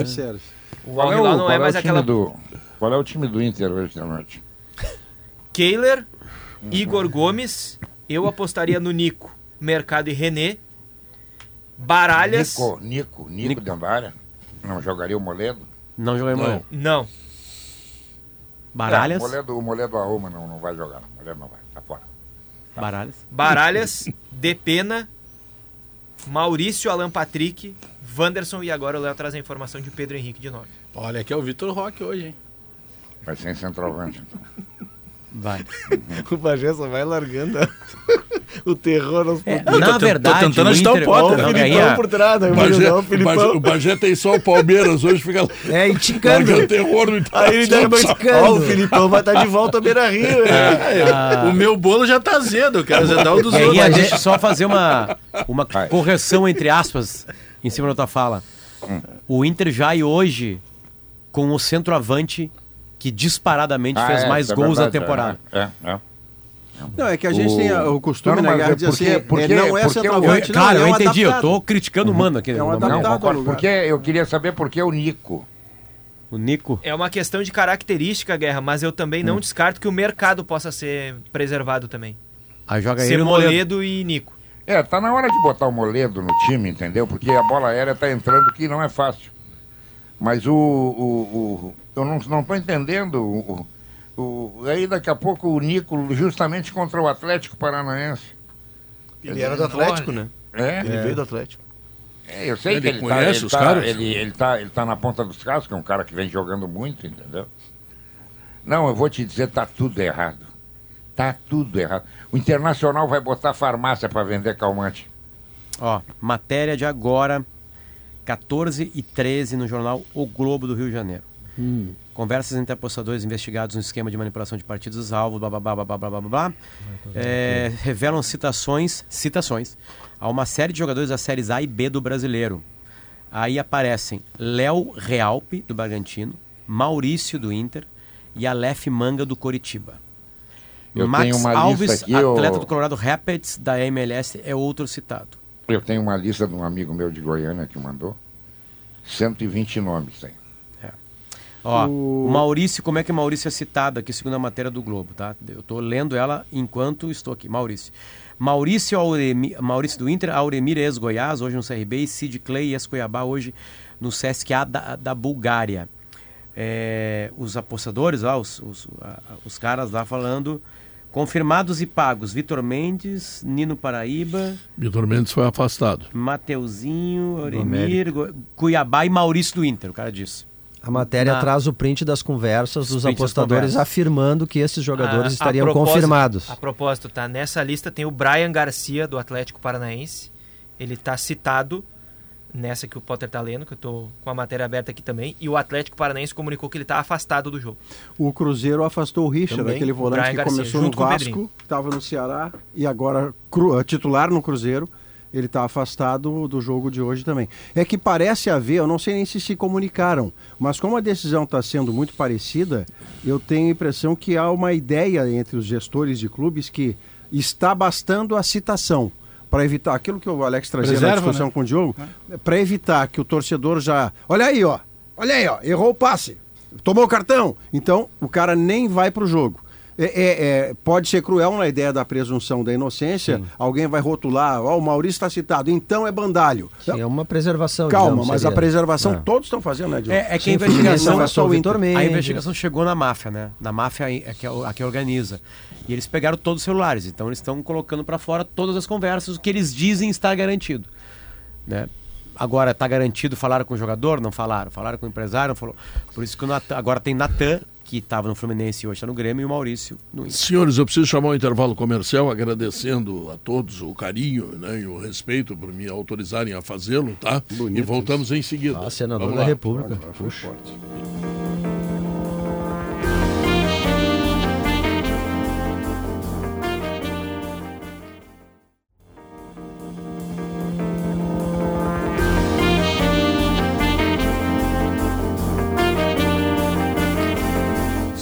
É sério. O Al Hilal não é mais o time aquela do, Qual é o time do Inter hoje da noite? Kehler, Igor Gomes, eu apostaria no Nico, Mercado e René. Baralhas. Nico, Nico, Nico, dentro da área. Não jogaria o Moledo? Não joguei mais. Não. Baralhas. É, o Moledo, o Moledo arruma, não, não vai jogar. Não. O Moledo não vai, tá fora. Baralhas. Baralhas, [LAUGHS] Depena, Maurício, Alan Patrick, Wanderson e agora o Léo traz a informação de Pedro Henrique de novo. Olha, aqui é o Vitor Roque hoje, hein? Vai sem centroavante. então. Vai. [LAUGHS] O Bagé só vai largando [LAUGHS] o terror aos É, na tô- tô verdade, tentando o ajudar o Inter- Potter. O não Filipão ganha- por trás, né? O Bagé, o o, Filipão. Bagé, o Bagé tem só o Palmeiras hoje, fica. É, e ticando. Larga o terror no Aí ele dá uma Ticando. Ó, o Filipão vai estar de volta ao Beira Rio, né? O meu bolo já tá azedo, eu quero azedar o dos E aí, outros. a gente só fazer uma, uma correção, entre aspas, em cima da tua fala. O Inter já e hoje com o centroavante que disparadamente Ah, fez é, mais é gols na verdade, temporada. É, é. É. Não, é que a gente O- tem o costume, Não, né, é de porque- assim, porque- é, não é porque centroavante, Eu- não, claro, é eu um entendi, eu adaptado. tô criticando o mano aqui. É um no momento. Não, adaptado. concordo, lugar. porque eu queria saber por que o Nico. O Nico. É uma questão de característica, Guerra, mas eu também Hum. não descarto que o mercado possa ser preservado também. Aí joga Ser ele. Moledo e Nico. É, tá na hora de botar o Moledo no time, entendeu? Porque a bola aérea tá entrando que não é fácil. Mas o. o, o- eu não, não tô entendendo. O, o, aí daqui a pouco o Nico, justamente contra o Atlético Paranaense. Ele era do Atlético, né? É? Ele veio do Atlético. É, eu sei Ele que ele tá, conhece ele, os tá, caras? ele, ele, tá, ele tá na ponta dos carros, que é um cara que vem jogando muito, entendeu? Não, eu vou te dizer, tá tudo errado. Tá tudo errado. O Internacional vai botar farmácia para vender calmante. Ó, matéria de agora, 14 e 13 no jornal O Globo do Rio de Janeiro conversas entre apostadores investigados no esquema de manipulação de partidos alvo, blá blá blá blá blá blá blá, blá ah, então é, é revelam citações, citações a uma série de jogadores das séries A e B do brasileiro. Aí aparecem Léo Realpe, do Bragantino, Maurício, do Inter, e Aleph Manga, do Coritiba. Eu Max Alves, aqui, atleta eu... do Colorado Rapids, da MLS, é outro citado. Eu tenho uma lista de um amigo meu de Goiânia que mandou. 120 nomes tem. Ó, o... Maurício, como é que o Maurício é citado aqui, segundo a matéria do Globo, tá? Eu estou lendo ela enquanto estou aqui. Maurício. Maurício, Auremi, Maurício do Inter, Auremir ex-Goiás, hoje no CRB, e Sid Clay, ex-Cuiabá, hoje no CSKA da, da Bulgária. É, os apostadores lá, os, os, a- os caras lá falando, confirmados e pagos, Vitor Mendes, Nino Paraíba, Vitor Mendes foi afastado. Mateuzinho, Auremir, Go- Cuiabá e Maurício do Inter, o cara disse. A matéria Na- traz o print das conversas dos apostadores conversas. afirmando que esses jogadores A- a estariam confirmados. A propósito, tá? Nessa lista tem o Brian Garcia, do Atlético Paranaense. Ele tá citado nessa que o Potter tá lendo, que eu tô com a matéria aberta aqui também. E o Atlético Paranaense comunicou que ele tá afastado do jogo. O Cruzeiro afastou o Richard, Também, aquele o volante que Garcia, começou no Vasco, estava no Ceará e agora cru- eh, titular no Cruzeiro. Ele está afastado do jogo de hoje também. É que parece haver, eu não sei nem se se comunicaram, mas como a decisão está sendo muito parecida, eu tenho a impressão que há uma ideia entre os gestores de clubes que está bastando a citação para evitar aquilo que o Alex trazia na Preserva, discussão né? com o Diogo, para evitar que o torcedor já. Olha aí, ó. Olha aí, ó. Errou o passe. Tomou o cartão. Então, o cara nem vai pro jogo. É, é- é- pode ser cruel na ideia da presunção da inocência. Alguém vai rotular, ó, o Maurício está citado, então é bandalho. Sim, é uma preservação. Calma, digamos, mas seria. a preservação É. todos estão fazendo, né? É, é que a Sim, investigação é só o Vitor A investigação chegou na máfia, né? Na máfia é que, é a que organiza. E eles pegaram todos os celulares. Então eles estão colocando para fora todas as conversas, o que eles dizem está garantido. Né? Agora, está garantido, falaram com o jogador? Não falaram. Falaram com o empresário? Não falou. Por isso que o Natan- agora tem Natan, que estava no Fluminense e hoje está no Grêmio, e o Maurício no Inter. Senhores, eu preciso chamar um intervalo comercial agradecendo a todos o carinho né, e o respeito por me autorizarem a fazê-lo, tá? e voltamos em seguida. Ah, senador Vamos da lá. República. Foi forte.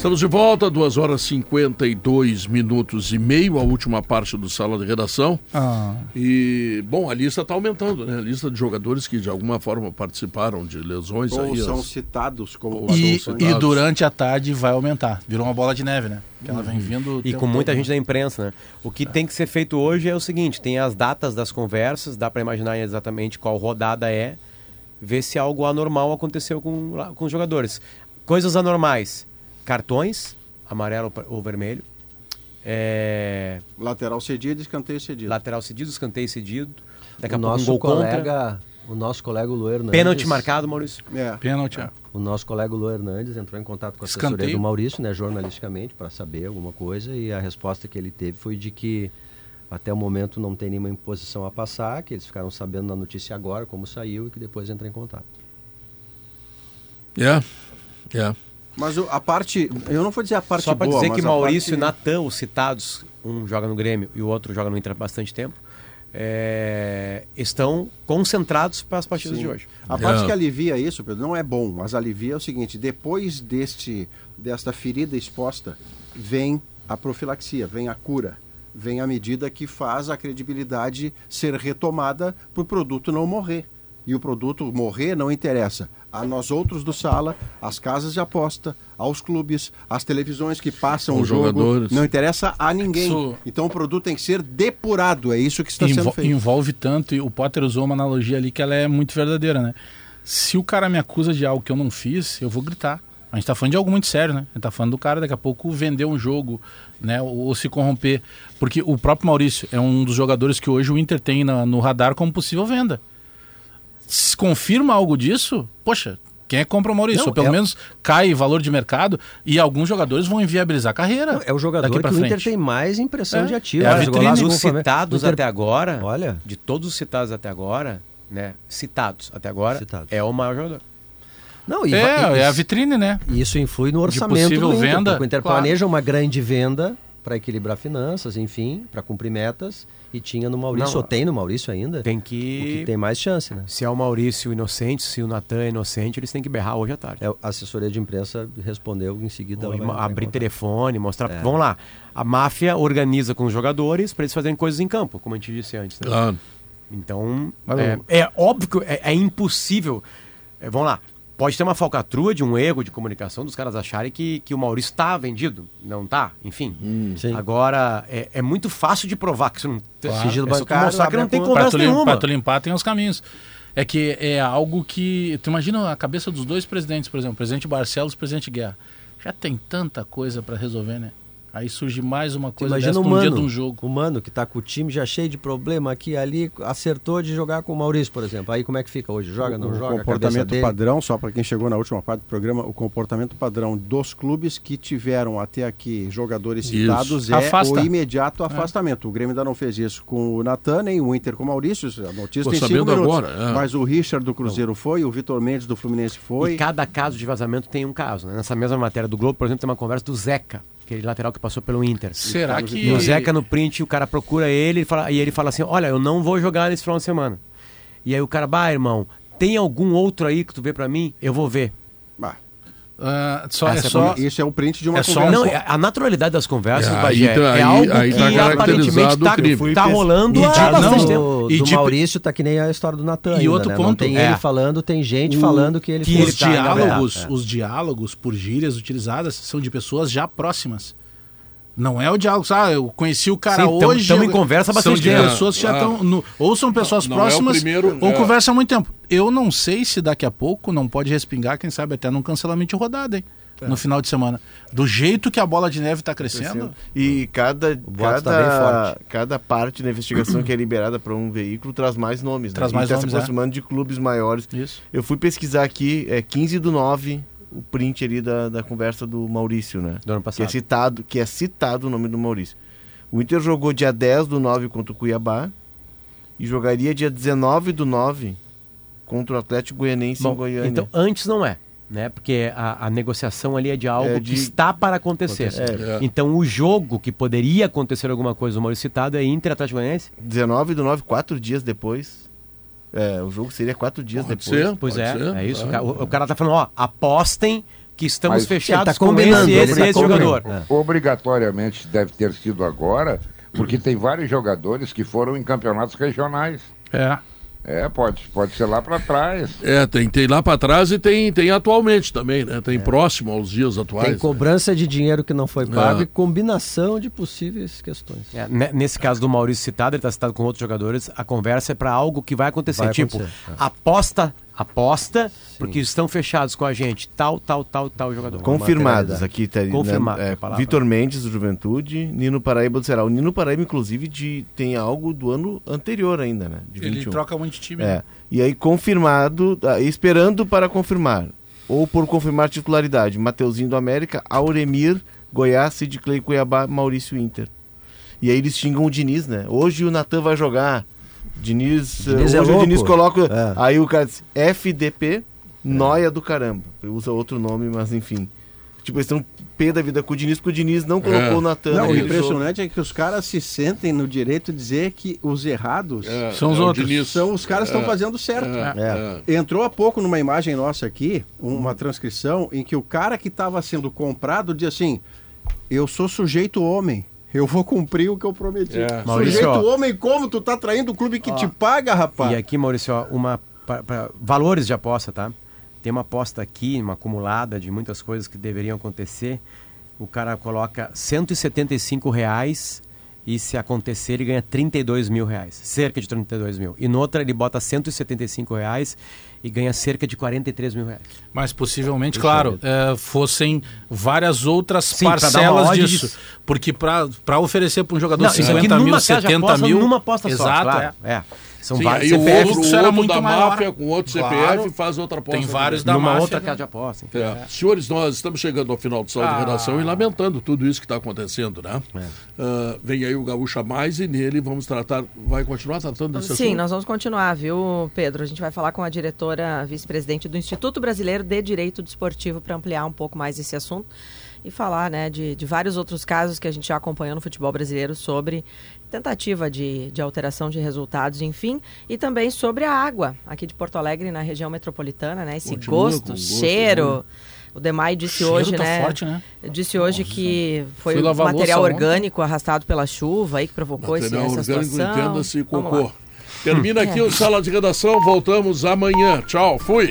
Estamos de volta, 2 horas e 52 minutos e meio, a última parte do Sala de Redação. Ah. E, bom, a lista está aumentando, né? A lista de jogadores que de alguma forma participaram de lesões Ou aí. são as- citados como E, e durante a tarde vai aumentar. Virou uma bola de neve, né? Que ela vem vindo. E com muita todo. gente da imprensa, né? O que tem que ser feito hoje é o seguinte: tem as datas das conversas, dá para imaginar exatamente qual rodada é, ver se algo anormal aconteceu com, com os jogadores. Coisas anormais: cartões, amarelo ou vermelho, é, lateral cedido e escanteio cedido. lateral cedido, escanteio cedido, daqui O a pouco um nosso gol contra, colega, o nosso colega Lu Hernandes. pênalti marcado, Maurício. É. Pênalti, é. O nosso colega Lu Hernandes entrou em contato com a assessoria Escanteio. do Maurício, né, jornalisticamente, para saber alguma coisa, e a resposta que ele teve foi de que até o momento não tem nenhuma imposição a passar, que eles ficaram sabendo da notícia agora, como saiu, e que depois entra em contato. É, é. Mas a parte, eu não vou dizer a parte Só para boa, dizer que Maurício e parte... Natan, os citados, um joga no Grêmio e o outro joga no Inter há bastante tempo, é, estão concentrados para as partidas Sim. de hoje. A parte É. que alivia isso, Pedro, não é bom, mas alivia é o seguinte: depois deste, desta ferida exposta, vem a profilaxia, vem a cura, vem a medida que faz a credibilidade ser retomada para o produto não morrer. E o produto morrer não interessa. A nós outros do sala, às casas de aposta, aos clubes, às televisões que passam Aos o jogo. jogadores. Não interessa a ninguém. Isso- Então o produto tem que ser depurado. É isso que está sendo feito. envolve tanto, e o Potter usou uma analogia ali que ela é muito verdadeira, né? Se o cara me acusa de algo que eu não fiz, eu vou gritar. A gente tá falando de algo muito sério, né? A gente tá falando do cara daqui a pouco vender um jogo, né? Ou, ou se corromper. Porque o próprio Maurício é um dos jogadores que hoje o Inter tem na- no radar como possível venda. Se confirma algo disso, poxa, quem é que compra o Maurício? Não, ou pelo é- menos cai valor de mercado e alguns jogadores vão inviabilizar a carreira. É o jogador daqui que pra o Inter frente. tem mais impressão É. de ativo. É a vitrine. golaço com Dos o Flamengo. citados Inter- até agora, Olha, de todos os citados até agora, né? Citados até agora, Citados. é o maior jogador. não, e, É, e- é a vitrine, né? E isso influi no orçamento possível do Inter, venda, o Inter claro. planeja uma grande venda para equilibrar finanças, enfim, para cumprir metas, e tinha no Maurício, Não, ou tem no Maurício ainda, Tem o que que. tem mais chance, né? Se é o Maurício inocente, se o Natan é inocente, eles têm que berrar hoje à tarde. É, a assessoria de imprensa respondeu em seguida. Ou vai- vai abrir contar. telefone, mostrar. É. Vamos lá. A máfia organiza com os jogadores para eles fazerem coisas em campo, como a gente disse antes. né? Claro. Então, é, é óbvio que é, é impossível. é, vamos lá. Pode ter uma falcatrua de um erro de comunicação dos caras acharem que, que o Maurício está vendido. Não tá, enfim. Sim. Agora, é, é muito fácil de provar que isso não Claro. Sigilo é bancário, mostrar que não tem conversa nenhuma. pra tu limpar tem os caminhos. É que é algo que. Tu imagina a cabeça dos dois presidentes, por exemplo, o presidente Barcelos e o presidente Guerra. Já tem tanta coisa pra resolver, né? Aí surge mais uma coisa Imagina dessa o num dia mano, de um jogo. o mano que tá com o time já cheio de problema aqui e ali, acertou de jogar com o Maurício, por exemplo. Aí como é que fica hoje? Joga, não o joga? Cabeça comportamento padrão, só para quem chegou na última parte do programa, o comportamento padrão dos clubes que tiveram até aqui jogadores Isso. citados é Afasta. o imediato afastamento. O Grêmio ainda não fez isso com o Natan, nem o Inter com o Maurício. A notícia Tô tem cinco sabendo minutos. agora, é. Mas o Richard do Cruzeiro foi, o Vitor Mendes do Fluminense foi. E cada caso de vazamento tem um caso. né? Nessa mesma matéria do Globo, por exemplo, tem uma conversa do Zeca, aquele lateral que passou pelo Inter. Será que. E o Zeca no print, o cara procura ele e, fala, e ele fala assim: Olha, eu não vou jogar nesse final de semana. E aí o cara, bah, irmão, tem algum outro aí que tu vê pra mim? Eu vou ver. Ah, só, é é só. Isso é o print de uma É só conversa. um Não, a naturalidade das conversas, É, Bagé, aí tá- é algo aí que tá aparentemente caracterizado tá, crime. tá rolando E há bastante não, tempo. do, E do de- Maurício tá que nem a história do Natan. E ainda, outro né? Não ponto, tem é. ele falando, tem gente O- falando que ele que. Os Tá, diálogos, verdade, os diálogos por gírias utilizadas são de pessoas já próximas. Não é o diálogo, ah, eu conheci o cara Sim, tamo- hoje. tamo eu- em conversa há São bastante de tempo. pessoas que já Ah. estão. no- ou são pessoas Não é o próximas, primeiro, ou é. conversam há muito tempo. Eu não sei se daqui a pouco não pode respingar, quem sabe até num cancelamento de rodada, hein? É. No final de semana. Do jeito que a bola de neve está crescendo. E cada, tá cada, bem forte. cada parte da investigação que é liberada para um veículo traz mais nomes. Traz né? mais e tá nomes, se é. aproximando de clubes maiores. Isso. Eu fui pesquisar aqui, é 15 do 9, o print ali da, da conversa do Maurício, né? Do ano Que é passado. citado, que é citado o nome do Maurício. O Inter jogou dia 10 do 9 contra o Cuiabá e jogaria dia 19 do 9 contra o Atlético Goianense em Bom, Goiânia. então antes não é, né? Porque a, a negociação ali é de algo É que de- está para acontecer. É. Então o jogo que poderia acontecer alguma coisa, o Maurício citado, é Inter Atlético Goianiense? 19 do 9, quatro dias depois. É, o jogo seria quatro dias Pode depois. ser. Pois Pode é, ser, é isso. é. O O, cara tá falando, ó, apostem que estamos Mas- fechados Ele tá com combinando, esse, esse, tá esse jogador. É. Obrigatoriamente deve ter sido agora, porque tem vários jogadores que foram em campeonatos regionais. É. É, pode, pode ser lá para trás. É, tem, tem lá para trás e tem, tem atualmente também, né? Tem próximo aos dias atuais. Tem né? cobrança de dinheiro que não foi pago É. e combinação de possíveis questões. É, ne- nesse caso do Maurício citado, ele está citado com outros jogadores, a conversa é para algo que vai acontecer. Vai tipo, acontecer, é. Aposta, aposta, porque estão fechados com a gente, tal, tal, tal, tal jogador. Confirmados materialidade. aqui, tá, né, Confirmado, é, é. Vitor Mendes do Juventude, Nino Paraíba do Ceará. O Nino Paraíba, inclusive, de, tem algo do ano anterior ainda, né? De Ele 21. troca muito de time. É. né? E aí, confirmado, tá, esperando para confirmar, ou por confirmar titularidade, Mateuzinho do América, Auremir, Goiás, Sid Clay, Cuiabá, Maurício Inter. E aí eles xingam o Diniz, né? Hoje o Natan vai jogar. Diniz, Diniz eh, é hoje o. Diniz coloca. É. Aí o cara diz FDP, noia do caramba. Usa outro nome, mas enfim. Tipo, eles estão pé da vida com o Diniz, porque o Diniz não colocou É. o Natan. Não, o impressionante é que os caras se sentem no direito de dizer que os errados É, São os é outros. Diniz. são os caras que estão fazendo certo. É, é. Entrou há pouco numa imagem nossa aqui, uma transcrição, em que o cara que estava sendo comprado diz assim: Eu sou sujeito homem. Eu vou cumprir o que eu prometi. É. Maurício, sujeito ó. homem, como tu tá traindo o clube que te paga, rapaz? E aqui, Maurício, ó, uma, pra- pra- valores de aposta, tá? tem uma aposta aqui, uma acumulada de muitas coisas que deveriam acontecer. O cara coloca 175 reais e se acontecer ele ganha 32 mil reais, cerca de 32 mil. E noutra ele bota 175 reais e ganha cerca de 43 mil reais. Mas possivelmente, claro, é, fossem várias outras Sim, parcelas disso. disso. Porque para oferecer para um jogador Não, isso aqui 50 mil, numa casa de 70 aposta, mil. numa aposta só, Exato, claro. é. É. São Sim, vários CPFs. outro, o era outro muito da maior. máfia com outro Claro. CPF faz outra aposta. Tem vários também. da numa máfia, outra casa de aposta. enfim. É. Senhores, nós estamos chegando ao final do Sala de Ah. Redação e lamentando tudo isso que está acontecendo, né? Ah, vem aí o Gaúcha Mais e nele vamos tratar. Vai continuar tratando desse Sim, assunto? nós vamos continuar, viu, Pedro? A gente vai falar com a diretora vice-presidente do Instituto Brasileiro de Direito Desportivo para ampliar um pouco mais esse assunto e falar né, de, de vários outros casos que a gente já acompanhou no futebol brasileiro sobre tentativa de, de alteração de resultados, enfim, e também sobre a água aqui de Porto Alegre, na região metropolitana, né? Esse Continua gosto, gosto, cheiro. O Demai disse cheiro hoje, tá né? forte, né? Disse hoje que foi o material louça ontem. orgânico arrastado pela chuva aí que provocou esse, essa orgânico, situação. entenda-se cocô. Termina aqui o Sala de Redação, voltamos amanhã. Tchau, fui.